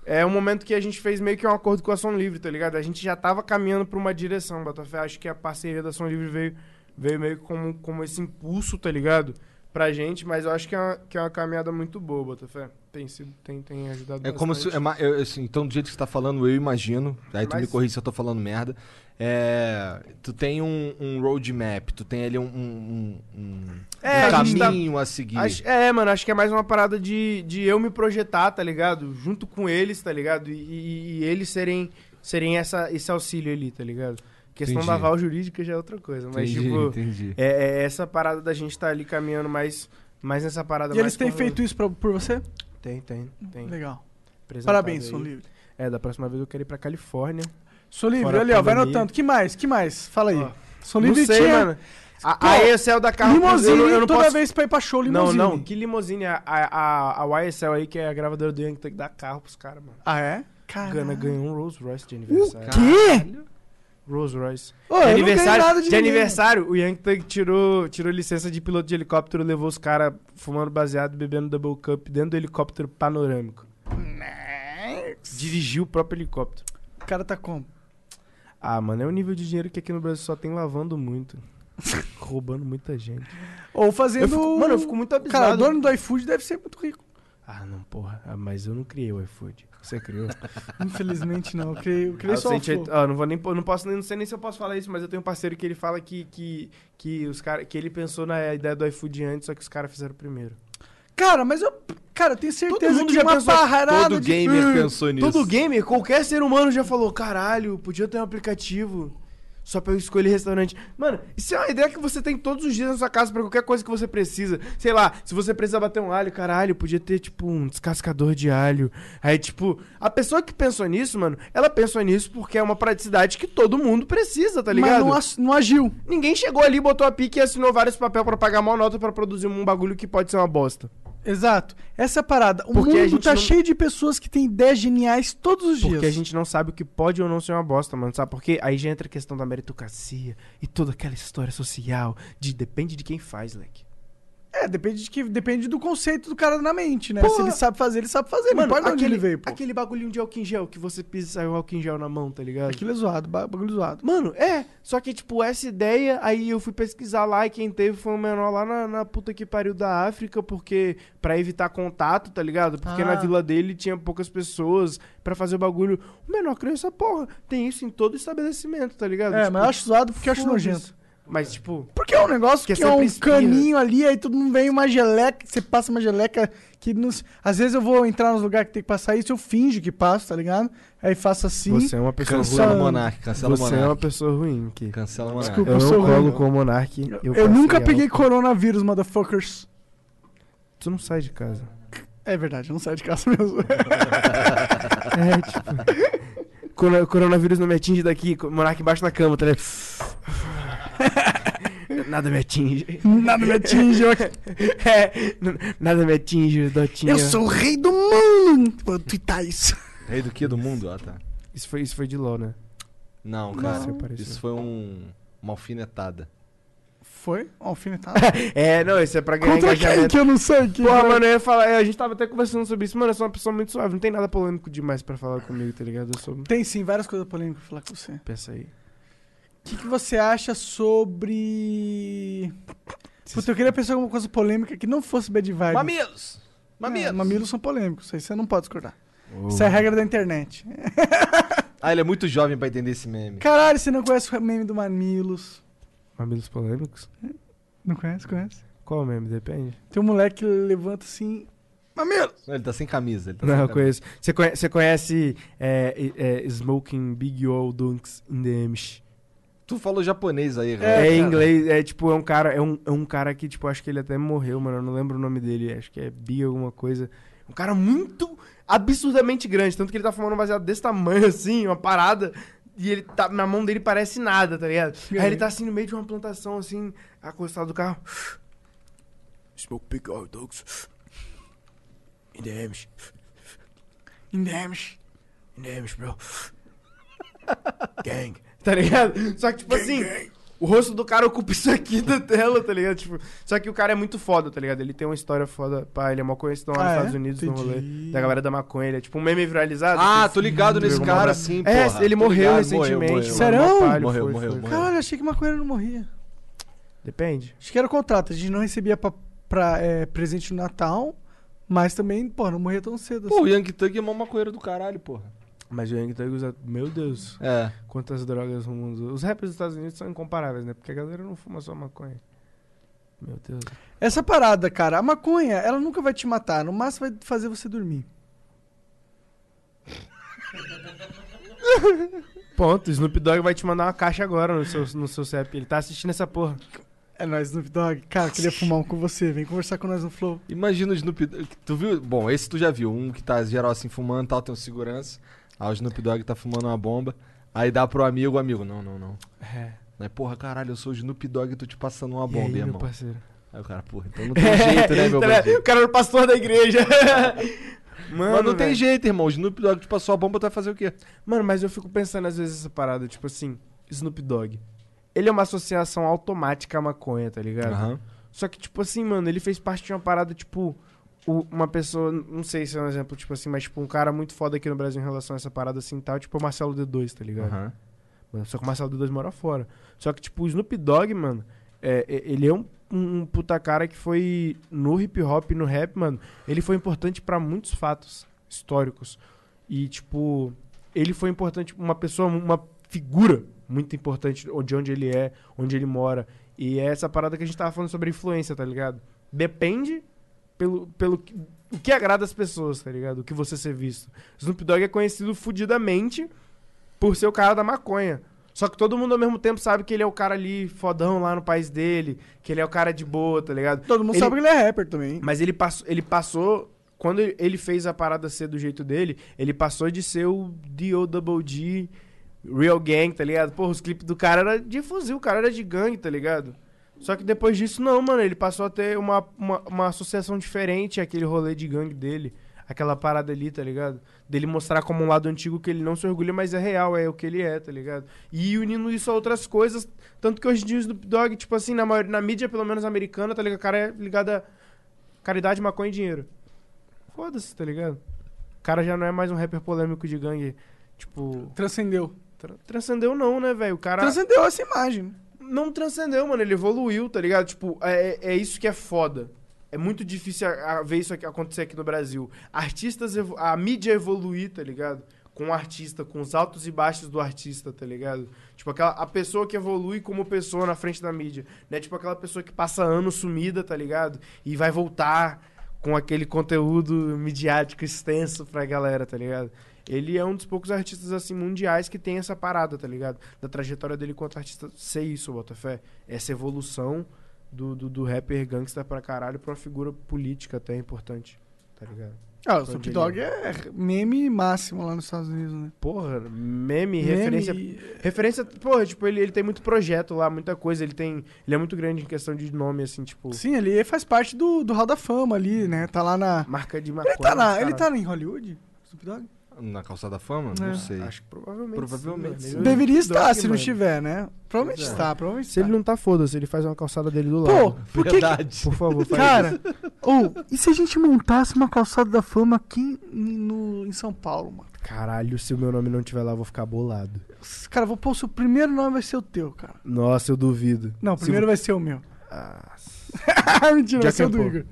é um momento que a gente fez meio que um acordo com a Som Livre, tá ligado? A gente já tava caminhando pra uma direção, Botafé. Acho que a parceria da Som Livre veio, veio meio como, como esse impulso, tá ligado? Pra gente, mas eu acho que é uma, que é uma caminhada muito boa, Botafé. Tem sido, tem, tem ajudado É como se. bastante. é eu- assim, então, do jeito que você tá falando, eu imagino. Aí tu Mas- me corrige se eu tô falando merda. É, tu tem um, um roadmap, tu tem ali um, um, um- É, um a gente tá- caminho a seguir. Acho- é, mano, acho que é mais uma parada de, de eu me projetar, tá ligado? Junto com eles, tá ligado? E, e- e eles serem, serem essa, esse auxílio ali, tá ligado? questão Entendi. da aval jurídica já é outra coisa. Mas, entendi, tipo, entendi. é, é essa parada da gente tá ali caminhando mais, mais nessa parada E eles têm como- feito isso pra- por você? Tem, tem, tem. Legal. Apresentado Parabéns. Som Livre. É, da próxima vez eu quero ir pra Califórnia. Som Livre, Fora a ali, ó, vai anotando. Que mais? Que mais? Fala aí. Ó, Não Livre sei, tinha mano. A, Pô, a ESL da carro limousine eu não, eu não toda posso... vez pra ir pra show, Não, limousine. não, que limousine. A, a, a, a YSL aí, que é a gravadora do Young, tem que dar carro pros caras, mano. Ah, é? Caralho. Gana ganhou um Rolls Royce de O aniversário. quê? Rolls Royce. Ô, de não aniversário, nada de, de aniversário, o Young Thug tirou, tirou licença de piloto de helicóptero, levou os caras fumando baseado, bebendo double cup dentro do helicóptero panorâmico. Dirigiu o próprio helicóptero. O cara tá como? Ah, mano, é um nível de dinheiro que aqui no Brasil só tem lavando muito. Roubando muita gente. Ou fazendo... Eu fico- mano, eu fico muito abisado. Cara, o dono do iFood deve ser muito rico. Ah, não, porra. Ah, mas eu não criei o iFood. Você criou? Infelizmente não, eu criei, eu Ah, criei eu só o tinha- Flow. ah, não vou nem, não posso nem, não sei nem se eu posso falar isso, mas eu tenho um parceiro que ele fala que, que, que os cara, que ele pensou na ideia do iFood antes, só que os caras fizeram primeiro. Cara, mas eu... Cara, eu tenho certeza mundo que já uma pensou- parada Todo de... gamer "Ah, pensou nisso. Todo gamer, qualquer ser humano já falou, caralho, podia ter um aplicativo só pra eu escolher restaurante. Mano, isso é uma ideia que você tem todos os dias na sua casa pra qualquer coisa que você precisa. Sei lá, se você precisa bater um alho, caralho, podia ter, tipo, um descascador de alho. Aí, tipo, a pessoa que pensou nisso, mano, ela pensou nisso porque é uma praticidade que todo mundo precisa, tá Mas ligado? não, as- não agiu. Ninguém chegou ali, botou a pique e assinou vários papéis pra pagar mal nota pra produzir um bagulho que pode ser uma bosta. Exato. Essa é a parada. O Porque a mundo gente tá não- cheio de pessoas que têm ideias geniais todos os dias. Porque a gente não sabe o que pode ou não ser uma bosta, mano. Sabe? Porque aí já entra a questão da meritocracia e toda aquela história social. De depende de quem faz, leque. É, depende, de que, depende do conceito do cara na mente, né? Porra. Se ele sabe fazer, ele sabe fazer. não Mano, importa de onde aquele, ele veio, pô. aquele bagulhinho de álcool em gel que você pisa e sai o álcool em gel na mão, tá ligado? Aquilo é zoado, ba- bagulho zoado. Mano, é. Só que, tipo, essa ideia, aí eu fui pesquisar lá e quem teve foi um menor lá na, na puta que pariu da África, porque. pra evitar contato, tá ligado? Porque Ah. na vila dele tinha poucas pessoas pra fazer o bagulho. O menor criou essa porra. Tem isso em todo estabelecimento, tá ligado? É, Tipo, mas eu acho zoado porque eu acho nojento. Mas, tipo. Porque é um negócio Porque que é um espirra. caninho ali, aí todo mundo vem uma geleca, você passa uma geleca que nos... Às vezes eu vou entrar nos lugares que tem que passar isso, eu finjo que passo, tá ligado? Aí faço assim. Você é uma pessoa Cancela o ruim. Monark, cancela o Você é uma pessoa ruim, que. Cancela o Monark. Desculpa. Eu eu não sou ruim. com o Monark. Eu, passei nunca peguei álcool. coronavírus, motherfuckers. Tu não sai de casa. É verdade, eu não saio de casa mesmo. É, tipo. Coro- coronavírus não me atinge daqui, o Monark embaixo na cama, tá ligado? Nada me atinge. Nada me atinge. Eu, É, nada me atinge, Dotinha. eu sou o rei do mundo. Vou twittar isso. Rei do que do mundo? Ah, tá. Isso foi, isso foi de LOL, né? Não, cara. Apareceu. Isso foi um, uma alfinetada. Foi? Ó, alfinetada. É, não, isso é pra ganhar Contra quem engajamento. que eu não sei? Que Porra, mano, eu ia falar, é, a gente tava até conversando sobre isso, mano, eu sou uma pessoa muito suave, não tem nada polêmico demais pra falar comigo, tá ligado? Eu sou... Tem sim, várias coisas polêmicas pra falar com você. Pensa aí. O que, que você acha sobre. Puta, eu queria pensar em alguma coisa polêmica que não fosse bad vibe. Mamilos! É, Mamilos! mamilos são polêmicos, isso aí você não pode discordar. Isso é a regra da internet. Ah, ele é muito jovem pra entender esse meme. Caralho, você não conhece o meme do Mamilos? Mamilos polêmicos? Não conhece? Conhece? Qual meme? Depende. Tem um moleque que levanta assim. Mamilos! Não, ele tá sem camisa. Ele tá Não, sem eu camisa. conheço. Você conhece, você conhece é, é, Smoking Big Old Dunks in the Amish? Tu falou japonês aí, cara. É, em cara. inglês, é tipo, é um cara, é um, é um cara que, tipo, acho que ele até morreu, mano. Eu não lembro o nome dele, acho que é Bi alguma coisa. Um cara muito absurdamente grande, tanto que ele tá fumando um baseado desse tamanho, assim, uma parada. E ele tá. Na mão dele parece nada, tá ligado? Aí ele tá assim no meio de uma plantação, assim, acostado do carro. Smoke big old dogs. In the Amish. In the Amish, bro. Gang. Tá ligado? Só que, tipo assim, o rosto do cara ocupa isso aqui da tela, tá ligado? Tipo, só que o cara é muito foda, tá ligado? Ele tem uma história foda. Pá, ele é mó conhecido lá nos Ah, é? Estados Unidos, no rolê. Entendi. Da galera da maconha. Ele é tipo um meme viralizado. Ah, tô ligado nesse cara, sim, É, porra. ele Tô morreu ligado, recentemente. morreu, mano, Serão? mó palho, Morreu, foi, morreu, foi. morreu. Caralho, achei que maconheiro não morria. Depende. Acho que era o contrato, a gente não recebia pra, pra, é, presente no Natal, mas também, pô, não morria tão cedo Pô, o assim. Young Thug é mó maconheiro do caralho, porra. Mas o Young Thug usa. Meu Deus. É. Quantas drogas o mundo. Os rappers dos Estados Unidos são incomparáveis, né? Porque a galera não fuma só maconha. Meu Deus. Essa parada, cara, a maconha, ela nunca vai te matar, no máximo vai fazer você dormir. Ponto. Snoop Dogg vai te mandar uma caixa agora no seu, no seu CEP. Ele tá assistindo essa porra. É nóis, Snoop Dogg. Cara, queria fumar um com você, vem conversar com nós no Flow. Imagina o Snoop Dogg. Tu viu? Bom, esse tu já viu. Um que tá geral assim fumando tal, tem um segurança. Aí o Snoop Dogg tá fumando uma bomba. Aí dá pro amigo, amigo, não, não, não. É. Aí, porra, caralho, eu sou o Snoop Dogg e tô te passando uma E bomba, aí, meu irmão. parceiro? Aí o cara, porra, então não tem jeito, né, meu Tá ligado? bandido? O cara era o pastor da igreja. Mano, Mas não tem velho. jeito, irmão. O Snoop Dogg te passou a bomba, tu vai fazer o quê? Mano, mas eu fico pensando às vezes essa parada, tipo assim, Snoop Dogg. Ele é uma associação automática à maconha, tá ligado? Aham. Só que, tipo assim, mano, ele fez parte de uma parada, tipo, uma pessoa, não sei se é um exemplo, tipo assim, mas tipo, um cara muito foda aqui no Brasil em relação a essa parada assim e tal, tipo o Marcelo D2, tá ligado? Aham. Mano, Só que o Marcelo D2 mora fora. Só que, tipo, o Snoop Dogg, mano, é, é- ele é um, um, puta cara que foi no hip hop, no rap, mano. Ele foi importante pra muitos fatos históricos. E, tipo, ele foi importante, uma pessoa, uma figura muito importante de onde ele é, onde ele mora. E é essa parada que a gente tava falando sobre influência, tá ligado? Depende pelo, pelo que, o que agrada as pessoas, tá ligado? O que você ser visto. Snoop Dogg é conhecido fudidamente por ser o cara da maconha. Só que todo mundo ao mesmo tempo sabe que ele é o cara ali fodão lá no país dele, que ele é o cara de boa, tá ligado? Todo mundo Ele- sabe que ele é rapper também. Mas ele passou, ele passou quando ele- fez a parada ser do jeito dele, ele passou de ser o D.O.Double-G Real Gang, tá ligado? Porra, os clipes do cara era de fuzil, o cara era de gangue, tá ligado? Só que depois disso, não, mano. Ele passou a ter uma, uma, uma associação diferente àquele rolê de gangue dele. Aquela parada ali, tá ligado? Dele mostrar como um lado antigo que ele não se orgulha, mas é real, é o que ele é, tá ligado? E unindo isso a outras coisas. Tanto que hoje em dia o Snoop Dogg, tipo assim, na, maior, na mídia, pelo menos americana, tá ligado? O cara é ligado a caridade, maconha e dinheiro. Foda-se, tá ligado? O cara já não é mais um rapper polêmico de gangue. Tipo, Transcendeu. tra- transcendeu não, né, velho? O cara Transcendeu essa imagem. Não transcendeu, mano. Ele evoluiu, tá ligado? Tipo, é, é isso que é foda. É muito difícil a, a ver isso aqui, acontecer aqui no Brasil. Artistas, a mídia evoluir, tá ligado? Com o artista, com os altos e baixos do artista, tá ligado? Tipo, aquela, a pessoa que evolui como pessoa na frente da mídia. Né? Tipo, aquela pessoa que passa anos sumida, tá ligado? E vai voltar com aquele conteúdo midiático extenso pra galera, tá ligado? Ele é um dos poucos artistas, assim, mundiais que tem essa parada, tá ligado? Da trajetória dele quanto artista ser isso, Botafé. Essa evolução do, do, do rapper gangsta pra caralho pra uma figura política até importante, tá ligado? Ah, o Snoop Dogg é meme máximo lá nos Estados Unidos, né? Porra, meme, Meme referência. Referência, porra, tipo, ele, ele tem muito projeto lá, muita coisa. Ele tem. Ele é muito grande em questão de nome, assim, tipo. Sim, ele faz parte do, do Hall da Fama ali, né? Tá lá na. Marca de maconha. Ele tá, na, caralho. ele tá em Hollywood? Snoop Dogg? Na calçada fama? É. Não sei. Acho que provavelmente. Provavelmente sim. Deveria estar, se não estiver, né? Provavelmente é. está, provavelmente Se ele está. não tá, foda-se, ele faz uma calçada dele do Pô, lado. por que que... Verdade. Por favor, faz Cara, ou e se a gente montasse uma calçada da fama aqui em, no, em São Paulo, mano? Caralho, se o meu nome não tiver lá, eu vou ficar bolado. Cara, vou pôr o seu primeiro nome vai ser o teu, cara. Nossa, eu duvido. Não, o Se primeiro vai ser o meu. Ah, Mentira, vai ser o do. Igor.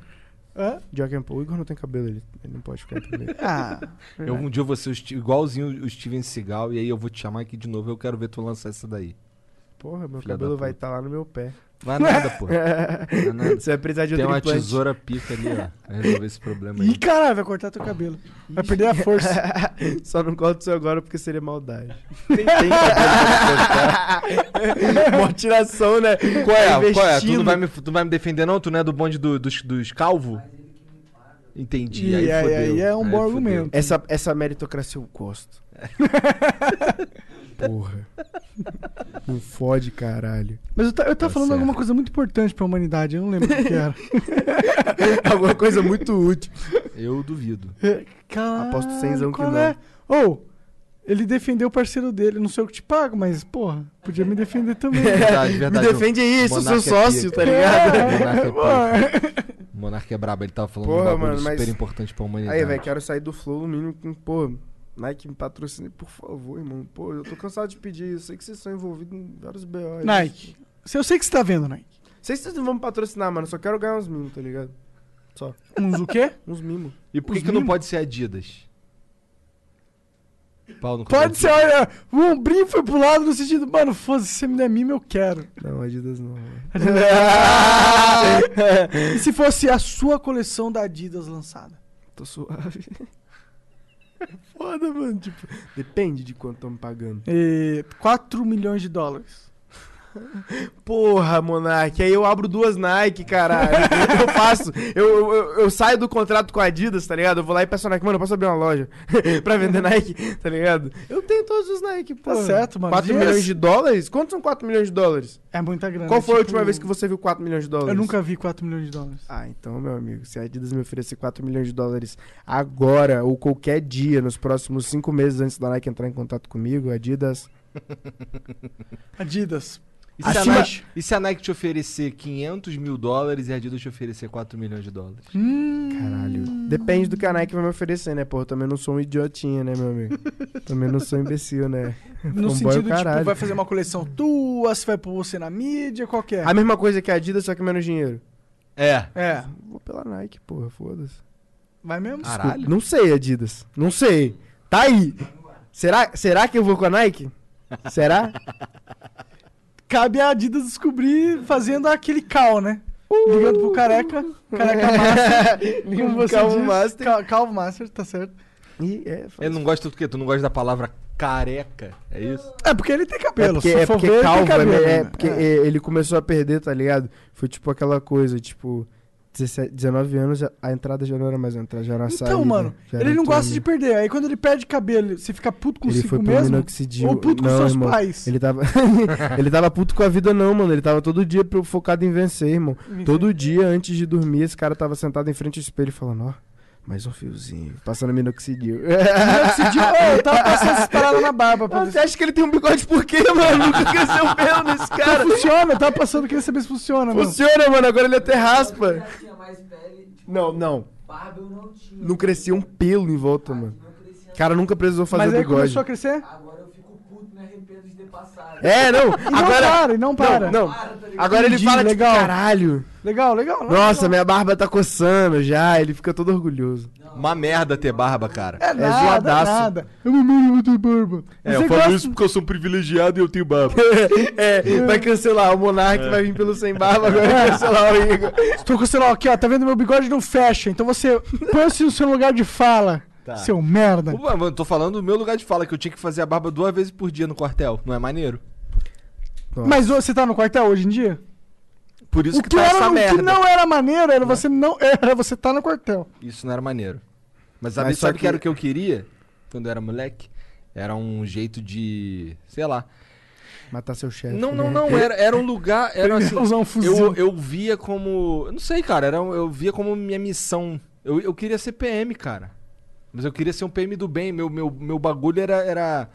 Hã? Jock and Paul. O Igor não tem cabelo, ele, ele não pode ficar em primeiro. Ah, Eu, um dia eu vou ser igualzinho o Steven Seagal e aí eu vou te chamar aqui de novo. Eu quero ver tu lançar essa daí. Porra, meu Filha cabelo vai estar lá no meu pé. Vai nada, pô. Vai nada. Você vai precisar de Tem uma implante. tesoura pica ali, ó. Pra resolver esse problema Ih, aí. caralho, vai cortar teu cabelo. Vai perder a força. Só não corta o seu agora porque seria maldade. Tem cabelo Mó tiração, né? Qual é? Qual é? Tu Investindo. não vai me, tu não vai me defender, não? Tu não é do bonde do- dos, dos calvos? Entendi. E aí, aí, fodeu. aí é um bom fodeu. argumento. Essa, essa meritocracia eu gosto. Porra. Não fode, caralho. Mas eu, ta- eu tava Tá falando certo. alguma coisa muito importante pra humanidade, eu não lembro o que era. Alguma coisa muito útil. Eu duvido. Caralho, Aposto cenzão que não. é? Ou, ele defendeu o parceiro dele. Não sei o que te pago, mas, porra, podia me defender também. Verdade, Me verdade. defende aí, sou seu é sócio, tá ligado? É O Monarca é brabo, ele tava falando Porra, um mano, mas- super importante pra humanidade. Aí, velho, quero sair do flow no mínimo com, pô, Nike me patrocine, por favor, irmão. Pô, eu tô cansado de pedir. Eu sei que vocês são envolvidos em vários BOs. Nike. Se eu sei que você tá vendo, Nike. Sei que vocês não vão me patrocinar, mano. Só quero ganhar uns mimos, tá ligado? Só. Uns o quê? Uns mimos. E por que, que não pode ser Adidas? Pau no Pode ser, olha, o ombrinho foi pro lado no sentido, mano, foda-se, se você me der mimo, eu quero. Não, Adidas não. E se fosse a sua coleção da Adidas lançada? Tô suave. Foda, mano. Tipo, depende de quanto estão me pagando. E 4 milhões de dólares. Porra, Monark, aí eu abro duas Nike, caralho. eu faço. Eu, eu, eu saio do contrato com a Adidas, tá ligado? Eu vou lá e peço a Nike, mano, eu posso abrir uma loja pra vender Nike, tá ligado? Eu tenho todos os Nike, pô. Tá certo, mano. 4 Yes. milhões de dólares? Quantos são 4 milhões de dólares? É muita grana. Qual foi a tipo, última vez que você viu 4 milhões de dólares? Eu nunca vi 4 milhões de dólares. Ah, então, meu amigo, se a Adidas me oferecer 4 milhões de dólares agora ou qualquer dia, nos próximos 5 meses antes da Nike entrar em contato comigo, Adidas. Adidas. E se, Acima- Nike, e se a Nike te oferecer 500 mil dólares e a Adidas te oferecer 4 milhões de dólares? Hum, Caralho. Depende do que a Nike vai me oferecer, né? Pô, eu também não sou um idiotinha, né, meu amigo? também não sou imbecil, né? No Fanboy sentido, é o tipo, vai fazer uma coleção tua, se vai pôr você na mídia, qual que é? A mesma coisa que a Adidas, só que menos dinheiro. É. É, Vou pela Nike, porra, foda-se. vai mesmo? Caralho. Não sei, Adidas. Não sei. Tá aí. Será, será que eu vou com a Nike? Será? Cabe a Adidas descobrir fazendo aquele cal, né? Ligando pro careca, careca master, como você Calvo diz. Master. Cal- Calvo master, tá certo. E é, faz- Ele não gosta do quê? Tu não gosta da palavra careca? É isso? É porque ele tem É cabelo, porque, se é for porque ver, calvo, ele tem cabelo. é, é porque É. é, ele começou a perder, tá ligado? Foi tipo aquela coisa, tipo, 17, 19 anos, a entrada já não era mais entrada, já era uma saída. Então, mano, ele não gosta de perder. Aí quando ele perde cabelo, você fica puto Ele consigo foi pro mesmo? minoxidil. Ou puto com Não, seus irmão, pais? Ele tava, ele tava puto com a vida, não, mano. Ele tava todo dia focado em vencer, irmão. Todo dia, antes de dormir, esse cara tava sentado em frente ao espelho falando, ó, mais um fiozinho. Passando minoxidil. Minoxidil, Ô, eu tava passando essas paradas na barba pra Você acha que ele tem um bigode por quê, mano? Nunca cresceu pelo nesse se cara. funciona. Eu tava passando, queria saber se funciona, mano. Funciona, mano. Agora ele até raspa. Já tinha mais pele, tipo, Não, não. barba eu não tinha. Não crescia um pelo em volta, mano. Não crescia O cara nunca precisou fazer Mas aí bigode. começou a crescer? Agora eu fico puto, me arrependo de ter passado. É, não. E não Agora. para, e não para. Não, não. Para, tá? Agora ele fala legal. tipo, caralho. Legal, legal. Nossa, legal. minha barba tá coçando já. Ele fica todo orgulhoso. Uma merda ter barba, cara. É nada, zoadaço. nada. Eu meio de barba. É, Você eu falo gosta- isso porque eu sou um privilegiado e eu tenho barba. é, vai cancelar. O Monark vai vir pelo sem barba, agora vai cancelar o Igor. Estou com o celular aqui, ó. Tá vendo meu bigode não fecha. Então você põe-se no seu lugar de fala. Tá. Seu merda. Pô, mano, tô falando do meu lugar de fala, que eu tinha que fazer a barba duas vezes por dia no quartel. Não é maneiro? Mas ô, você tá no quartel hoje em dia? Por isso o que, que, tá era, essa o merda. que não era maneiro era você não era você tá no quartel. Isso não era maneiro. Mas sabe, Mas só sabe o que... que- era o que eu queria? Quando eu era moleque? Era um jeito de. sei lá. Matar seu chefe. Não, não, né? não. Era, era um lugar. Era assim. Usar um fuzil. Eu, eu via como. Eu não sei, cara. Era, um- eu via como minha missão. Eu, eu queria ser PM, cara. Mas eu queria ser um PM do bem. Meu, meu, meu bagulho era, era.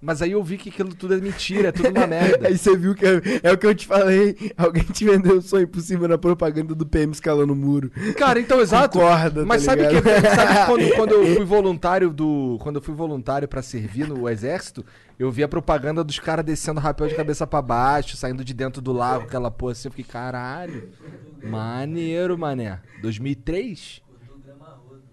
Mas aí eu vi que aquilo tudo é mentira, é tudo uma merda. Aí você viu que é, é o que eu te falei. Alguém te vendeu o sonho impossível na propaganda do PM escalando o muro. Cara, então, exato. Corda, Mas tá sabe que sabe quando, quando eu fui voluntário do. Quando eu fui voluntário pra servir no exército, eu vi a propaganda dos caras descendo rapel de cabeça pra baixo, saindo de dentro do lago, aquela porra assim, eu fiquei, caralho. Maneiro, mané. 2003?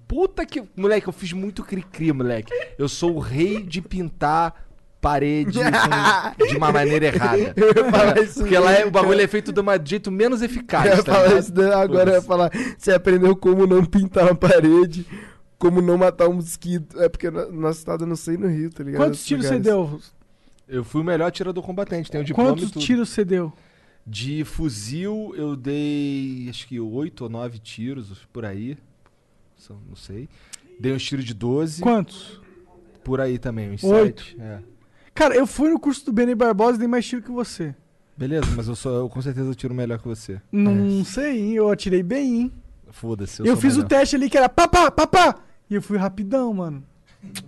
Puta que. Moleque, eu fiz muito cri-cri, moleque. Eu sou o rei de pintar parede com- de uma maneira errada. Eu isso Porque lá é- o bagulho é feito de um jeito menos Eu eficaz. ia tá falar isso daí, agora eu ia falar. Você aprendeu como não pintar uma parede, como não matar um mosquito. É porque no nosso estado eu não sei no Rio, tá ligado? Quantos tiros você deu? Eu fui o melhor atirador combatente, tenho diploma Quantos e tudo. tiros você deu? De fuzil eu dei acho que oito ou nove tiros por aí. São- Não sei. Dei uns tiros de 12. Quantos? Por aí também, uns Oito. sete. É. Cara, eu fui no curso do Benny Barbosa e dei mais tiro que você. Beleza, mas eu, sou, eu com certeza tiro melhor que você. Não sei, hein? Eu atirei bem, hein? Foda-se, Eu, eu, sou fiz o melhor. teste ali que era papá, papá! E eu fui rapidão, mano.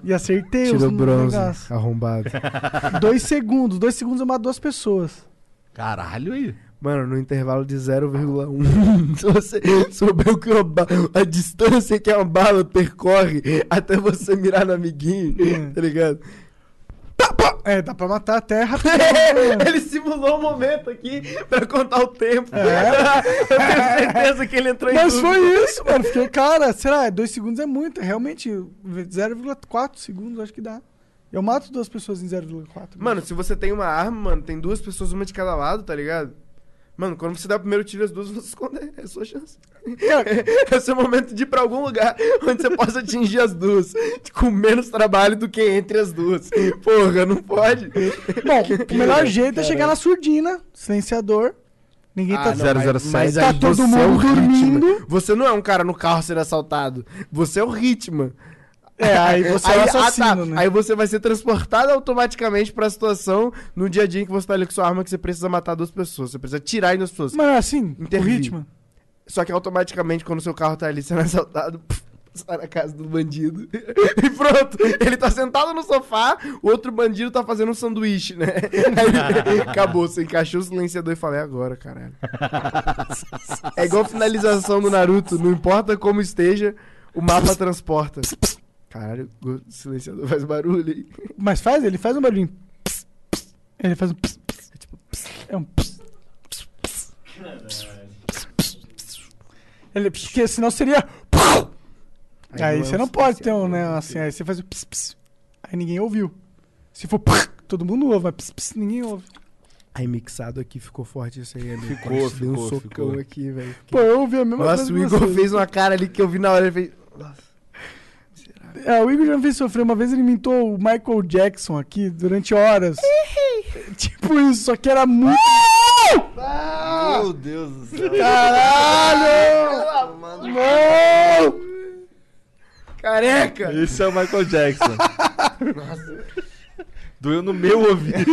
E acertei Tirou os bronze, negócios. arrombado. Dois segundos. Dois segundos eu mato duas pessoas. Caralho aí. Mano, no intervalo de 0,1. Se você souber o que uma ba- a distância que uma bala percorre até você mirar no amiguinho, tá ligado? É, dá pra matar até rapidão. mano? ele simulou o momento aqui pra contar o tempo. É. Eu tenho certeza que ele entrou em Mas dúvida. foi isso, mano. Fiquei, cara, será? Dois segundos é muito. É Realmente, 0,4 segundos acho que dá. Eu mato duas pessoas em 0,4. Mano, se você tem uma arma, mano, tem duas pessoas, uma de cada lado, tá ligado? Mano, quando você dá o primeiro tiro, as duas vão se esconder. É a sua chance. É o seu momento de ir pra algum lugar onde você possa atingir as duas. Com menos trabalho do que entre as duas. Porra, não pode. Bom, o melhor jeito é chegar na surdina, silenciador. Ninguém tá. Ah, não, mas- 007. Mas Tá aí todo é mundo o ritmo. dormindo. Você não é um cara no carro sendo assaltado. Você é o ritmo. É, aí você é o Aí- assassino, ah, tá. né? Aí você vai ser transportado automaticamente pra situação no dia a dia em que você tá ali com sua arma que você precisa matar duas pessoas. Você precisa tirar duas pessoas. Mas assim, o Intervir. ritmo. Só que automaticamente, quando o seu carro tá ali sendo assaltado, puf, sai na casa do bandido. E pronto, ele tá sentado no sofá, o outro bandido tá fazendo um sanduíche, né? Aí, acabou, você encaixou o silenciador e falei, é agora, caralho. É igual finalização do Naruto, não importa como esteja, o mapa transporta. Caralho, o silenciador faz barulho aí. Mas faz, ele faz um barulhinho. Ps, ps. Ele faz um. ps, ps. É tipo. ps. É um. ps, ps, ps, ps, ps, ps. Ele, porque senão seria. Aí, não é você não pode ter um, silenciador, né? Assim, aí você faz o. Ps, ps. Aí ninguém ouviu. Se for. todo mundo ouve, mas ps, ps, ninguém ouve. Aí mixado aqui ficou forte isso aí, amigo. Ficou, Quase deu um ficou, socão ficou. aqui, velho. Pô, eu ouvi a mesma Nossa, coisa. o que Igor fez uma cara ali que eu vi na hora, ele fez... Nossa. É, o Igor já me fez sofrer. Uma vez ele imitou o Michael Jackson aqui durante horas. tipo isso, só que era muito. Meu Deus do céu. Caralho! Não! Careca! Esse é o Michael Jackson. Doeu no meu ouvido.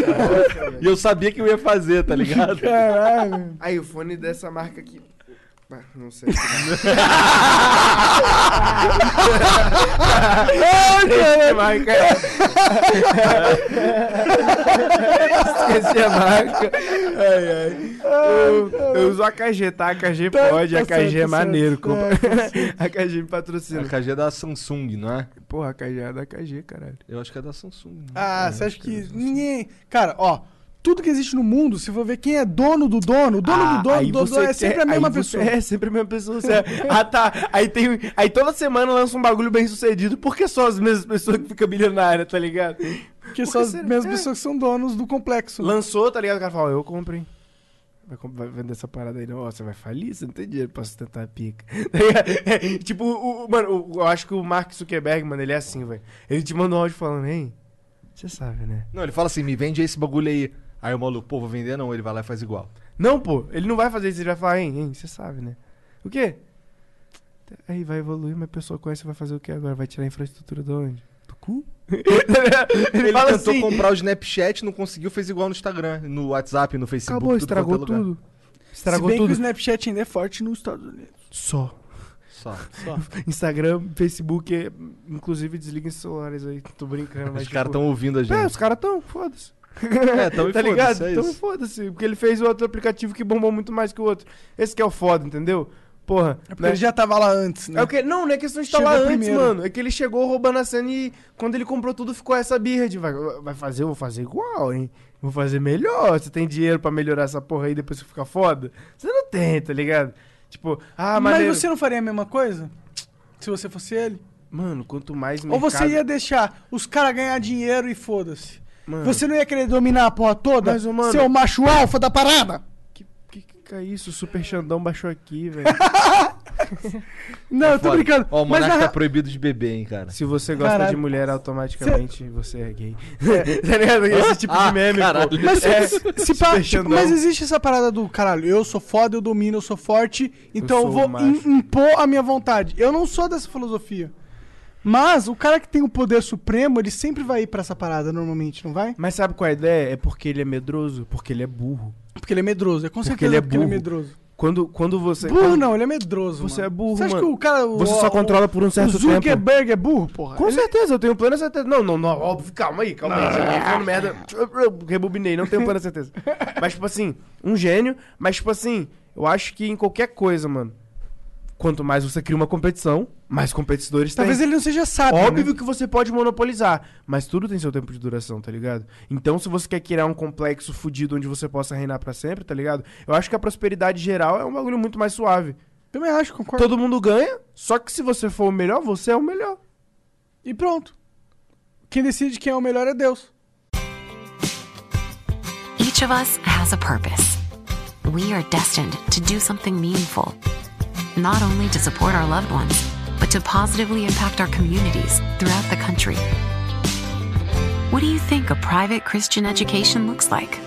e eu sabia que eu ia fazer, tá ligado? Caralho. Aí, o fone dessa marca aqui. Ah, Não sei. Esqueci a marca. Esqueci a marca. Ai, ai. Eu, eu uso AKG, tá? AKG pode, tá AKG certo, é tá maneiro. certo. compra- É, AKG me A patrocina. KG é da Samsung, não é? Porra, AKG é da AKG, caralho. Eu acho que é da Samsung. né? Ah, você acha que ninguém. Cara, ó, tudo que existe no mundo, se for ver quem é dono do dono, o dono do dono aí do você dono é quer- sempre a mesma pessoa. É, sempre a mesma pessoa. Você... ah, tá. Aí tem. Aí toda semana lança um bagulho bem sucedido, porque só as mesmas pessoas que ficam bilionárias, tá ligado? Porque são as mesmas É. pessoas que são donos do complexo. Lançou, tá ligado? O cara fala, ó, eu compro, hein? Vai, comp- vai vender essa parada aí, não. Ó, você vai falir, você não tem dinheiro pra sustentar a pica. Tá? É, tipo, o, o- mano, o- eu acho que o Mark Zuckerberg, mano, ele é assim, velho. Ele te manda um áudio falando, hein? Você sabe, né? Não, ele fala assim, me vende esse bagulho aí. Aí o maluco, pô, vou vender não. Ele vai lá e faz igual. Não, pô, ele não vai fazer isso, ele vai falar, hein, hein, você sabe, né? O quê? Aí vai evoluir, mas a pessoa conhece, vai fazer o quê agora? Vai tirar a infraestrutura de onde? Do cu? ele Ele fala tentou assim, comprar o Snapchat, não conseguiu, fez igual no Instagram, no WhatsApp, no Facebook. acabou, tudo estragou é lugar. tudo. Se Estragou bem que o tudo. Snapchat ainda é forte nos Estados Unidos. Só. Só. Instagram, Facebook, é- inclusive desliguem seus celulares aí. Tô brincando, mas Os caras tipo, estão ouvindo a É, gente. os caras tão, foda-se. É, tá foda-se, ligado? é então foda-se. Porque ele fez outro aplicativo que bombou muito mais que o outro. Esse que é o foda, entendeu? Porra. É porque né? ele já tava lá antes, né? É o que, não, não é questão de estar lá antes, primeiro. mano. É que ele chegou roubando a cena e quando ele comprou tudo ficou essa birra de vai, vai fazer, eu vou fazer igual, hein? Vou fazer melhor. Você tem dinheiro pra melhorar essa porra aí depois você fica foda? Você não tem, tá ligado? Tipo, ah, Mas maneiro. você não faria a mesma coisa? Se você fosse ele? Mano, quanto mais Ou você mercado- ia deixar os caras ganhar dinheiro e foda-se? Mano, Você não ia querer dominar a porra toda? Mas, mano- Seu macho alfa da parada? Que, que, que é isso? O Super Xandão baixou aqui, velho. Não, eu tô Foda. brincando. Ó, o Mas Monark na... tá proibido de beber, hein, cara. Se você gosta Caralho. de mulher, automaticamente você é gay. tá ligado? Esse tipo Ah, de meme, caralho. pô. Mas, É, se, pá, tipo, mas existe essa parada do caralho, eu sou foda, eu domino, eu sou forte, então eu, sou vou impor a minha vontade. Eu não sou dessa filosofia. Mas o cara que tem o poder supremo, ele sempre vai ir pra essa parada normalmente, não vai? Mas sabe qual é a ideia? É porque ele é medroso, porque ele é burro. Porque ele é medroso, é com Porque certeza ele é porque ele é burro. medroso. Quando, quando você. burro quando- não, ele é medroso. Você mano. é burro, Você acha mano. que o cara. o- Você só o- controla por um O certo tempo. Zuckerberg é burro, porra? Com Ele- certeza, eu tenho plena certeza. Não, não, não, óbvio, calma aí, calma aí. Você tá falando merda. Eu rebobinei, não tenho plena certeza. Mas, tipo assim, um gênio, mas, tipo assim, eu acho que em qualquer coisa, mano, quanto mais você cria uma competição, mais competidores tem. Talvez ele não seja sábio. Óbvio né? que você pode monopolizar, mas tudo tem seu tempo de duração, tá ligado? Então, se você quer criar um complexo fudido onde você possa reinar pra sempre, tá ligado? Eu acho que a prosperidade geral é um bagulho muito mais suave. Também acho, concordo. Todo mundo ganha, só que se você for o melhor, você é o melhor. E pronto. Quem decide quem é o melhor é Deus. Each of us has a purpose. We are destined to do something meaningful, not only to support our loved ones, but to positively impact our communities throughout the country. What do you think a private Christian education looks like?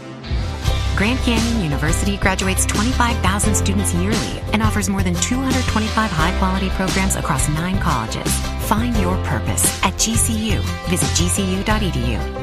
Grand Canyon University graduates 25,000 students yearly and offers more than 225 high quality programs across nine colleges. Find your purpose at GCU. Visit gcu.edu.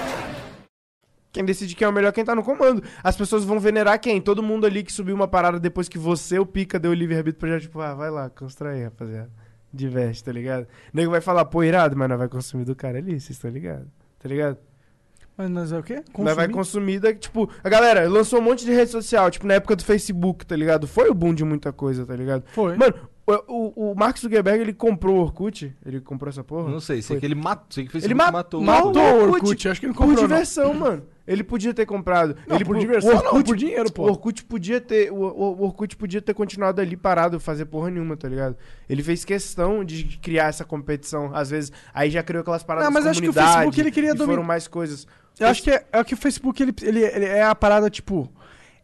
Quem decide quem é o melhor é quem tá no comando. As pessoas vão venerar quem? Todo mundo ali que subiu uma parada depois que você, o pica, deu o livre-arbítrio pra já, tipo, ah, vai lá, constrói aí, rapaziada. Diverte, tá ligado? O nego vai falar, pô, irado, mas não vai consumir do cara ali, vocês estão ligados? Tá ligado? Mas nós é o quê? Nós vai Consumir? consumir, da, tipo, a galera lançou um monte de rede social, tipo, na época do Facebook, tá ligado? Foi o boom de muita coisa, tá ligado? Foi. Mano, o, o, o Mark Zuckerberg, ele comprou o Orkut? Ele comprou essa porra? Não sei, sei Foi. que ele matou. Sei que o ele ma matou. matou o Orkut Orkut, acho que ele não por comprou, não. diversão, mano. Ele podia ter comprado. Não, ele por po- diversão o não, Orkut, por dinheiro, pô. O Orkut podia ter. O, o- Orkut podia ter continuado ali parado, fazer porra nenhuma, tá ligado? Ele fez questão de criar essa competição. Às vezes, aí já criou aquelas paradas Não, mas acho que o Facebook, ele queria e domi- foram mais coisas. Eu acho que é, é que o Facebook ele, ele, ele é a parada, tipo.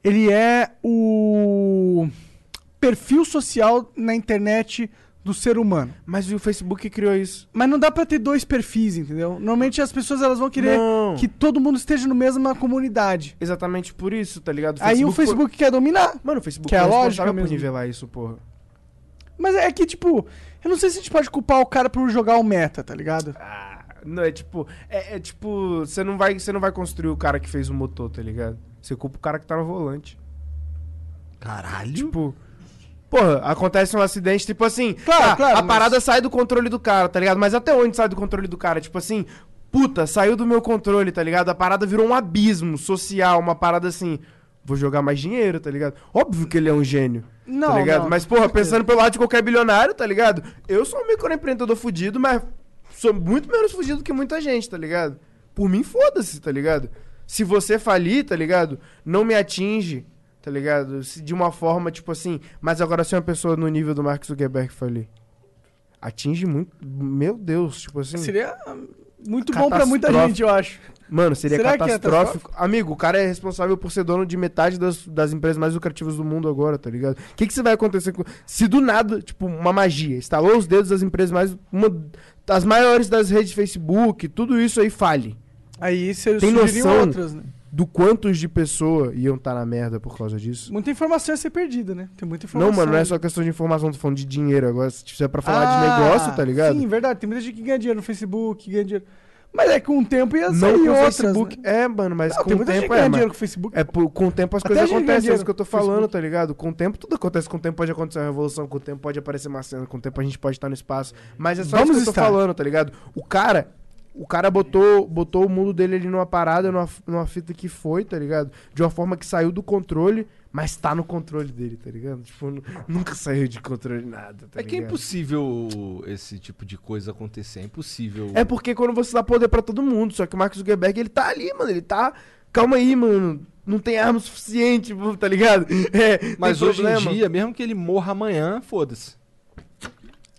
Ele é o perfil social na internet do ser humano. Mas o Facebook criou isso. Mas não dá pra ter dois perfis, entendeu? Normalmente as pessoas elas vão querer Não. que todo mundo esteja na mesma comunidade. Exatamente por isso, tá ligado? Aí o Facebook quer dominar. Mano, o Facebook Que é responsável por mesmo. nivelar isso, porra. Mas é que, tipo, eu não sei se a gente pode culpar o cara por jogar o meta, tá ligado? Não, é tipo. É, é tipo. Você não, vai, você não vai construir o cara que fez o motor, tá ligado? Você culpa o cara que tá no volante. Caralho. Tipo. Porra, acontece um acidente, tipo assim. Claro, tá, claro, A mas- parada sai do controle do cara, tá ligado? Mas até onde sai do controle do cara? Tipo assim. Puta, saiu do meu controle, tá ligado? A parada virou um abismo social, uma parada assim. Vou jogar mais dinheiro, tá ligado? Óbvio que ele é um gênio. Não, tá ligado? não, mas, porra, pensando pelo lado de qualquer bilionário, tá ligado? Eu sou um microempreendedor fudido, mas sou muito menos fudido que muita gente, tá ligado? Por mim, foda-se, tá ligado? Se você falir, tá ligado? Não me atinge, tá ligado? De uma forma, tipo assim. Mas agora, se uma pessoa no nível do Mark Zuckerberg falir, atinge muito. Meu Deus, tipo assim. Seria muito bom pra muita gente, eu acho. Mano, seria Será é catastrófico. Amigo, o cara é responsável por ser dono de metade das, das empresas mais lucrativas do mundo agora, tá ligado? O que, que vai acontecer com. Se do nada, tipo, uma magia, estalou os dedos das empresas mais. Uma das maiores das redes Facebook, tudo isso aí fale. Aí você Tem noção outras, né? Do quantos de pessoa iam estar na merda por causa disso? Muita informação ia ser perdida, né? Tem muita informação. Não, mano, não é só questão de informação, tô falando de dinheiro agora. Se tiver pra falar Ah, de negócio, tá ligado? Sim, verdade. Tem muita gente que ganha dinheiro no Facebook, que ganha dinheiro. Mas é que com o tempo ia Não sair com o outras. Facebook. né? É, mano, mas Não, com o tempo é. dinheiro com o Facebook. É, por- com o tempo as Até coisas acontecem, é isso que eu tô com Facebook. falando, tá ligado? Com o tempo tudo acontece, com o tempo pode acontecer uma revolução, com o tempo pode aparecer uma cena, com o tempo a gente pode estar no espaço. Mas é só Vamos isso que eu tô estar. falando, tá ligado? O cara, o cara botou, botou o mundo dele ali numa parada, numa, numa fita que foi, tá ligado? De uma forma que saiu do controle, mas tá no controle dele, tá ligado? Tipo, nu- nunca saiu de controle nada, tá É que é ligado? impossível esse tipo de coisa acontecer. É impossível. É porque quando você dá poder pra todo mundo, só que o Mark Zuckerberg, ele tá ali, mano, ele tá... Calma aí, mano, não tem arma suficiente, tá ligado? É, tem Mas hoje em problema. dia, mesmo que ele morra amanhã, foda-se.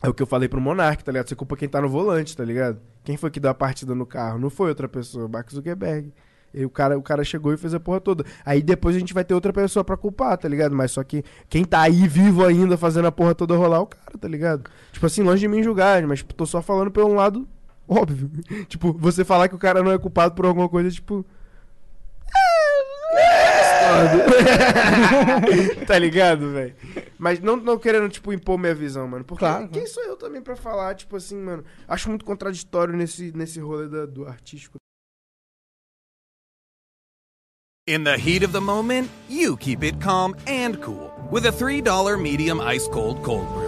É o que eu falei pro Monark, tá ligado? Você culpa quem tá no volante, tá ligado? Quem foi que deu a partida no carro? Não foi outra pessoa, Mark Zuckerberg. E o cara, o cara chegou e fez a porra toda. Aí depois a gente vai ter outra pessoa pra culpar, tá ligado? Mas só que quem tá aí vivo ainda fazendo a porra toda rolar é o cara, tá ligado? Tipo assim, longe de mim julgar, mas tipo, tô só falando pelo lado óbvio. tipo, você falar que o cara não é culpado por alguma coisa, tipo. É, tá ligado, velho? Mas não, não querendo, tipo, impor minha visão, mano. Porque Claro, quem sou eu também pra falar, tipo assim, mano? Acho muito contraditório nesse, nesse rolê da- do artístico. In the heat of the moment, you keep it calm and cool with a $3 medium ice cold cold brew.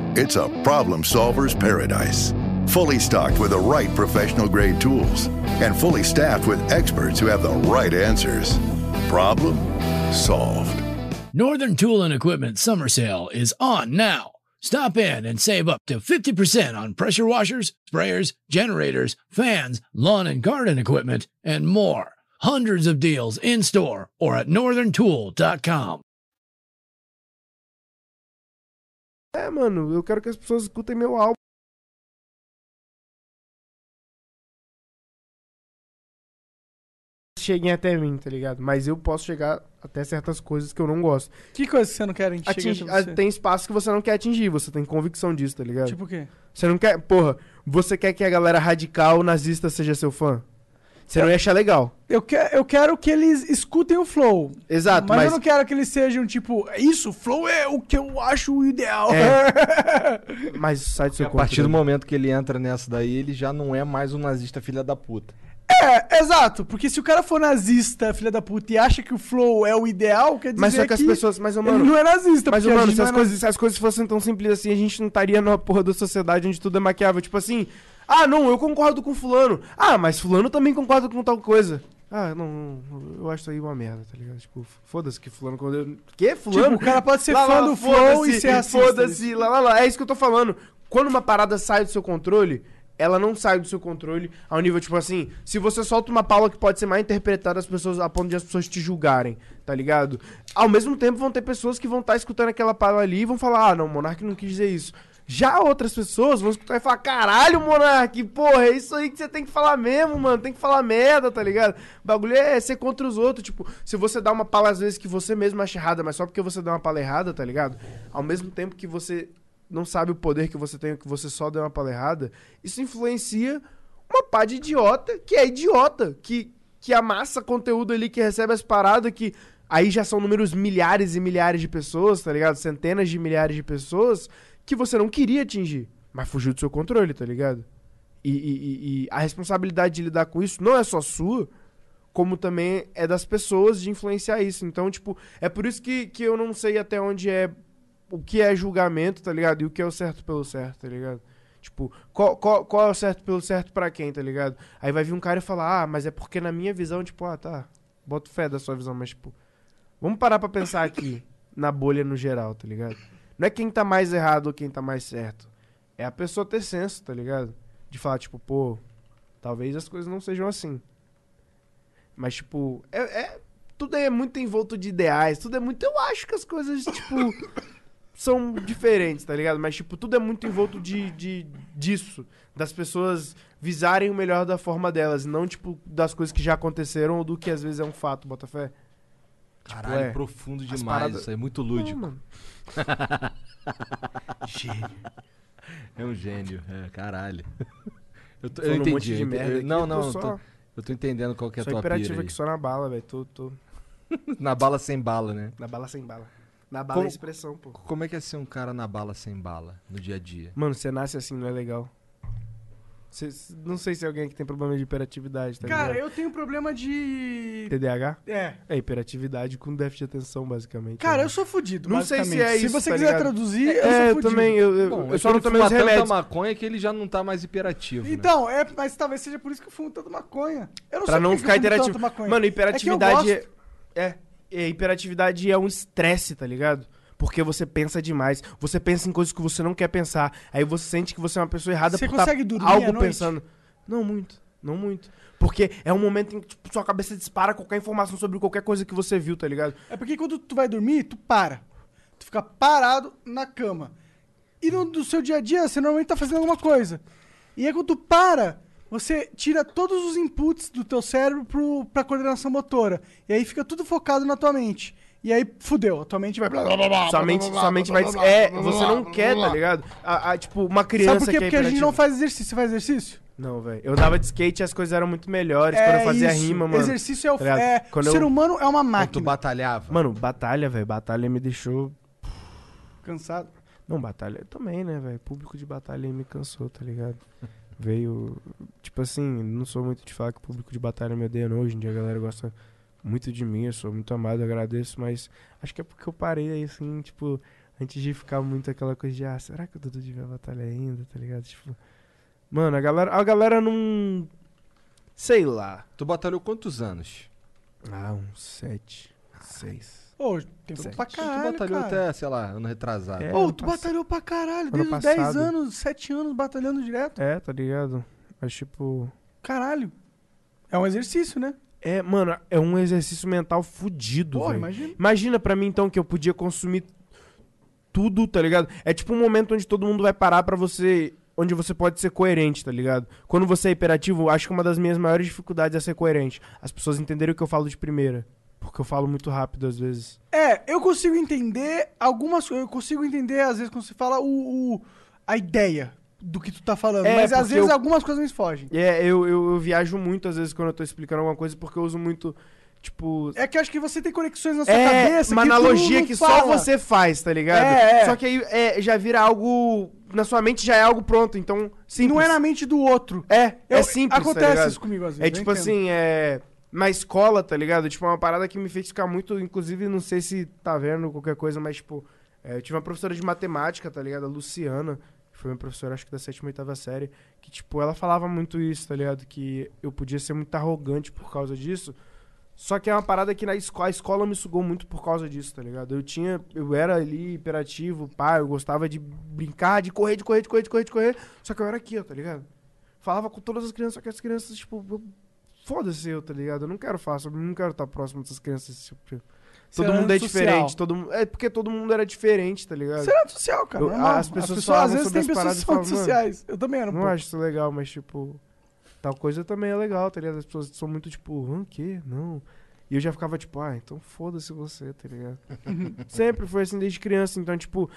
it's a problem solver's paradise. Fully stocked with the right professional grade tools and fully staffed with experts who have the right answers. Problem solved. Northern Tool and Equipment summer sale is on now. Stop in and save up to 50% on pressure washers, sprayers, generators, fans, lawn and garden equipment, and more. Hundreds of deals in store or at northerntool.com. É, mano, eu quero que as pessoas escutem meu álbum. Cheguem até mim, tá ligado? Mas eu posso chegar até certas coisas que eu não gosto. Que coisa que você não quer você? ah, tem espaço que você não quer atingir, você tem convicção disso, tá ligado? Tipo o quê? Você não quer. Porra, você quer que a galera radical nazista seja seu fã? Você não ia achar legal. Eu, que, eu quero que eles escutem o flow. Exato, mas, mas. eu não quero que eles sejam tipo, isso, o flow é o que eu acho o ideal. Mas sai do seu A partir do momento que ele entra nessa daí, ele já não é mais um nazista filha da puta. É, exato. Porque se o cara for nazista, filha da puta, e acha que o flow é o ideal, quer dizer Mas só que as pessoas. Mas, ô, ele mano, não é nazista. Mas, mano, se não as, é coisas, se as coisas fossem tão simples assim, a gente não estaria numa porra da sociedade onde tudo é maquiável. Tipo assim, ah, não, eu concordo com fulano. Ah, mas fulano também concorda com tal coisa. Ah, não, não, eu acho isso aí uma merda, tá ligado? Tipo, foda-se que fulano... quando Que? Fulano? Tipo, o cara pode ser Lá, fã lá, do flow e ser racista. Foda-se, lá, lá, lá. É isso que eu tô falando. Quando uma parada sai do seu controle, ela não sai do seu controle ao nível, tipo assim, se você solta uma paula que pode ser mal interpretada as pessoas, a ponto de as pessoas te julgarem, tá ligado? Ao mesmo tempo vão ter pessoas que vão estar escutando aquela paula ali e vão falar, ah, não, o Monark não quis dizer isso. Já outras pessoas vão escutar e falar, caralho, Monark, porra, é isso aí que você tem que falar mesmo, mano, tem que falar merda, tá ligado? O bagulho é ser contra os outros, tipo, se você dá uma pala às vezes que você mesmo acha errada, mas só porque você dá uma pala errada, tá ligado? Ao mesmo tempo que você não sabe o poder que você tem, que você só deu uma pala errada, isso influencia uma pá de idiota que é idiota, que, que amassa conteúdo ali, que recebe as paradas, que aí já são números milhares e milhares de pessoas, tá ligado? Centenas de milhares de pessoas que você não queria atingir, mas fugiu do seu controle, tá ligado? E, e- e- a responsabilidade de lidar com isso não é só sua, como também é das pessoas de influenciar isso. Então, tipo, é por isso que, que eu não sei até onde é o que é julgamento, tá ligado? E o que é o certo pelo certo, tá ligado? Tipo, qual, qual, qual é o certo pelo certo pra quem, tá ligado? Aí vai vir um cara e falar, ah, mas é porque na minha visão, tipo, ah, tá, boto fé da sua visão, mas, tipo, vamos parar pra pensar aqui, na bolha no geral, tá ligado? Não é quem tá mais errado ou quem tá mais certo. É a pessoa ter senso, tá ligado? De falar, tipo, pô, talvez as coisas não sejam assim. Mas, tipo, é, é- tudo é muito envolto de ideais, tudo é muito. Eu acho que as coisas, tipo, são diferentes, tá ligado? Mas, tipo, tudo é muito envolto de, de, disso. Das pessoas visarem o melhor da forma delas, não, tipo, das coisas que já aconteceram ou do que às vezes é um fato, Botafé. Caralho, é, profundo demais paradas- isso aí, muito lúdico. Não, mano. gênio. É um gênio, é, caralho. Eu, tô, eu Falando um entendi. monte de merda eu- aqui, não, eu tô não, eu só- tô, eu tô entendendo qual que é a Sou tua imperativo pira aí. aqui só na bala, velho. Tô, tô. Na bala sem bala, né? Na bala sem bala. Na bala Como- é expressão, pô. Como é que é ser um cara na bala sem bala, no dia a dia? Mano, você nasce assim, não é legal. Cê- não sei se é alguém que tem problema de hiperatividade, tá Cara, ligado? eu tenho problema de. TDAH? É. É hiperatividade com déficit de atenção, basicamente. Cara, né? eu sou fudido, Não sei se é isso, Se você tá quiser ligado? traduzir, É, eu sou eu fudido. também, eu- eu- Bom, eu só não ele tomei os tanta remédios. maconha que ele já não tá mais hiperativo, né? Então, é, mas talvez seja por isso que eu fumo tanto maconha. Eu não Pra sei não ficar maconha. Mano, É que eu hiperatividade gosto. é, é, é, hiperatividade é um estresse, tá ligado? Porque você pensa demais. Você pensa em coisas que você não quer pensar. Aí você sente que você é uma pessoa errada Você por consegue tá dormir à algo pensando. Não muito, não muito. Porque é um momento em que tipo, sua cabeça dispara qualquer informação sobre qualquer coisa que você viu, tá ligado? É porque quando tu vai dormir, tu para. Tu fica parado na cama. E no, no seu dia a dia, você normalmente tá fazendo alguma coisa. E aí quando tu para, você tira todos os inputs do teu cérebro pro, pra coordenação motora. E aí fica tudo focado na tua mente. E aí, fudeu, a tua mente vai... blá, blá, blá, blá, Sua mente, sua mente vai... É, você não quer, tá ligado? A, a, tipo, uma criança Sabe por quê? que é Porque a gente não faz exercício. Você faz exercício? Não, velho. Eu dava de skate e as coisas eram muito melhores É quando eu fazia isso. rima, mano. Exercício é o- Tá é- Quando o ser eu- humano é uma Quando tu máquina. batalhava. Mano, batalha, velho. Batalha me deixou. Cansado. Não, batalha também, né, velho? Público de batalha me cansou, tá ligado? Veio. Tipo assim, não sou muito de falar que o público de batalha me odeia, não. Hoje em dia a galera gosta muito de mim, eu sou muito amado, agradeço, mas acho que é porque eu parei aí, assim, tipo, antes de ficar muito aquela coisa de, ah, será que o Dudu devia batalha ainda, tá ligado? Tipo. Mano, a galera, a galera não. Sei lá. Tu batalhou quantos anos? Ah, uns sete, seis. Pô, tempo Sete. pra tu caralho, batalhou cara. até, sei lá, ano retrasado. É, Ô, ano tu pass- batalhou pra caralho, ano desde os 10 passado. anos, 7 anos batalhando direto. É, tá ligado? Mas tipo. Caralho. É um exercício, né? É, mano, é um exercício mental fudido, velho. imagina. Imagina pra mim, então, que eu podia consumir tudo, tá ligado? É tipo um momento onde todo mundo vai parar pra você... Onde você pode ser coerente, tá ligado? Quando você é hiperativo, acho que uma das minhas maiores dificuldades é ser coerente. As pessoas entenderem o que eu falo de primeira. Porque eu falo muito rápido, às vezes. É, eu consigo entender algumas coisas. Eu consigo entender, às vezes, quando você fala o, o- a ideia do que tu tá falando. É, mas às vezes eu- algumas coisas me fogem. É, eu, eu, eu viajo muito, às vezes, quando eu tô explicando alguma coisa, porque eu uso muito... Tipo. É que eu acho que você tem conexões na sua É, cabeça. uma que tu analogia que só fala. você faz, tá ligado? É, é. Só que aí é, já vira algo. Na sua mente já é algo pronto, então. Simples. Não é na mente do outro. É, é Eu- simples. tá acontece ligado? isso comigo às vezes, É tipo entendo. assim, é. Na escola, tá ligado? Tipo, é uma parada que me fez ficar muito. Inclusive, não sei se tá vendo qualquer coisa, mas, tipo. é, eu tive uma professora de matemática, tá ligado? A Luciana, foi minha professora, acho que da sétima, oitava série. Que, tipo, ela falava muito isso, tá ligado? Que eu podia ser muito arrogante por causa disso. Só que é uma parada que na escola, a escola me sugou muito por causa disso, tá ligado? Eu tinha, eu era ali hiperativo, pá, eu gostava de brincar, de correr, de correr, de correr, de correr, de correr, só que eu era aqui, ó, tá ligado? Falava com todas as crianças, só que as crianças, tipo, foda-se eu, tá ligado? Eu não quero falar sobre, não quero estar próximo dessas crianças, tipo, todo era mundo é antissocial. diferente, todo mundo, é porque todo mundo era diferente, tá ligado? Era antissocial, cara. Eu- normal. as pessoas às vezes tem as pessoas que mano, antissociais. Eu também era Não pouco. acho isso legal, mas tipo. Tal coisa também é legal, tá ligado? As pessoas são muito tipo, hã, quê? Não. E eu já ficava tipo, ah, então foda-se você, tá ligado? Sempre foi assim desde criança. Então, tipo,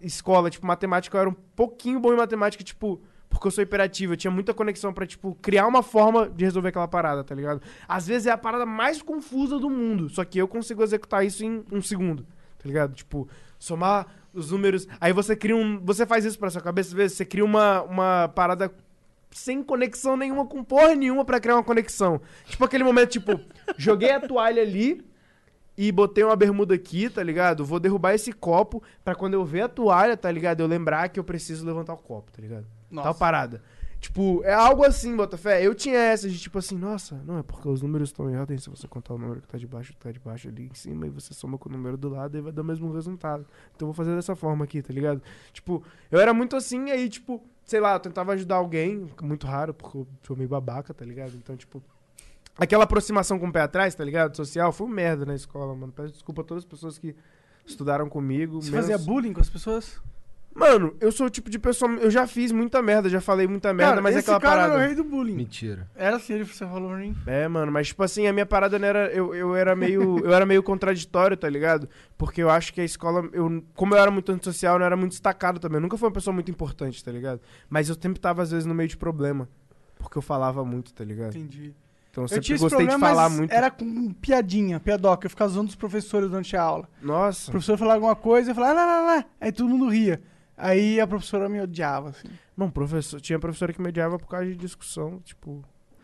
escola, tipo, matemática, eu era um pouquinho bom em matemática, tipo, porque eu sou hiperativo. Eu tinha muita conexão pra, tipo, criar uma forma de resolver aquela parada, tá ligado? Às vezes é a parada mais confusa do mundo, só que eu consigo executar isso em um segundo, tá ligado? Tipo, somar os números. Aí você cria um. Você faz isso pra sua cabeça, às vezes, você cria uma, uma parada sem conexão nenhuma com porra nenhuma pra criar uma conexão. Tipo aquele momento, tipo, joguei a toalha ali e botei uma bermuda aqui, tá ligado? Vou derrubar esse copo pra quando eu ver a toalha, tá ligado? Eu lembrar que eu preciso levantar o copo, tá ligado? Nossa. Tal parada. Tipo, é algo assim, Botafé. Eu tinha essa de tipo assim, nossa, não, é porque os números estão errados. aí Se você contar o número que tá de baixo, que tá de baixo ali em cima, e você soma com o número do lado, aí vai dar o mesmo resultado. Então eu vou fazer dessa forma aqui, tá ligado? Tipo, eu era muito assim, aí, tipo, sei lá, eu tentava ajudar alguém, muito raro, porque eu sou meio babaca, tá ligado? Então, tipo, aquela aproximação com o pé atrás, tá ligado? Social, foi um merda na escola, mano. Peço desculpa a todas as pessoas que estudaram comigo. Você menos- fazia bullying com as pessoas? Mano, eu sou o tipo de pessoa. Eu já fiz muita merda, já falei muita merda, Cara, mas é aquela cara parada. era o rei do bullying. Mentira. Era assim, ele você falou pra mim. É, mano, mas tipo assim, a minha parada não era. Eu, eu era meio. eu era meio contraditório, tá ligado? Porque eu acho que a escola. Eu, como eu era muito antissocial, eu não era muito destacado também. Eu nunca fui uma pessoa muito importante, tá ligado? Mas eu sempre tava, às vezes, no meio de problema. Porque eu falava muito, tá ligado? Entendi. Então eu sempre tinha gostei problema, de falar mas muito. era com piadinha, piadoca. Eu ficava zoando os professores durante a aula. Nossa. O professor falava alguma coisa, eu falava, lá, lá, lá. Aí todo mundo ria. Aí a professora me odiava, assim. Não, professor, tinha professora que me odiava por causa de discussão. Tipo,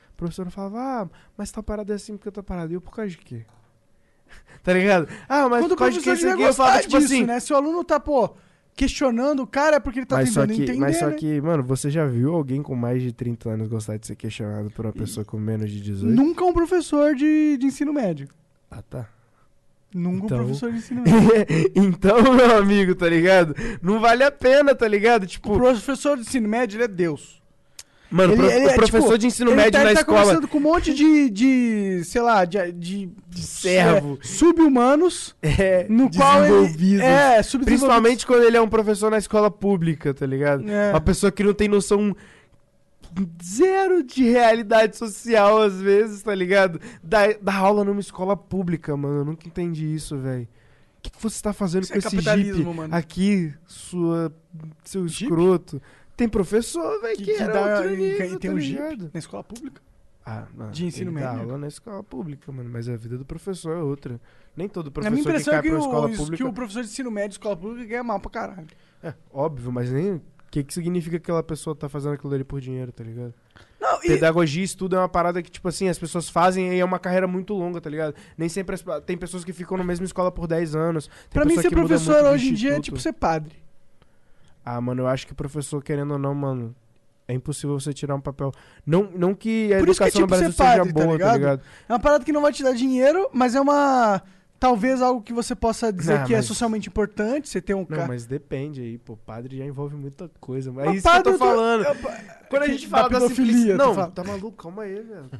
a professora falava, ah, mas tá parado assim porque tá parado. E eu por causa de quê? tá ligado? Ah, mas Quando por causa de quê? eu falava, tipo disso, assim. né? Se o aluno tá, pô, questionando o cara, é porque ele tá mas tentando que, entender, mas só né? que, mano, você já viu alguém com mais de 30 anos gostar de ser questionado por uma pessoa com menos de 18? Nunca um professor de, de ensino médio. Ah, tá. Nunca Então- um professor de ensino médio. então, meu amigo, tá ligado? Não vale a pena, tá ligado? Tipo, O professor de ensino médio, ele é Deus. mano, Ele- pro- ele o é, professor tipo, de ensino ele médio tá, na ele tá escola. conversando com um monte de, de sei lá, de, de, de servo. é, sub-humanos, É, no qual ele... É. Principalmente quando ele é um professor na escola pública, tá ligado? É. Uma pessoa que não tem noção zero de realidade social, às vezes, tá ligado? Da, da aula numa escola pública, mano. Eu nunca entendi isso, velho. O que, que você tá fazendo Isso com é esse Jeep mano. aqui, sua, seu Jeep? escroto? Tem professor, velho, que, que, que dá, outro nível, tem tá um Jeep na escola pública. Ah, mano, De ensino médio. aula na escola pública, mano. Mas a vida do professor é outra. Nem todo professor que impressão cai é que, pra o, escola pública... que o professor de ensino médio de escola pública ganha mal pra caralho. É, óbvio, mas nem. O que, que significa que aquela pessoa tá fazendo aquilo ali por dinheiro, tá ligado? Não, Pedagogia e estudo é uma parada que, tipo assim, as pessoas fazem e é uma carreira muito longa, tá ligado? Nem sempre. as- tem pessoas que ficam na mesma escola por 10 anos. Tem pra mim ser professor hoje em dia é tipo ser padre. Ah, mano, eu acho que professor, querendo ou não, mano. É impossível você tirar um papel. Não, não que a Por isso que é educação no tipo ser Brasil seja padre, tá boa, tá ligado? ligado? É uma parada que não vai te dar dinheiro, mas é uma... Talvez algo que você possa dizer Não, que é mas- socialmente importante, você ter um Não, cara... mas depende aí, pô. Padre já envolve muita coisa. Mas é Mas isso que eu tô falando. eu- Quando a gente da fala da, pedofilia, simplicidade. Não, fala. tá maluco? Calma aí, velho.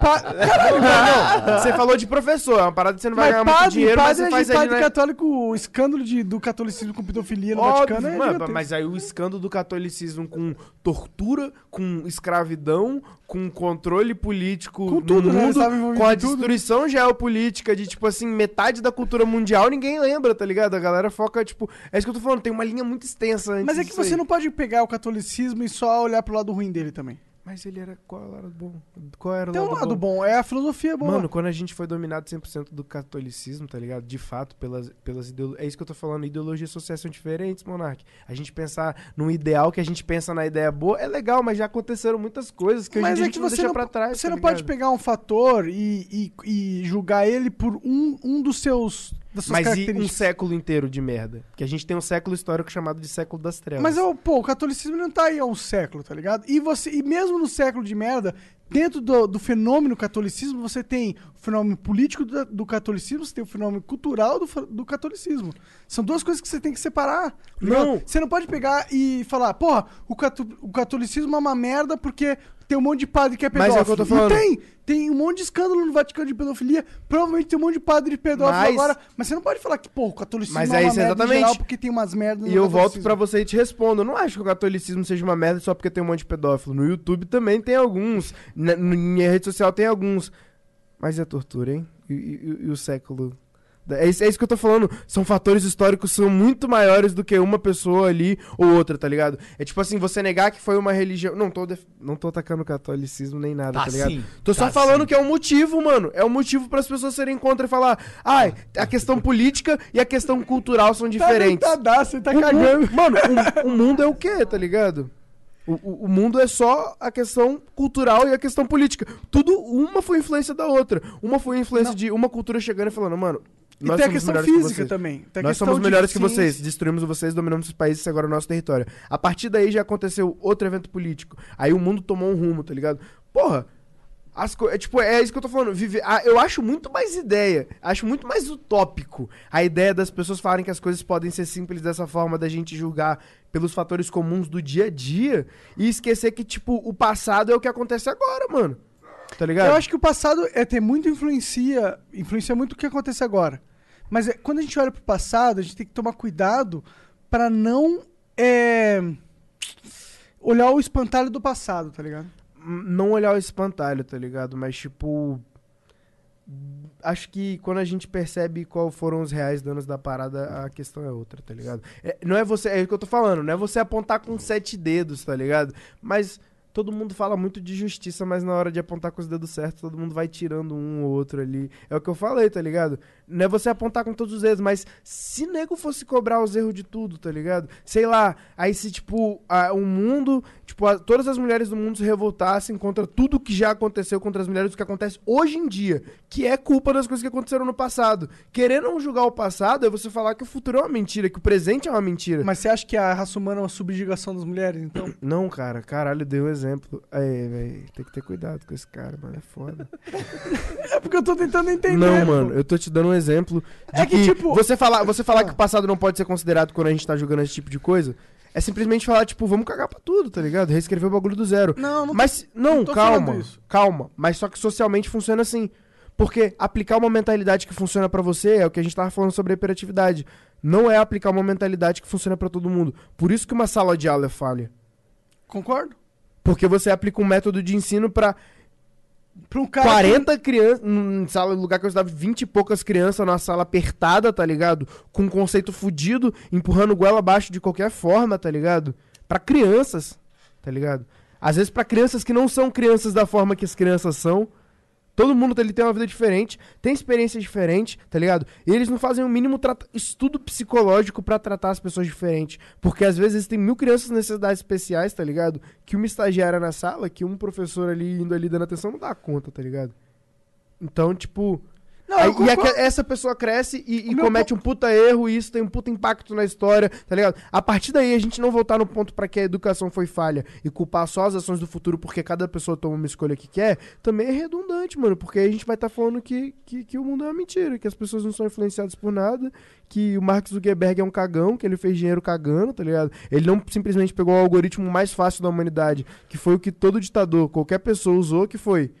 Pa- Caralho, não, não. Você falou de professor, é uma parada que você não vai Mas ganhar muito padre, dinheiro, mas padre, você é faz padre na... católico, o escândalo de, do catolicismo com pedofilia no Óbvio, Vaticano é mano, mas aí o escândalo do catolicismo com tortura, com escravidão, com controle político Com tudo, no né? Mundo, com a tudo. destruição geopolítica de, tipo assim, metade da cultura mundial, ninguém lembra, tá ligado? A galera foca, tipo... É isso que eu tô falando, tem uma linha muito extensa antes Mas é que você aí. não pode pegar o catolicismo e só olhar pro lado ruim dele também. Mas ele era. Qual era o bom? Qual era o Tem um lado, lado bom, é a filosofia boa. Mano, quando a gente foi dominado 100% do catolicismo, tá ligado? De fato, pelas, pelas ideologias. É isso que eu tô falando, ideologias e sociais são diferentes, Monark. A gente pensar num ideal que a gente pensa na ideia boa é legal, mas já aconteceram muitas coisas que hoje em Mas dia é a gente que não você deixa não, pra trás. você tá não pode pegar um fator e, e, e julgar ele por um, um dos seus Mas e um século inteiro de merda? Porque a gente tem um século histórico chamado de século das trevas. Mas eu, pô, o catolicismo não tá aí há um século, tá ligado? E você, e mesmo no século de merda, dentro do, do fenômeno catolicismo, você tem o fenômeno político do, do catolicismo, você tem o fenômeno cultural do, do catolicismo. São duas coisas que você tem que separar. tá? Não. Você não pode pegar e falar, porra, o, cato- o catolicismo é uma merda porque tem um monte de padre que é Mas pedófilo. é o que eu tô falando. E tem! Tem um monte de escândalo no Vaticano de pedofilia. Provavelmente tem um monte de padre pedófilo Mas- agora. Mas você não pode falar que, pô, o catolicismo Mas é é uma isso, merda em exatamente. geral porque tem umas merdas E no eu volto catolicismo. pra você e te respondo. Eu não acho que o catolicismo seja uma merda só porque tem um monte de pedófilo. No YouTube também tem alguns. Na na minha rede social tem alguns. Mas e a tortura, hein? E, e- e o século? É isso, é isso que eu tô falando. São fatores históricos são muito maiores do que uma pessoa ali ou outra, tá ligado? É tipo assim, você negar que foi uma religião. Não tô, def- não tô atacando o catolicismo nem nada, tá, Tá ligado? sim, Tô só tá falando sim. que é um motivo, mano. É um motivo para as pessoas serem contra e falar: ai, a questão política e a questão cultural são diferentes. Tá deitadaço, você tá O cagando. mundo- mano, o, o mundo é o quê, tá ligado? O, o, o mundo é só a questão cultural e a questão política. Tudo, uma foi influência da outra. Uma foi influência de uma cultura chegando e falando, mano. E nós tem a questão que física vocês. também. Nós somos melhores que vocês. Destruímos vocês, dominamos os países, agora é o nosso território. A partir daí já aconteceu outro evento político. Aí o mundo tomou um rumo, tá ligado? Porra, as co- é, tipo, é isso que eu tô falando. Viver, ah, eu acho muito mais ideia, acho muito mais utópico a ideia das pessoas falarem que as coisas podem ser simples dessa forma, da gente julgar pelos fatores comuns do dia a dia e esquecer que, tipo, o passado é o que acontece agora, mano. Tá ligado? Eu acho que o passado é ter muito influencia, influencia muito o que acontece agora. Mas é, quando a gente olha pro passado, a gente tem que tomar cuidado pra não é, olhar o espantalho do passado, tá ligado? não olhar o espantalho, tá ligado? Mas, tipo. Acho que quando a gente percebe qual foram os reais danos da parada, a questão é outra, tá ligado? É, não é você. É o que eu tô falando, não é você apontar com sete dedos, tá ligado? Mas todo mundo fala muito de justiça, mas na hora de apontar com os dedos certos, todo mundo vai tirando um ou outro ali. É o que eu falei, tá ligado? Não é você apontar com todos os dedos, mas se nego fosse cobrar os erros de tudo, tá ligado? Sei lá, aí se, tipo, a, o mundo, tipo, a- todas as mulheres do mundo se revoltassem contra tudo que já aconteceu contra as mulheres, o que acontece hoje em dia, que é culpa das coisas que aconteceram no passado. Querer não julgar o passado é você falar que o futuro é uma mentira, que o presente é uma mentira. Mas você acha que a raça humana é uma subjugação das mulheres, então? Não, cara, caralho, dei um exemplo. Aí, velho, tem que ter cuidado com esse cara, mano, é foda. É porque eu tô tentando entender. Não, mano, eu tô te dando um exemplo de É que, que, tipo- você falar, você falar que o passado não pode ser considerado quando a gente tá julgando esse tipo de coisa, é simplesmente falar, tipo, vamos cagar pra tudo, tá ligado? Reescrever o bagulho do zero. Não, não Mas, não, não calma, calma. Mas só que socialmente funciona assim. Porque aplicar uma mentalidade que funciona pra você é o que a gente tava falando sobre a hiperatividade. Não é aplicar uma mentalidade que funciona pra todo mundo. Por isso que uma sala de aula é falha. Concordo? Porque você aplica um método de ensino pra Pra um cara 40 crianças, em lugar que eu estava 20 e poucas crianças numa sala apertada, tá ligado? Com um conceito fudido, empurrando goela abaixo de qualquer forma, tá ligado? Pra crianças, tá ligado? Às vezes pra crianças que não são crianças da forma que as crianças são. Todo mundo ele tem uma vida diferente, tem experiência diferente, tá ligado? E eles não fazem o mínimo estudo psicológico pra tratar as pessoas diferentes. Porque às vezes tem mil crianças com necessidades especiais, tá ligado? Que uma estagiária na sala, que um professor ali indo ali dando atenção não dá conta, tá ligado? Então, tipo. Não, aí- e essa pessoa cresce e, e comete um puta erro, e isso tem um puta impacto na história, tá ligado? A partir daí, a gente não voltar no ponto pra que a educação foi falha e culpar só as ações do futuro porque cada pessoa toma uma escolha que quer, também é redundante, mano. Porque aí a gente vai estar falando que, que, que o mundo é uma mentira, que as pessoas não são influenciadas por nada, que o Mark Zuckerberg é um cagão, que ele fez dinheiro cagando, tá ligado? Ele não simplesmente pegou o algoritmo mais fácil da humanidade, que foi o que todo ditador, qualquer pessoa usou, que foi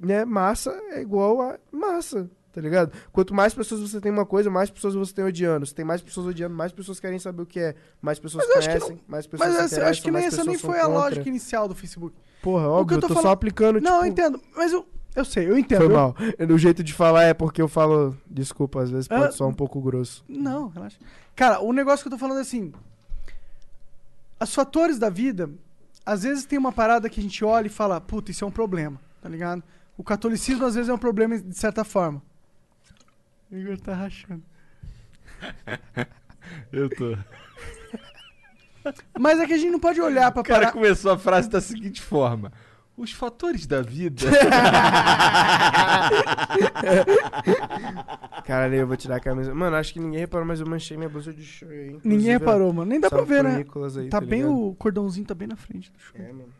né, massa é igual a massa, tá ligado? Quanto mais pessoas você tem uma coisa, mais pessoas você tem odiando. Se tem mais pessoas odiando, mais pessoas querem saber o que é, mais pessoas Mas eu conhecem, mais pessoas Mas essa- eu acho que nem essa nem foi a contra. lógica inicial do Facebook. Porra, óbvio, que eu tô, só falando- aplicando, Não, eu tipo... entendo. Mas eu, eu sei, eu entendo. Foi Eu- mal. O jeito de falar é porque eu falo, desculpa, às vezes pode Ah, soar um pouco grosso. Não, relaxa. Cara, o negócio que eu tô falando é assim. Os fatores da vida, às vezes tem uma parada que a gente olha e fala, puta, isso é um problema, tá ligado? O catolicismo às vezes é um problema de certa forma. O Igor tá rachando. Eu tô. Mas é que a gente não pode olhar pra O cara parar. começou a frase da seguinte forma: Os fatores da vida. Cara, eu vou tirar a camisa. Mano, acho que ninguém reparou, mas eu manchei minha blusa de show aí. Ninguém reparou, mano. Nem dá pra salve ver, pro né? Nicolas aí, tá tá bem, ligado? o cordãozinho tá bem na frente do show. É, mano.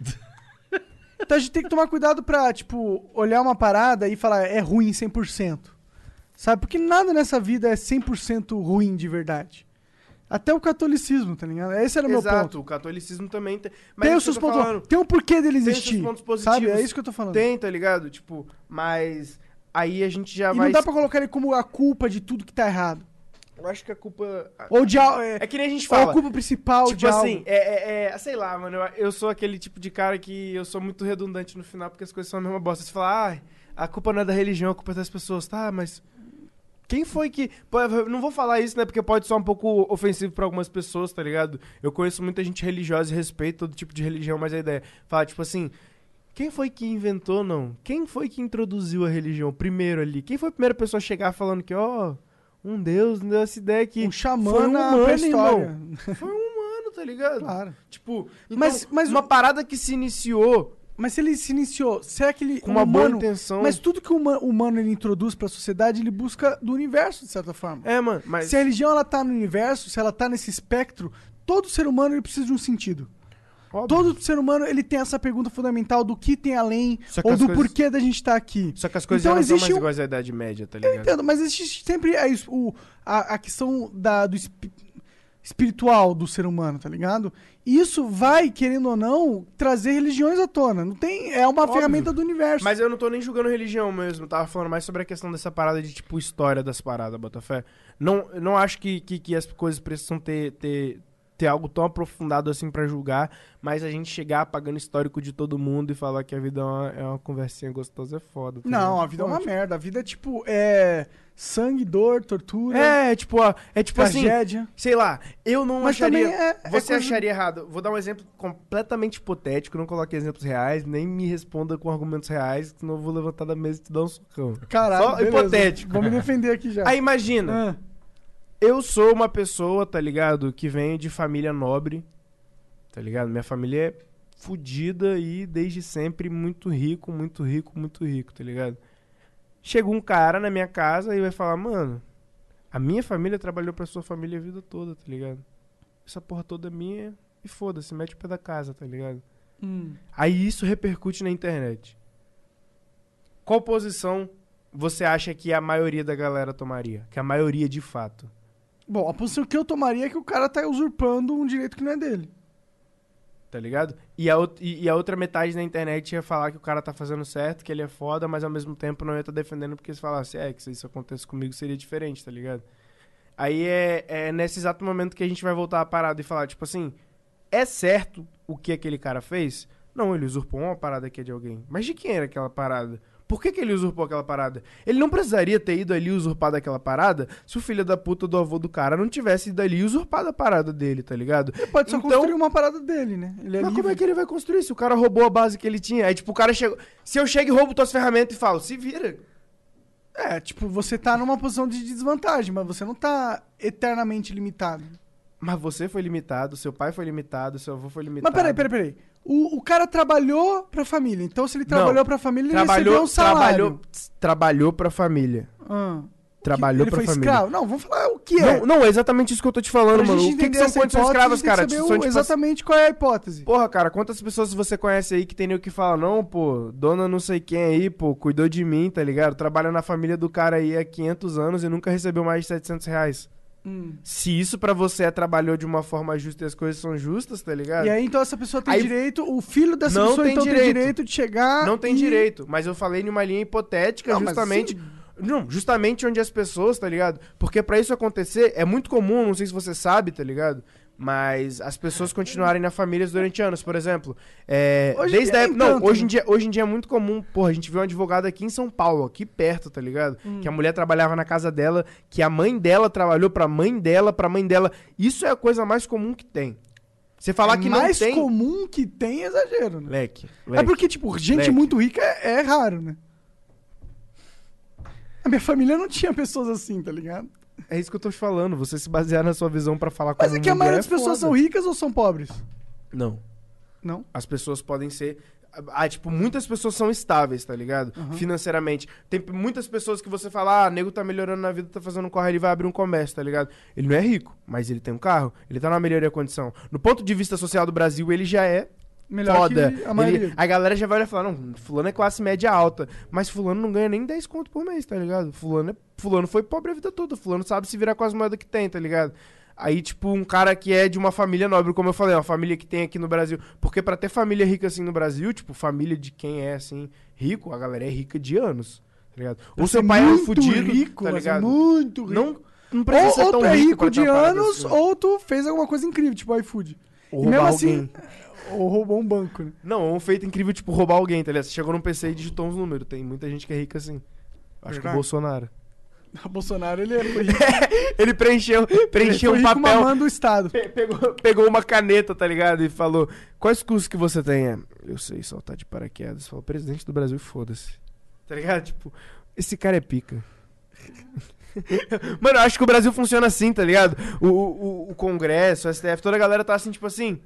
Então a gente tem que tomar cuidado pra, tipo, olhar uma parada e falar, é ruim 100%. Sabe? Porque nada nessa vida é 100% ruim de verdade. Até o catolicismo, tá ligado? Esse era o meu Exato, ponto. o catolicismo também tem. Tem é os seus pontos. falando. Tem um porquê dele Tem os existir. seus pontos positivos. Sabe? É isso que eu tô falando. Tem, tá ligado? Tipo, mas aí a gente já e vai. não dá pra colocar ele como a culpa de tudo que tá errado. Eu acho que a culpa. Ou de é, É que nem a gente ou fala. a culpa principal Tipo de assim, algo. é, é, é- sei lá, mano, eu, eu sou aquele tipo de cara que eu sou muito redundante no final porque as coisas são a mesma bosta. Você fala, ah, a culpa não é da religião, a culpa é das pessoas. Tá, mas quem foi que... Não vou falar isso, né, porque pode soar um pouco ofensivo pra algumas pessoas, tá ligado? Eu conheço muita gente religiosa e respeito todo tipo de religião, mas a ideia... Fala, tipo assim... Quem foi que inventou, não? Quem foi que introduziu a religião primeiro ali? Quem foi a primeira pessoa a chegar falando que, ó... um deus, não deu essa ideia que... Um xamã foi um na humano, irmão. Foi um humano, tá ligado? Claro. Tipo, então, Mas- mas uma parada que se iniciou Mas se ele se iniciou, será que ele. com uma o boa humano, intenção. Mas tudo que o huma- humano ele introduz pra sociedade, ele busca do universo, de certa forma. É, mano, mas. Se a religião ela tá no universo, se ela tá nesse espectro, todo ser humano ele precisa de um sentido. Óbvio. Todo ser humano ele tem essa pergunta fundamental do que tem além que ou do coisas- porquê da gente estar aqui. Só que as coisas Então não são mais um- iguais à Idade Média, tá Eu ligado? entendo, mas existe sempre a, es- o- a, a questão da, do espi- espiritual do ser humano, tá ligado? E Isso vai, querendo ou não, trazer religiões à tona. Não tem, é uma Óbvio. ferramenta do universo. Mas eu não tô nem julgando religião mesmo, tava falando mais sobre a questão dessa parada de, tipo, história das paradas, Botafé. Não, eu não acho que, que, que as coisas precisam ter, ter, ter algo tão aprofundado assim pra julgar, mas a gente chegar apagando histórico de todo mundo e falar que a vida é uma, é uma conversinha gostosa é foda. tá Não, a vida é uma Pô, merda. A vida é tipo, é sangue, dor, tortura, É, tipo, ó, é tipo assim, tragédia. sei lá, eu não Mas acharia... é- é você coisa- acharia errado. Vou dar um exemplo completamente hipotético, não coloque exemplos reais, nem me responda com argumentos reais, senão eu vou levantar da mesa e te dar um socão. Caralho, Só beleza. hipotético. Vou me defender aqui já. Aí imagina, Ah, eu sou uma pessoa, tá ligado, que vem de família nobre, tá ligado? Minha família é fudida e desde sempre muito rico, muito rico, muito rico, tá ligado? Chega um cara na minha casa e vai falar, mano, a minha família trabalhou pra sua família a vida toda, tá ligado? Essa porra toda é minha e foda-se, mete o pé da casa, tá ligado? hum. Aí isso repercute na internet. Qual posição você acha que a maioria da galera tomaria? Que a maioria de fato. Bom, a posição que eu tomaria é que o cara tá usurpando um direito que não é dele. Tá ligado? E a, e, a outra metade da internet ia falar que o cara tá fazendo certo, que ele é foda, mas ao mesmo tempo não ia estar defendendo porque se falasse, é, que se isso acontece comigo seria diferente, tá ligado? Aí é, é nesse exato momento que a gente vai voltar a parada e falar, tipo assim, é certo o que aquele cara fez? Não, ele usurpou uma parada aqui de alguém. Mas de quem era aquela parada? Por que, que ele usurpou aquela parada? Ele não precisaria ter ido ali usurpado aquela parada se o filho da puta do avô do cara não tivesse ido ali usurpado a parada dele, tá ligado? Ele pode só Então- construir uma parada dele, né? É Mas como livre. é que ele vai construir se o cara roubou a base que ele tinha? Aí, tipo, o cara chegou. Se eu chego e roubo tuas ferramentas e falo, se vira. É, tipo, você tá numa posição de desvantagem, mas você não tá eternamente limitado. Mas você foi limitado, seu pai foi limitado, seu avô foi limitado. Mas peraí, peraí, peraí. O, o cara trabalhou pra família. Então, se ele Não. trabalhou pra família, ele Trabalhou, recebeu um salário. trabalhou, trabalhou pra família. Ah. Trabalhou ele pra foi família. escravo? Não, vamos falar o que é. Não, não, é exatamente isso que eu tô te falando, mano. O que, que são condições escravas, tem que cara? saber o- tipo, exatamente qual é a hipótese. Porra, cara, quantas pessoas você conhece aí que tem nem o que falar? Não, pô, dona não sei quem aí, pô, cuidou de mim, tá ligado? Trabalha na família do cara aí há 500 anos e nunca recebeu mais de 700 reais. Hum. Se isso pra você é trabalhou de uma forma justa e as coisas são justas, tá ligado? E aí, então, essa pessoa tem Aí- direito, o filho dessa Não pessoa, tem então, tem direito. direito de chegar. Não tem e- direito, mas eu falei numa linha hipotética, Não, justamente. Não, justamente onde as pessoas, tá ligado? Porque pra isso acontecer é muito comum, não sei se você sabe, tá ligado? Mas as pessoas continuarem na família durante anos, por exemplo. É, Hoje em desde dia a época. Não, tanto, hoje em, dia, hoje em dia é muito comum. Porra, a gente viu um advogado aqui em São Paulo, aqui perto, tá ligado? Hum. Que a mulher trabalhava na casa dela, que a mãe dela trabalhou pra mãe dela, pra mãe dela. Isso é a coisa mais comum que tem. Você falar é que não mais tem... comum que tem é exagero, né? Leque, É leque. porque, tipo, gente Leque. muito rica é, é raro, né? A minha família não tinha pessoas assim, tá ligado? É isso que eu tô te falando. Você se basear na sua visão pra falar como Mas é que a maioria das pessoas foda. são ricas ou são pobres? Não. Não? As pessoas podem ser. Ah, tipo, muitas pessoas são estáveis, tá ligado? Financeiramente. Tem muitas pessoas que você fala, ah, nego tá melhorando na vida, tá fazendo um corre, ele vai abrir um comércio, tá ligado? Ele não é rico, mas ele tem um carro, ele tá na melhoria condição. No ponto de vista social do Brasil, ele já é Melhor foda. que a maioria. Ele- a galera já vai olhar e falar, não, fulano é classe média alta, mas fulano não ganha nem 10 conto por mês, tá ligado? Fulano, é, fulano foi pobre a vida toda, fulano sabe se virar com as moedas que tem, tá ligado? Aí, tipo, um cara que é de uma família nobre, como eu falei, uma família que tem aqui no Brasil. Porque pra ter família rica assim no Brasil, tipo, família de quem é assim, rico, a galera é rica de anos, tá ligado? Ou seu pai é um fudido, rico, tá ligado? muito rico. Não, não precisa ou, ser ou tão tu é rico rico de anos, assim. ou tu fez alguma coisa incrível, tipo iFood. Ou E mesmo assim, alguém. Ou roubou um banco, né? Não, um feito incrível, tipo, roubar alguém, tá ligado? Você chegou num PC e digitou uns números. Tem muita gente que é rica assim. Acho que o Verdade. Bolsonaro. O Bolsonaro, ele rico. Ele preencheu, preencheu ele um papel. mamando o Estado. Pe- Pegou, pegou uma caneta, tá ligado? E falou: Quais cursos que você tem? É, Eu sei saltar de paraquedas. Falou: Presidente do Brasil, foda-se. Tá ligado? Tipo, esse cara é pica. Mano, eu acho que o Brasil funciona assim, tá ligado? O, o, o Congresso, o STF, toda a galera tá assim, tipo assim.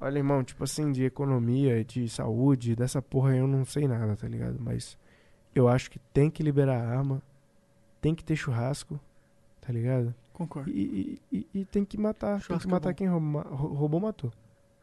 Olha, irmão, tipo assim, de economia, de saúde, dessa porra eu não sei nada, tá ligado? Mas eu acho que tem que liberar arma, tem que ter churrasco, tá ligado? Concordo. E, e- e- e tem que matar. tem Churrasco que é matar bom. quem roubou, roubou, matou.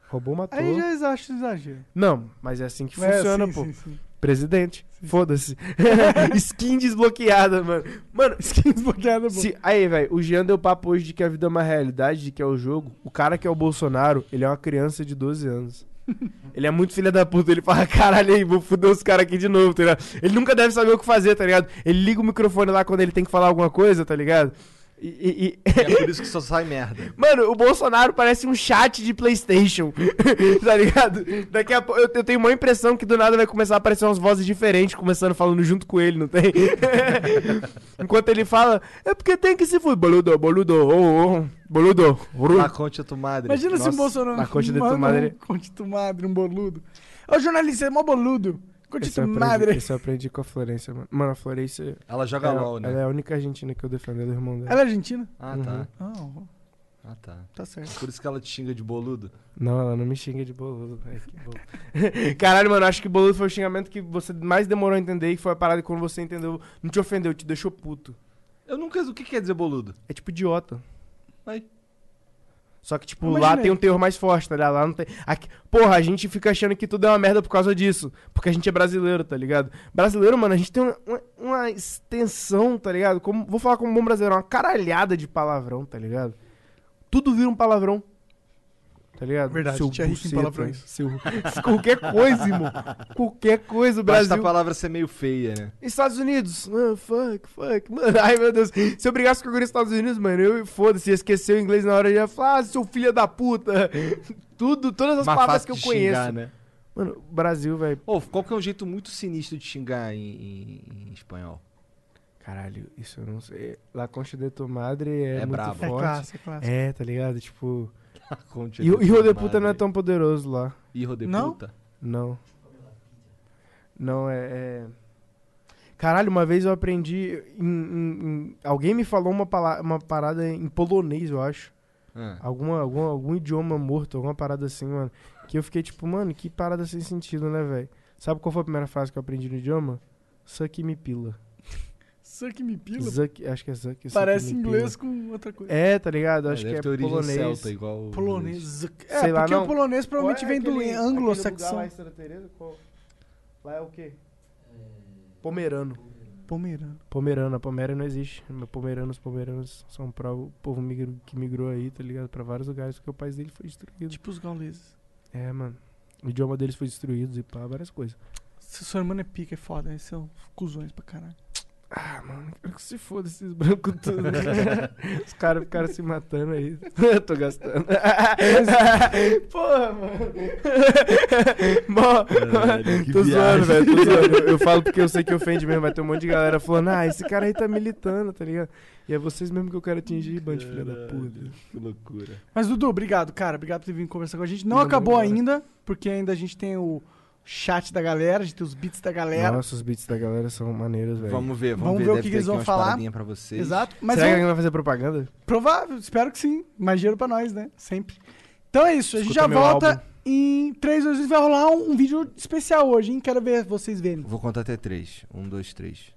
Roubou, matou. Aí já exacho exagero. Não, mas é assim que É, funciona, sim, pô. sim, sim. Presidente, foda-se. Skin desbloqueada, mano. Mano, Skin desbloqueada, se, aí, velho, o Jean deu papo hoje de que a vida é uma realidade, de que é o jogo. O cara que é o Bolsonaro, ele é uma criança de 12 anos. Ele é muito filha da puta, ele fala, caralho aí, vou foder os caras aqui de novo, tá ligado? Ele nunca deve saber o que fazer, tá ligado? Ele liga o microfone lá quando ele tem que falar alguma coisa, tá ligado? E, e- e- É por isso que só sai merda. Mano, o Bolsonaro parece um chat de PlayStation. tá ligado? Daqui a pouco eu, eu tenho uma impressão que do nada vai começar a aparecer umas vozes diferentes, começando falando junto com ele, não tem? Enquanto ele fala, é porque tem que se fuder. Boludo, boludo, oh, oh, boludo. Na concha tu madre. Imagina se o Nossa, Bolsonaro. na concha de tu madre. Um concha tu madre, um boludo. Ô, jornalista, é mó boludo. Esse eu, tu aprendi, madre. esse eu aprendi com a Florência, mano. Mano, a Florência. Ela joga ela, LOL, né? Ela é a única argentina que eu defendo, do irmão dela. Ela é argentina? Ah, tá. Ah, Ah, tá. tá certo. Por isso que ela te xinga de boludo. Não, ela não me xinga de boludo. Boludo. Caralho, mano, acho que boludo foi o xingamento que você mais demorou a entender e foi a parada que quando você entendeu, não te ofendeu, te deixou puto. Eu nunca. O que quer dizer boludo? É tipo idiota. Aí. Só que, tipo, Imaginei. lá tem um terror mais forte, tá ligado? Lá não tem. Aqui... Porra, a gente fica achando que tudo é uma merda por causa disso. Porque a gente é brasileiro, tá ligado? Brasileiro, mano, a gente tem uma, uma- uma extensão, tá ligado? Como... Vou falar como um bom brasileiro, uma caralhada de palavrão, tá ligado? Tudo vira um palavrão. Tá ligado? Verdade, Seu a gente rico em buceta, palavrões. seu- Qualquer coisa, irmão. Qualquer coisa, o Basta Brasil. a palavra ser meio feia, né? Estados Unidos, ah, fuck, fuck, mano, ai meu Deus. Se eu brigasse com alguém nos Estados Unidos, mano, eu foda-se, ia esquecer o inglês na hora, eu ia falar, ah, seu filho da puta. Tudo, todas as palavras que eu de conheço. xingar, né? Mano, o Brasil, velho. Ô, qual que é um jeito muito sinistro de xingar em, em- em espanhol? Caralho, isso eu não sei. La Concha de tu Madre é, É muito brabo. forte. É clássico, é clássico. É, tá ligado? Tipo. Conte E o de Hijo de tua Puta não é tão poderoso lá. Hijo de Não? puta? Não. Não, é. é- Caralho, uma vez eu aprendi. em- em- em- Alguém me falou uma, pala- uma parada em polonês, eu acho. Ah. Alguma, algum, algum idioma morto, alguma parada assim, mano. Que eu fiquei tipo, mano, que parada sem sentido, né, velho? Sabe qual foi a primeira frase que eu aprendi no idioma? Suck me pila. Suck me pila. Zuck, acho que é Zuck. suck Parece me inglês com outra coisa. É, tá ligado? É, Acho deve que ter é polonês. celta, igual o Polonês. inglês. zuc- É, Sei lá, porque não. o polonês provavelmente é vem do aquele- anglo-saxão. aquele lugar lá? Lá é o quê? Pomerano. Pomerano. Pomerana, Pomerana não existe. Pomeranos, pomeranos são pra o povo migro- que migrou aí, tá ligado? Pra vários lugares, porque o país dele foi destruído. Tipo os gauleses. É, mano. O idioma deles foi destruído e pá, várias coisas. Se sua irmã é pica, é foda. Esses são cuzões pra caralho. Ah, mano, quero que se foda esses brancos tudo. Os caras ficaram se matando aí. Tô gastando. Porra, mano. Mó- Caralho, que tô zoando, velho. Tô zoando. Eu, eu falo porque eu sei que ofende mesmo. Vai ter um monte de galera falando, ah, esse cara aí tá militando, tá ligado? E é vocês mesmo que eu quero atingir, bando de filha da puta. Que loucura. Mas, Dudu, obrigado, cara. Obrigado por ter vindo conversar com a gente. Não Mandou acabou ainda, porque ainda a gente tem o chat da galera, a gente tem os beats da galera. Nossa, os beats da galera são maneiros, velho. Vamos ver, vamos, Vamos ver. ver o que ter eles vão falar. Pra vocês. Exato. Mas Será que vamos- alguém vai fazer propaganda? Provável, espero que sim. Mais dinheiro pra nós, né? Sempre. Então é isso, a gente Escuta já volta álbum. em 3, 2, 1. Vai rolar um, um vídeo especial hoje, hein? Quero ver vocês verem. Vou contar até três. Um, dois, três.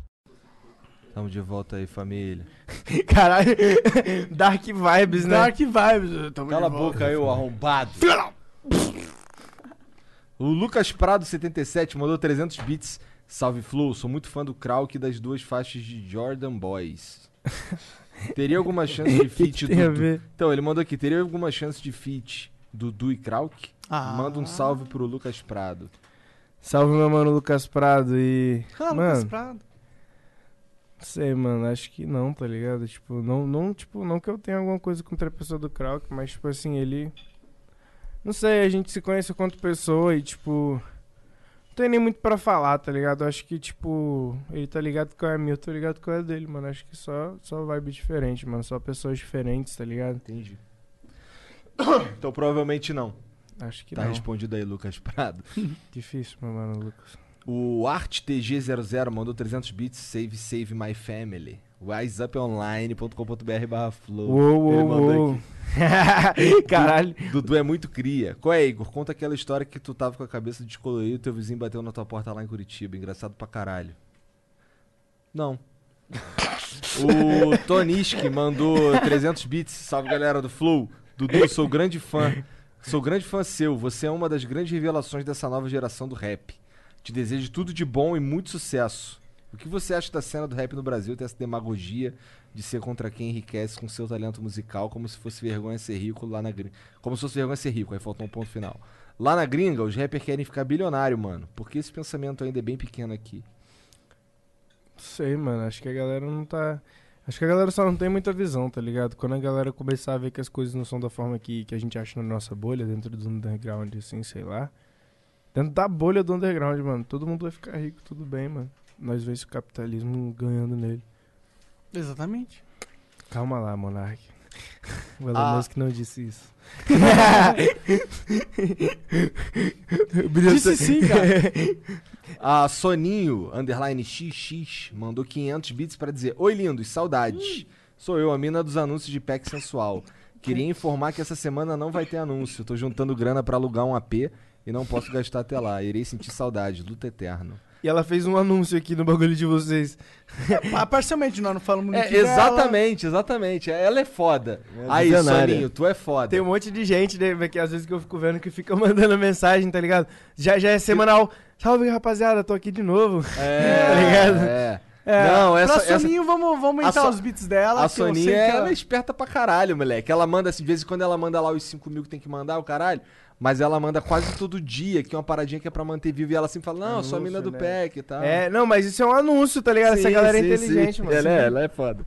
Tamo de volta aí, família. Caralho, Dark Vibes, né? Dark Vibes. tamo Cala a de volta. boca aí, ô arrombado. O Lucas Prado 77 mandou 300 bits. Salve Flow, sou muito fã do Krauk e das duas faixas de Jordan Boys. Teria alguma chance de feat Dudu? ver? Então, ele mandou aqui, teria alguma chance de feat Dudu e Krauk? Ah. Manda um salve pro Lucas Prado. Salve, meu mano Lucas Prado e... Ah, mano, Lucas Prado. Não sei, mano, acho que não, tá ligado? Tipo, não, não, tipo, não que eu tenha alguma coisa contra a pessoa do Krauk, mas, tipo assim, ele. Não sei, a gente se conhece quanto pessoa e, tipo. Não tem nem muito pra falar, tá ligado? Eu acho que, tipo, ele tá ligado com a minha, eu tô ligado com a dele, mano. Acho que só, só vibe diferente, mano. Só pessoas diferentes, tá ligado? Entendi. Então provavelmente não. Acho que tá não. respondido aí, Lucas Prado. Difícil, meu mano, Lucas. O ArtTG00 mandou 300 bits, save, save my family. wiseuponline.com.br barra flow. Uou, Ele mandou uou. aqui. Caralho. Dudu é muito cria. Qual é, Igor? Conta aquela história que tu tava com a cabeça descolorida e teu vizinho bateu na tua porta lá em Curitiba. Engraçado pra caralho. Não. o Toniski mandou 300 bits. Salve galera do Flow. Dudu, sou grande fã. Sou grande fã seu. Você é uma das grandes revelações dessa nova geração do rap. Te desejo tudo de bom e muito sucesso. O que você acha da cena do rap no Brasil? Tem essa demagogia de ser contra quem enriquece com seu talento musical, como se fosse vergonha ser rico lá na gringa. Como se fosse vergonha ser rico, aí faltou um ponto final. Lá na gringa, os rappers querem ficar bilionário, mano. Porque esse pensamento ainda é bem pequeno aqui. Sei, mano. Acho que a galera não tá. Acho que a galera só não tem muita visão, tá ligado? Quando a galera começar a ver que as coisas não são da forma que, que a gente acha na nossa bolha, dentro do underground, assim, sei lá. Dentro da bolha do underground, mano. Todo mundo vai ficar rico, tudo bem, mano. Nós vemos o capitalismo ganhando nele. Exatamente. Calma lá, Monark. O Elon Ah. Musk não disse isso. Disse sim, cara. A Soninho, underline XX, mandou 500 bits pra dizer Oi, lindos, saudades. Sou eu, a mina dos anúncios de pack sensual. Queria informar que essa semana não vai ter anúncio. Tô juntando grana pra alugar um AP e não posso gastar até lá. Irei sentir saudade. Luta eterno. E ela fez um anúncio aqui no bagulho de vocês. Ah, parcialmente, nós não falamos muito É, exatamente, exatamente. Ela é foda. Aí, visionária. Soninho, tu é foda. Tem um monte de gente, né, que às vezes que eu fico vendo que fica mandando mensagem, tá ligado? Já, já é semanal. Salve, rapaziada, tô aqui de novo. É, tá ligado? É. É, Não, essa, pra essa... Soninho, vamos, vamos A aumentar So- os beats dela. A Soninha, sei que ela é esperta pra caralho, moleque. Ela manda, assim, de vez em quando ela manda lá os 5 mil que tem que mandar, o caralho. Mas ela manda quase todo dia, que é uma paradinha que é pra manter vivo. E ela sempre fala, não, eu sou a mina Anúncio, do né? PEC e tal. É, não, mas isso é um anúncio, tá ligado? Essa Sim, galera é sim, inteligente, sim. mano. Ela é, ela é foda.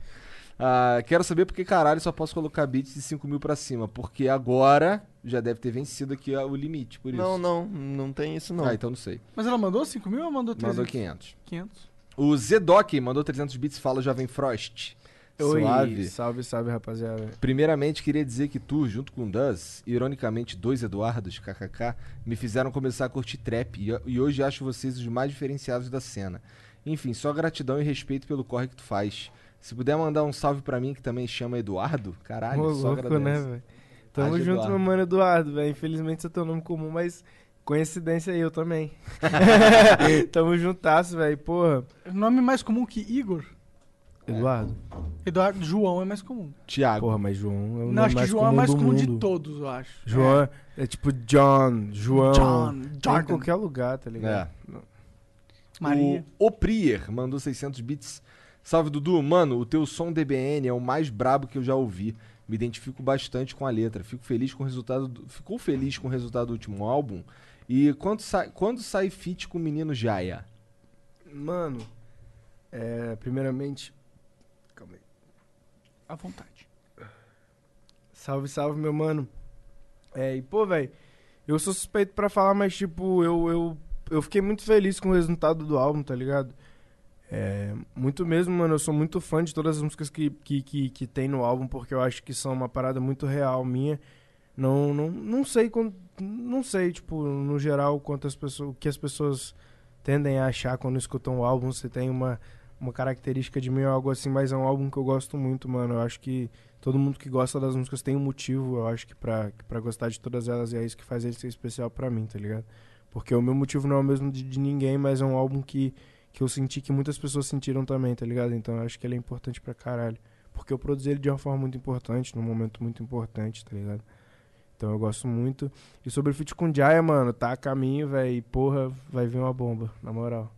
Ah, quero saber por que caralho só posso colocar beats de 5 mil pra cima. Porque agora já deve ter vencido aqui o limite, por isso. Não, não, não tem isso não. Ah, então não sei. Mas ela mandou 5 mil ou mandou 300? Mandou 500. 500. O Zedoc mandou 300 bits fala Jovem Frost. Oi, Suave. salve, salve, rapaziada. Primeiramente, queria dizer que tu, junto com o Duz, ironicamente dois Eduardos, kkk, me fizeram começar a curtir trap e, e hoje acho vocês os mais diferenciados da cena. Enfim, só gratidão e respeito pelo corre que tu faz. Se puder mandar um salve pra mim, que também chama Eduardo, caralho, Ô, só louco, né, velho? Tamo junto, Eduardo. meu mano Eduardo, velho. Infelizmente esse é teu nome comum, mas Coincidência aí, eu também. Tamo juntasso, velho. Porra. Nome mais comum que Igor? Eduardo. Eduardo, João é mais comum. Tiago. Porra, mas João é o Não, nome acho que mais João é comum mais do comum de mundo. todos, eu acho. João É. é, é tipo John, João. John, Tem Jordan. Em qualquer lugar, tá ligado? Maria. O Oprier mandou 600 bits. Salve, Dudu. Mano, o teu som DBN é o mais brabo que eu já ouvi. Me identifico bastante com a letra. Fico feliz com o resultado. Do... Ficou feliz com o resultado do último álbum? E quando sai, quando sai feat com o menino Jaya? Mano, é, primeiramente. À vontade. Salve, salve, meu mano. É, e pô, velho, eu sou suspeito pra falar, mas tipo, eu, eu, eu fiquei muito feliz com o resultado do álbum, tá ligado? É, muito mesmo, mano, eu sou muito fã de todas as músicas que, que, que, que tem no álbum, porque eu acho que são uma parada muito real minha. Não, não, não sei não sei, tipo, no geral, quantas pessoas, o que as pessoas tendem a achar quando escutam o álbum, se tem uma, uma característica de mim ou algo assim, mas é um álbum que eu gosto muito, mano. Eu acho que todo mundo que gosta das músicas tem um motivo, eu acho que pra, pra gostar de todas elas, e é isso que faz ele ser especial pra mim, tá ligado? Porque o meu motivo não é o mesmo de, de ninguém, mas é um álbum que, que eu senti que muitas pessoas sentiram também, tá ligado? Então eu acho que ele é importante pra caralho. Porque eu produzi ele de uma forma muito importante, num momento muito importante, tá ligado? Então eu gosto muito. E sobre o feat com Jaya, mano, tá a caminho, velho. Porra, vai vir uma bomba, na moral.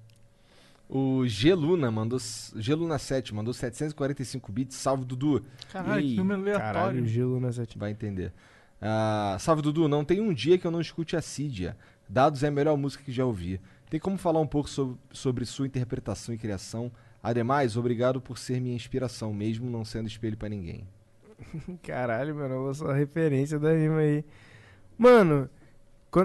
O Geluna mandou. Geluna 7 mandou 745 bits. Salve, Dudu. Caralho, que Ih, número aleatório. Caralho, gelo na sete. Vai entender. Ah, salve, Dudu. Não tem um dia que eu não escute a Cidia. Dados é a melhor música que já ouvi. Tem como falar um pouco sobre, sobre sua interpretação e criação? Ademais, obrigado por ser minha inspiração, mesmo não sendo espelho pra ninguém. Caralho, mano, eu sou a referência da rima aí. Mano,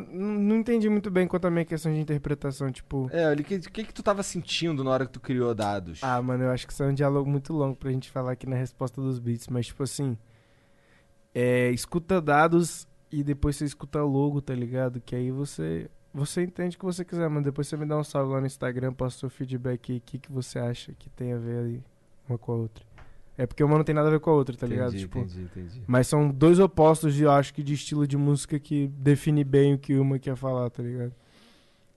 não entendi muito bem quanto a minha questão de interpretação, tipo. É, o que, que, que tu tava sentindo na hora que tu criou dados? Ah, mano, eu acho que isso é um diálogo muito longo pra gente falar aqui na resposta dos beats, mas tipo assim. É, escuta dados e depois você escuta logo, tá ligado? Que aí você. Você entende o que você quiser, mano. Depois você me dá um salve lá no Instagram, passa seu feedback aí, o que, que você acha que tem a ver aí uma com a outra. É porque uma não tem nada a ver com a outra, tá ligado? Entendi, Tipo, entendi, entendi. Mas são dois opostos, de, eu acho que de estilo de música que define bem o que uma quer falar, tá ligado?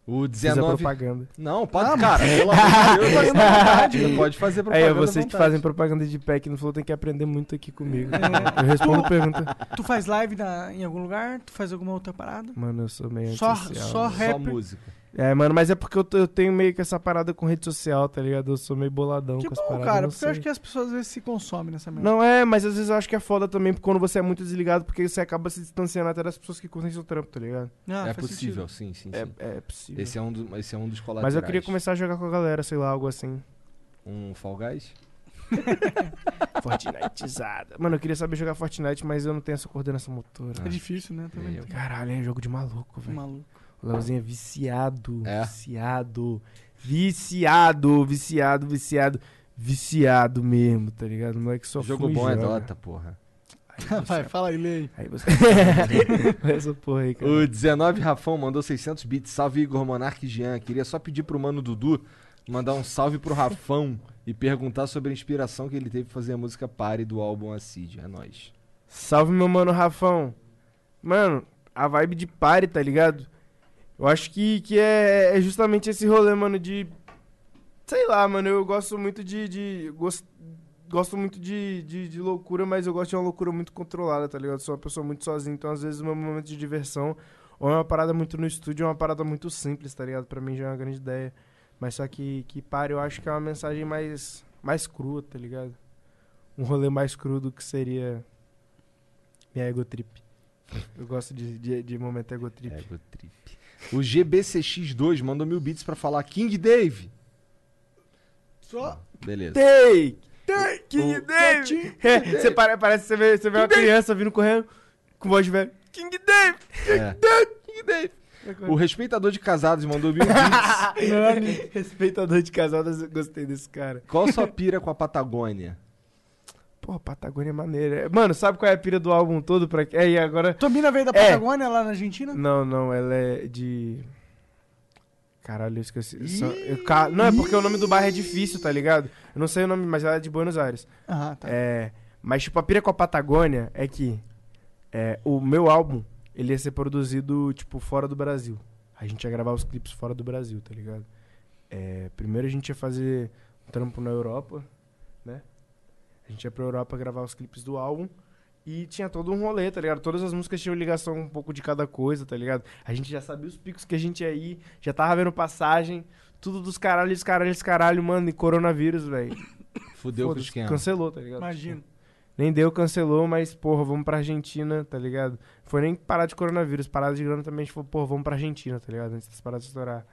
O Fiz a 19. propaganda. Não, pode, Ah, cara, pelo amor de Deus, pode fazer propaganda. é vocês que fazem propaganda de pack no Flow tem que aprender muito aqui comigo. É. Eu respondo Tu- pergunta. Tu faz live na- em algum lugar? Tu faz alguma outra parada? Mano, eu sou meio Só- só mano. Só música. É, mano, mas é porque eu, eu tenho meio que essa parada com rede social, tá ligado? Eu sou meio boladão Que com as bom, paradas. cara, porque eu sei. acho que as pessoas às vezes se consomem nessa merda. Não é, mas às vezes eu acho que é foda também quando você é muito desligado, porque você acaba se distanciando até das pessoas que curtem seu trampo, tá ligado? Ah, é possível, sim, sim, É, sim. é possível. Esse é, um do- esse é um dos colaterais. Mas eu queria começar a jogar com a galera, sei lá, algo assim. Um Fall Guys? Fortniteizada. Mano, eu queria saber jogar Fortnite, mas eu não tenho essa coordenação motora. É difícil, né? Também. Eu. Caralho, é jogo de maluco, velho. Maluco. Leozinho é viciado. É? Viciado. Viciado, viciado, viciado. Viciado mesmo, tá ligado? O moleque só Jogo bom é. Dota, porra. Vai, fala aí, lê aí. Você... Essa porra aí, cara. O 19 Rafão mandou 600 bits. Salve Igor Monark e Jean. Queria só pedir pro mano Dudu mandar um salve pro Rafão e perguntar sobre a inspiração que ele teve pra fazer a música Pare do álbum Acid. É nóis. Salve, meu mano Rafão. Mano, a vibe de party, tá ligado? Eu acho que, que é, é justamente esse rolê, mano, de. Sei lá, mano, eu gosto muito de. de gosto, gosto muito de, de, de loucura, mas eu gosto de uma loucura muito controlada, tá ligado? Sou uma pessoa muito sozinha, então às vezes o meu momento de diversão ou é uma parada muito no estúdio, é uma parada muito simples, tá ligado? Pra mim já é uma grande ideia. Mas só que, que pare, eu acho que é uma mensagem mais, mais crua, tá ligado? Um rolê mais cru do que seria minha ego trip. Eu gosto de, de, de momento ego trip. Ego trip. O GBCX2 mandou mil bits pra falar King Dave. Só. Beleza. Take! Take! King O- Dave! É, você pare- parece que você vê, você vê uma criança vindo correndo com voz de velho. King Dave! É. King Dave! O respeitador de casados mandou mil bits. Respeitador de casadas, eu gostei desse cara. Qual sua pira com a Patagônia? Pô, Patagônia é maneira. Mano, sabe qual é a pira do álbum todo? Pra... É, e agora... Tomina veio da É. Patagônia lá na Argentina? Não, não, ela é de. Caralho, eu esqueci. Só- eu ca- Não, é porque o nome do bairro é difícil, tá ligado? Eu não sei o nome, mas ela é de Buenos Aires. Ah, tá. É, mas, tipo, a pira com a Patagônia é que é, o meu álbum, ele ia ser produzido, tipo, fora do Brasil. a gente ia gravar os clipes fora do Brasil, tá ligado? É, primeiro a gente ia fazer um trampo na Europa, né? A gente ia pra Europa gravar os clipes do álbum. E tinha todo um rolê, tá ligado? Todas as músicas tinham ligação um pouco de cada coisa, tá ligado? A gente já sabia os picos que a gente ia ir, já tava vendo passagem, tudo dos caralhos, caralhos, caralho, mano, e coronavírus, velho. Fudeu com o esquema. Cancelou, tá ligado? Imagino. Nem deu, cancelou, mas, porra, vamos pra Argentina, tá ligado? Foi nem parar de coronavírus, parada de grana também, a gente falou, porra, vamos pra Argentina, tá ligado? Antes das paradas estourar.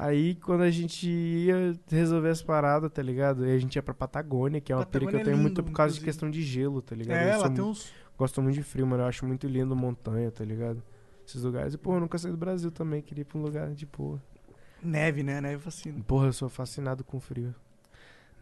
Aí, quando a gente ia resolver as paradas, tá ligado? Aí a gente ia pra Patagônia, que é uma pira que eu Patagônia é tenho muito lindo, por causa de inclusive. questão de gelo, tá ligado? É, Eu sou tem uns- Gosto muito de frio, mano. Eu acho muito lindo montanha, tá ligado? Esses lugares. E, porra, eu nunca saí do Brasil também. Queria ir pra um lugar de boa. Neve, né? Neve fascina. Porra, eu sou fascinado com frio.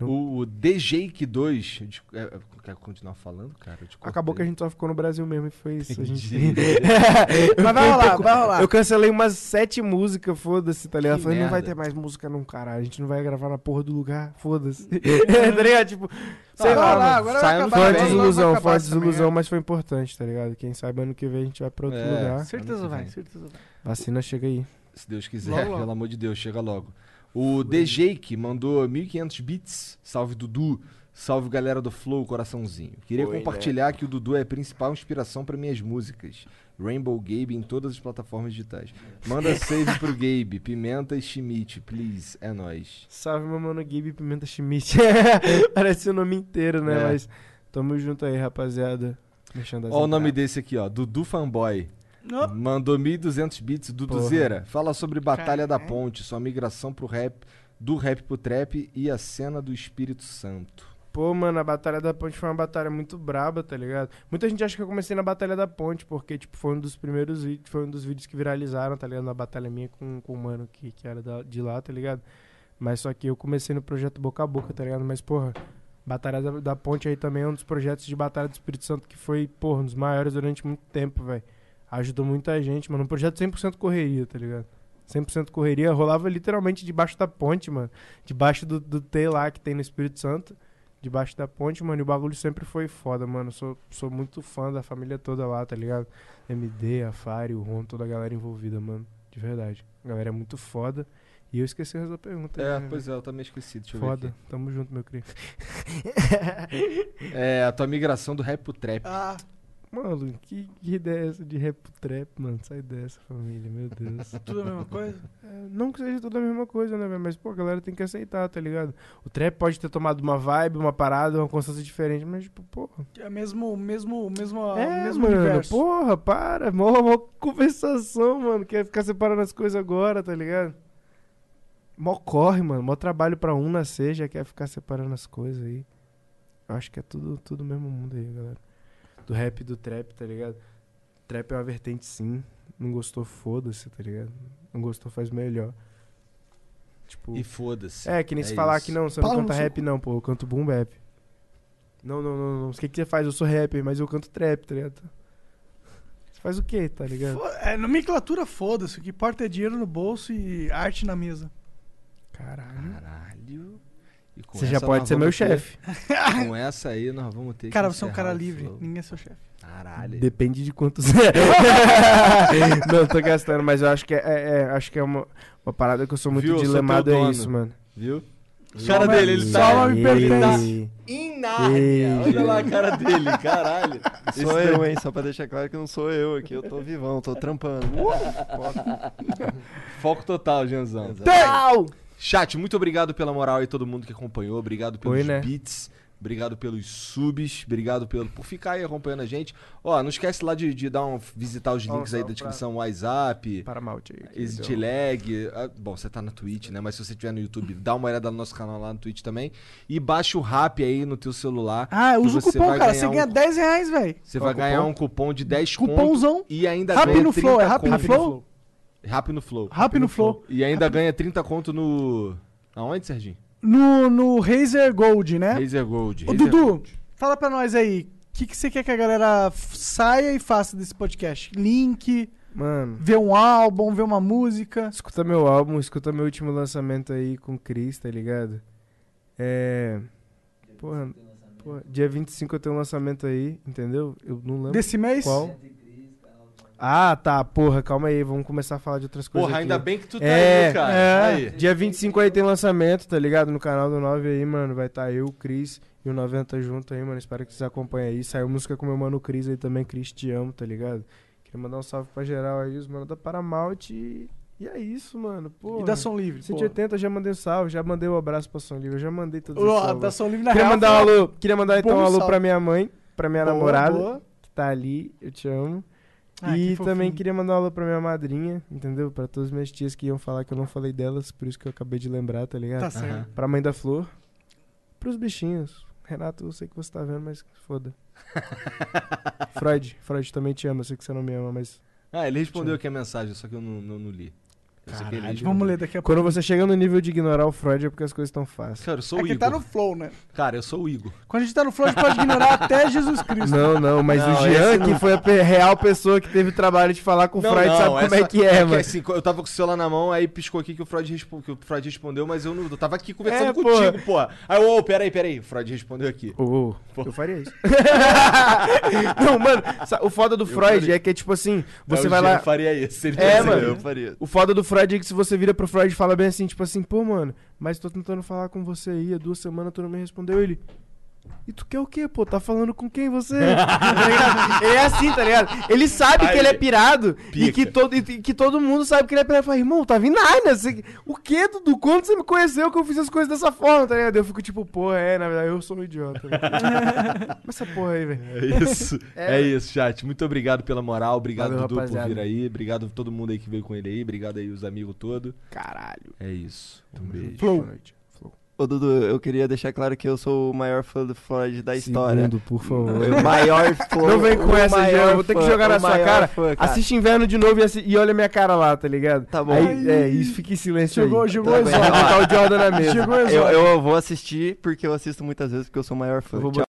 O, o DJK2. eu dis- é, é, Quer continuar falando, cara? Eu Acabou que a gente só ficou no Brasil mesmo e foi isso. A gente... Eu Mas vai rolar, vai rolar. Eu cancelei umas sete músicas, foda-se, tá ligado? Que Falei, não vai ter mais música não, caralho. A gente não vai gravar na porra do lugar, foda-se. tá ligado? Tipo, sei vai lá, agora vai Sai acabar. Foi uma vai desilusão, foi uma desilusão, mas foi importante, tá ligado? Quem sabe ano que vem a gente vai pra outro É. lugar. Certeza vai, certeza vai. Vacina chega aí. Se Deus quiser, Logo, logo. pelo amor de Deus, chega logo. O DJ que mandou 1.500 bits. Salve, Dudu. Salve, galera do Flow, coraçãozinho. Queria Oi, compartilhar que o Dudu é a principal inspiração para minhas músicas. Rainbow Gabe em todas as plataformas digitais. Manda save pro Gabe. Pimenta e Schmidt, please. É nóis. Salve, meu mano Gabe Pimenta Schmidt. Parece o nome inteiro, né? É. Mas tamo junto aí, rapaziada. Olha o nome desse aqui, ó. Dudu Fanboy. Ó. Mandou 1.200 bits. Duduzeira, fala sobre Batalha da. Ponte, sua migração pro rap, do rap pro trap e a cena do Espírito Santo. Pô, mano, a Batalha da Ponte foi uma batalha muito braba, tá ligado? Muita gente acha que eu comecei na Batalha da Ponte, porque, tipo, foi um dos primeiros vídeos, foi um dos vídeos que viralizaram, tá ligado? Na batalha minha com, com o mano que, que era da- de lá, tá ligado? Mas só que eu comecei no projeto Boca a Boca, tá ligado? Mas, porra, Batalha da, da Ponte aí também é um dos projetos de Batalha do Espírito Santo que foi, porra, um dos maiores durante muito tempo, velho. Ajudou muita gente, mano. Um projeto 100% correria, tá ligado? 100% correria. Rolava literalmente debaixo da ponte, mano. Debaixo do, do T lá que tem no Espírito Santo. Debaixo da ponte, mano. E o bagulho sempre foi foda, mano. Sou, sou muito fã da família toda lá, tá ligado? MD, a Fari, o Ron, toda a galera envolvida, mano. De verdade. A galera é muito foda. E eu esqueci a pergunta. É, né, pois é, eu também esqueci. Deixa eu Foda. Tamo junto, meu querido. É, a tua migração do rap pro trap. Ah, Mano, que, que ideia é essa de rap trap, mano? Sai dessa, família, meu Deus. tudo a mesma coisa? É, não que seja tudo a mesma coisa, né, velho? Mas, pô, a galera tem que aceitar, tá ligado? O trap pode ter tomado uma vibe, uma parada, uma constância diferente, mas, tipo, porra. É mesmo, mesmo, mesmo, é, mesmo mano, universo. porra, para. Mó, mó conversação, mano. Quer ficar separando as coisas agora, tá ligado? Mó corre, mano. Mó trabalho pra um nascer, já quer ficar separando as coisas aí. Eu acho que é tudo, tudo o mesmo mundo aí, galera. Do rap e do trap, tá ligado? Trap é uma vertente, sim. Não gostou, foda-se, tá ligado? Não gostou, faz melhor. Tipo... E foda-se. É, que nem É se falar isso. que não, você não canta seu rap, não, pô. Eu canto boom bap. Não, não, não, não. O que, que você faz? Eu sou rapper, mas eu canto trap, tá ligado? Você faz o quê, tá ligado? Fo- É, nomenclatura, foda-se. O que importa é dinheiro no bolso e arte na mesa. Caralho. Caralho. Você já pode ser meu ter- chefe. Com essa aí nós vamos ter Cara, que você é um cara livre. flow. Ninguém é seu chefe. Caralho. Depende de quantos. não, tô gastando, mas eu acho que é, é- é- acho que é uma, uma parada que eu sou muito Viu? Sou dilemado, teu é isso, mano. Viu? O Só cara dele, ele só tá... uma me pertence. Em Nárnia. Olha lá a cara dele, caralho. Sou eu, daí- hein? Só pra deixar claro que não sou eu aqui. Eu tô vivão, tô trampando. Foco total, Janzão. Tau! Chat, muito obrigado pela moral aí, todo mundo que acompanhou. Obrigado pelos Foi, né? beats. Obrigado pelos subs. Obrigado pelo, por ficar aí acompanhando a gente. Ó, não esquece lá de, de dar um, visitar os links aí da descrição WhatsApp. Para malte aí. que Exit. Lag. ah, Bom, você tá na Twitch, né? Mas se você estiver no YouTube, dá uma olhada no nosso canal lá no Twitch também. E baixa o rap aí no teu celular. Ah, usa o cupom, cara. ganhar Você um ganha cu- 10 reais, velho. Você vai ganhar cupom? um cupom de 10 Cupomzão. e ainda Rap ganha no 30 Flow, é Rap no. Flow? Rap no Flow. Rap no Flow. E ainda ganha 30 conto no... Aonde, Serginho? No, no Razer Gold, né? Razer Gold. Ô, Razer Dudu, Gold. fala pra nós aí. O que, que você quer que a galera saia e faça desse podcast? Link, Mano, ver um álbum, ver uma música. escuta meu álbum, escuta meu último lançamento aí com o Chris, tá ligado? É. Porra, porra, dia 25 eu tenho um lançamento aí, entendeu? Eu não lembro Desse mês? qual. Ah, tá, porra, calma aí, vamos começar a falar de outras coisas. Porra, aqui. ainda bem que tu tá é, aí, cara. É. Aí. Dia 25 aí tem lançamento, tá ligado? No canal do 9 aí, mano. Vai estar tá eu, o Cris e o 90 junto aí, mano. Espero que vocês acompanhem aí. Saiu música com meu mano Cris aí também, Cris, te amo, tá ligado? Queria mandar um salve pra geral aí, os mano da Paramount e. E é isso, mano. Pô. E da Som Livre, pô. 180 já mandei um salve, já mandei um abraço pra Som Livre, eu já mandei todos os Ó, salve. da Som Livre na Queria real mandar um alô, queria mandar então um alô salve. pra minha mãe, pra minha Boa, namorada, boa. que tá ali, eu te amo. Ah, e que também queria mandar um alô pra minha madrinha, entendeu? Pra todas as minhas tias que iam falar que eu não falei delas, por isso que eu acabei de lembrar, tá ligado? Tá certo. Aham. Pra mãe da Flor. Pros bichinhos. Renato, eu sei que você tá vendo, mas foda. Freud, Freud também te ama, eu sei que você não me ama, mas. Ah, ele respondeu aqui a mensagem, só que eu não, não, não li. Eu que ele Caralho, vamos ler daqui a Quando pouco. você chega no nível de ignorar o Freud é porque as coisas estão fáceis. Cara, eu sou É o que Igor. tá no flow, né? Cara, eu sou o Igor. Quando a gente tá no flow, a gente pode ignorar até Jesus Cristo. Não, não, mas Não, o Jean, que não. foi a real pessoa que teve o trabalho de falar com o Freud, sabe como é que é, mano. assim, eu tava com o celular na mão, aí piscou aqui que o Freud, respo- que o Freud respondeu, mas eu não. Eu tava aqui conversando É, contigo, porra. Aí, ô, peraí, peraí. O Freud respondeu aqui. Ô, eu faria isso. não, mano, o foda do Eu Freud faria. é que é tipo assim, você É, o vai Jean lá. faria isso, ele é, mano. eu faria. O foda do Freud é que se você vira pro Freud e fala bem assim, tipo assim, pô, mano, mas tô tentando falar com você aí há duas semanas, tu não me respondeu. Ele. E tu quer o quê, pô? Tá falando com quem você? Tá ligado? ele é assim, tá ligado? Ele sabe Aí, que ele é pirado e que, todo, e que todo mundo sabe que ele é pirado. Fala, irmão, tá vindo nada. Você... O quê, Dudu? Quando você me conheceu que eu fiz as coisas dessa forma, tá ligado? Eu fico tipo, pô, é, na verdade, eu sou um idiota. Mas essa porra aí, velho. É isso. É, É, isso, chat. Muito obrigado pela moral. Obrigado, Valeu, Dudu, por rapaziada. vir aí. Obrigado a todo mundo aí que veio com ele aí. Obrigado aí os amigos todos. Caralho. É isso. Um beijo. Boa noite. Ô, Dudu, eu queria deixar claro que eu sou o maior fã do Freud da história. Segundo, por favor. O maior fã. Não vem com essa, Jean. Eu vou ter que jogar na sua cara. fã, cara. Assiste inverno de novo e, assi- e olha minha cara lá, tá ligado? Tá bom. Aí, é, isso fica em silêncio Chegou- aí. chegou tá o Jordan na mesa. Chegou o Eu, eu vou assistir porque eu assisto muitas vezes porque eu sou o maior fã. Eu vou Tchau.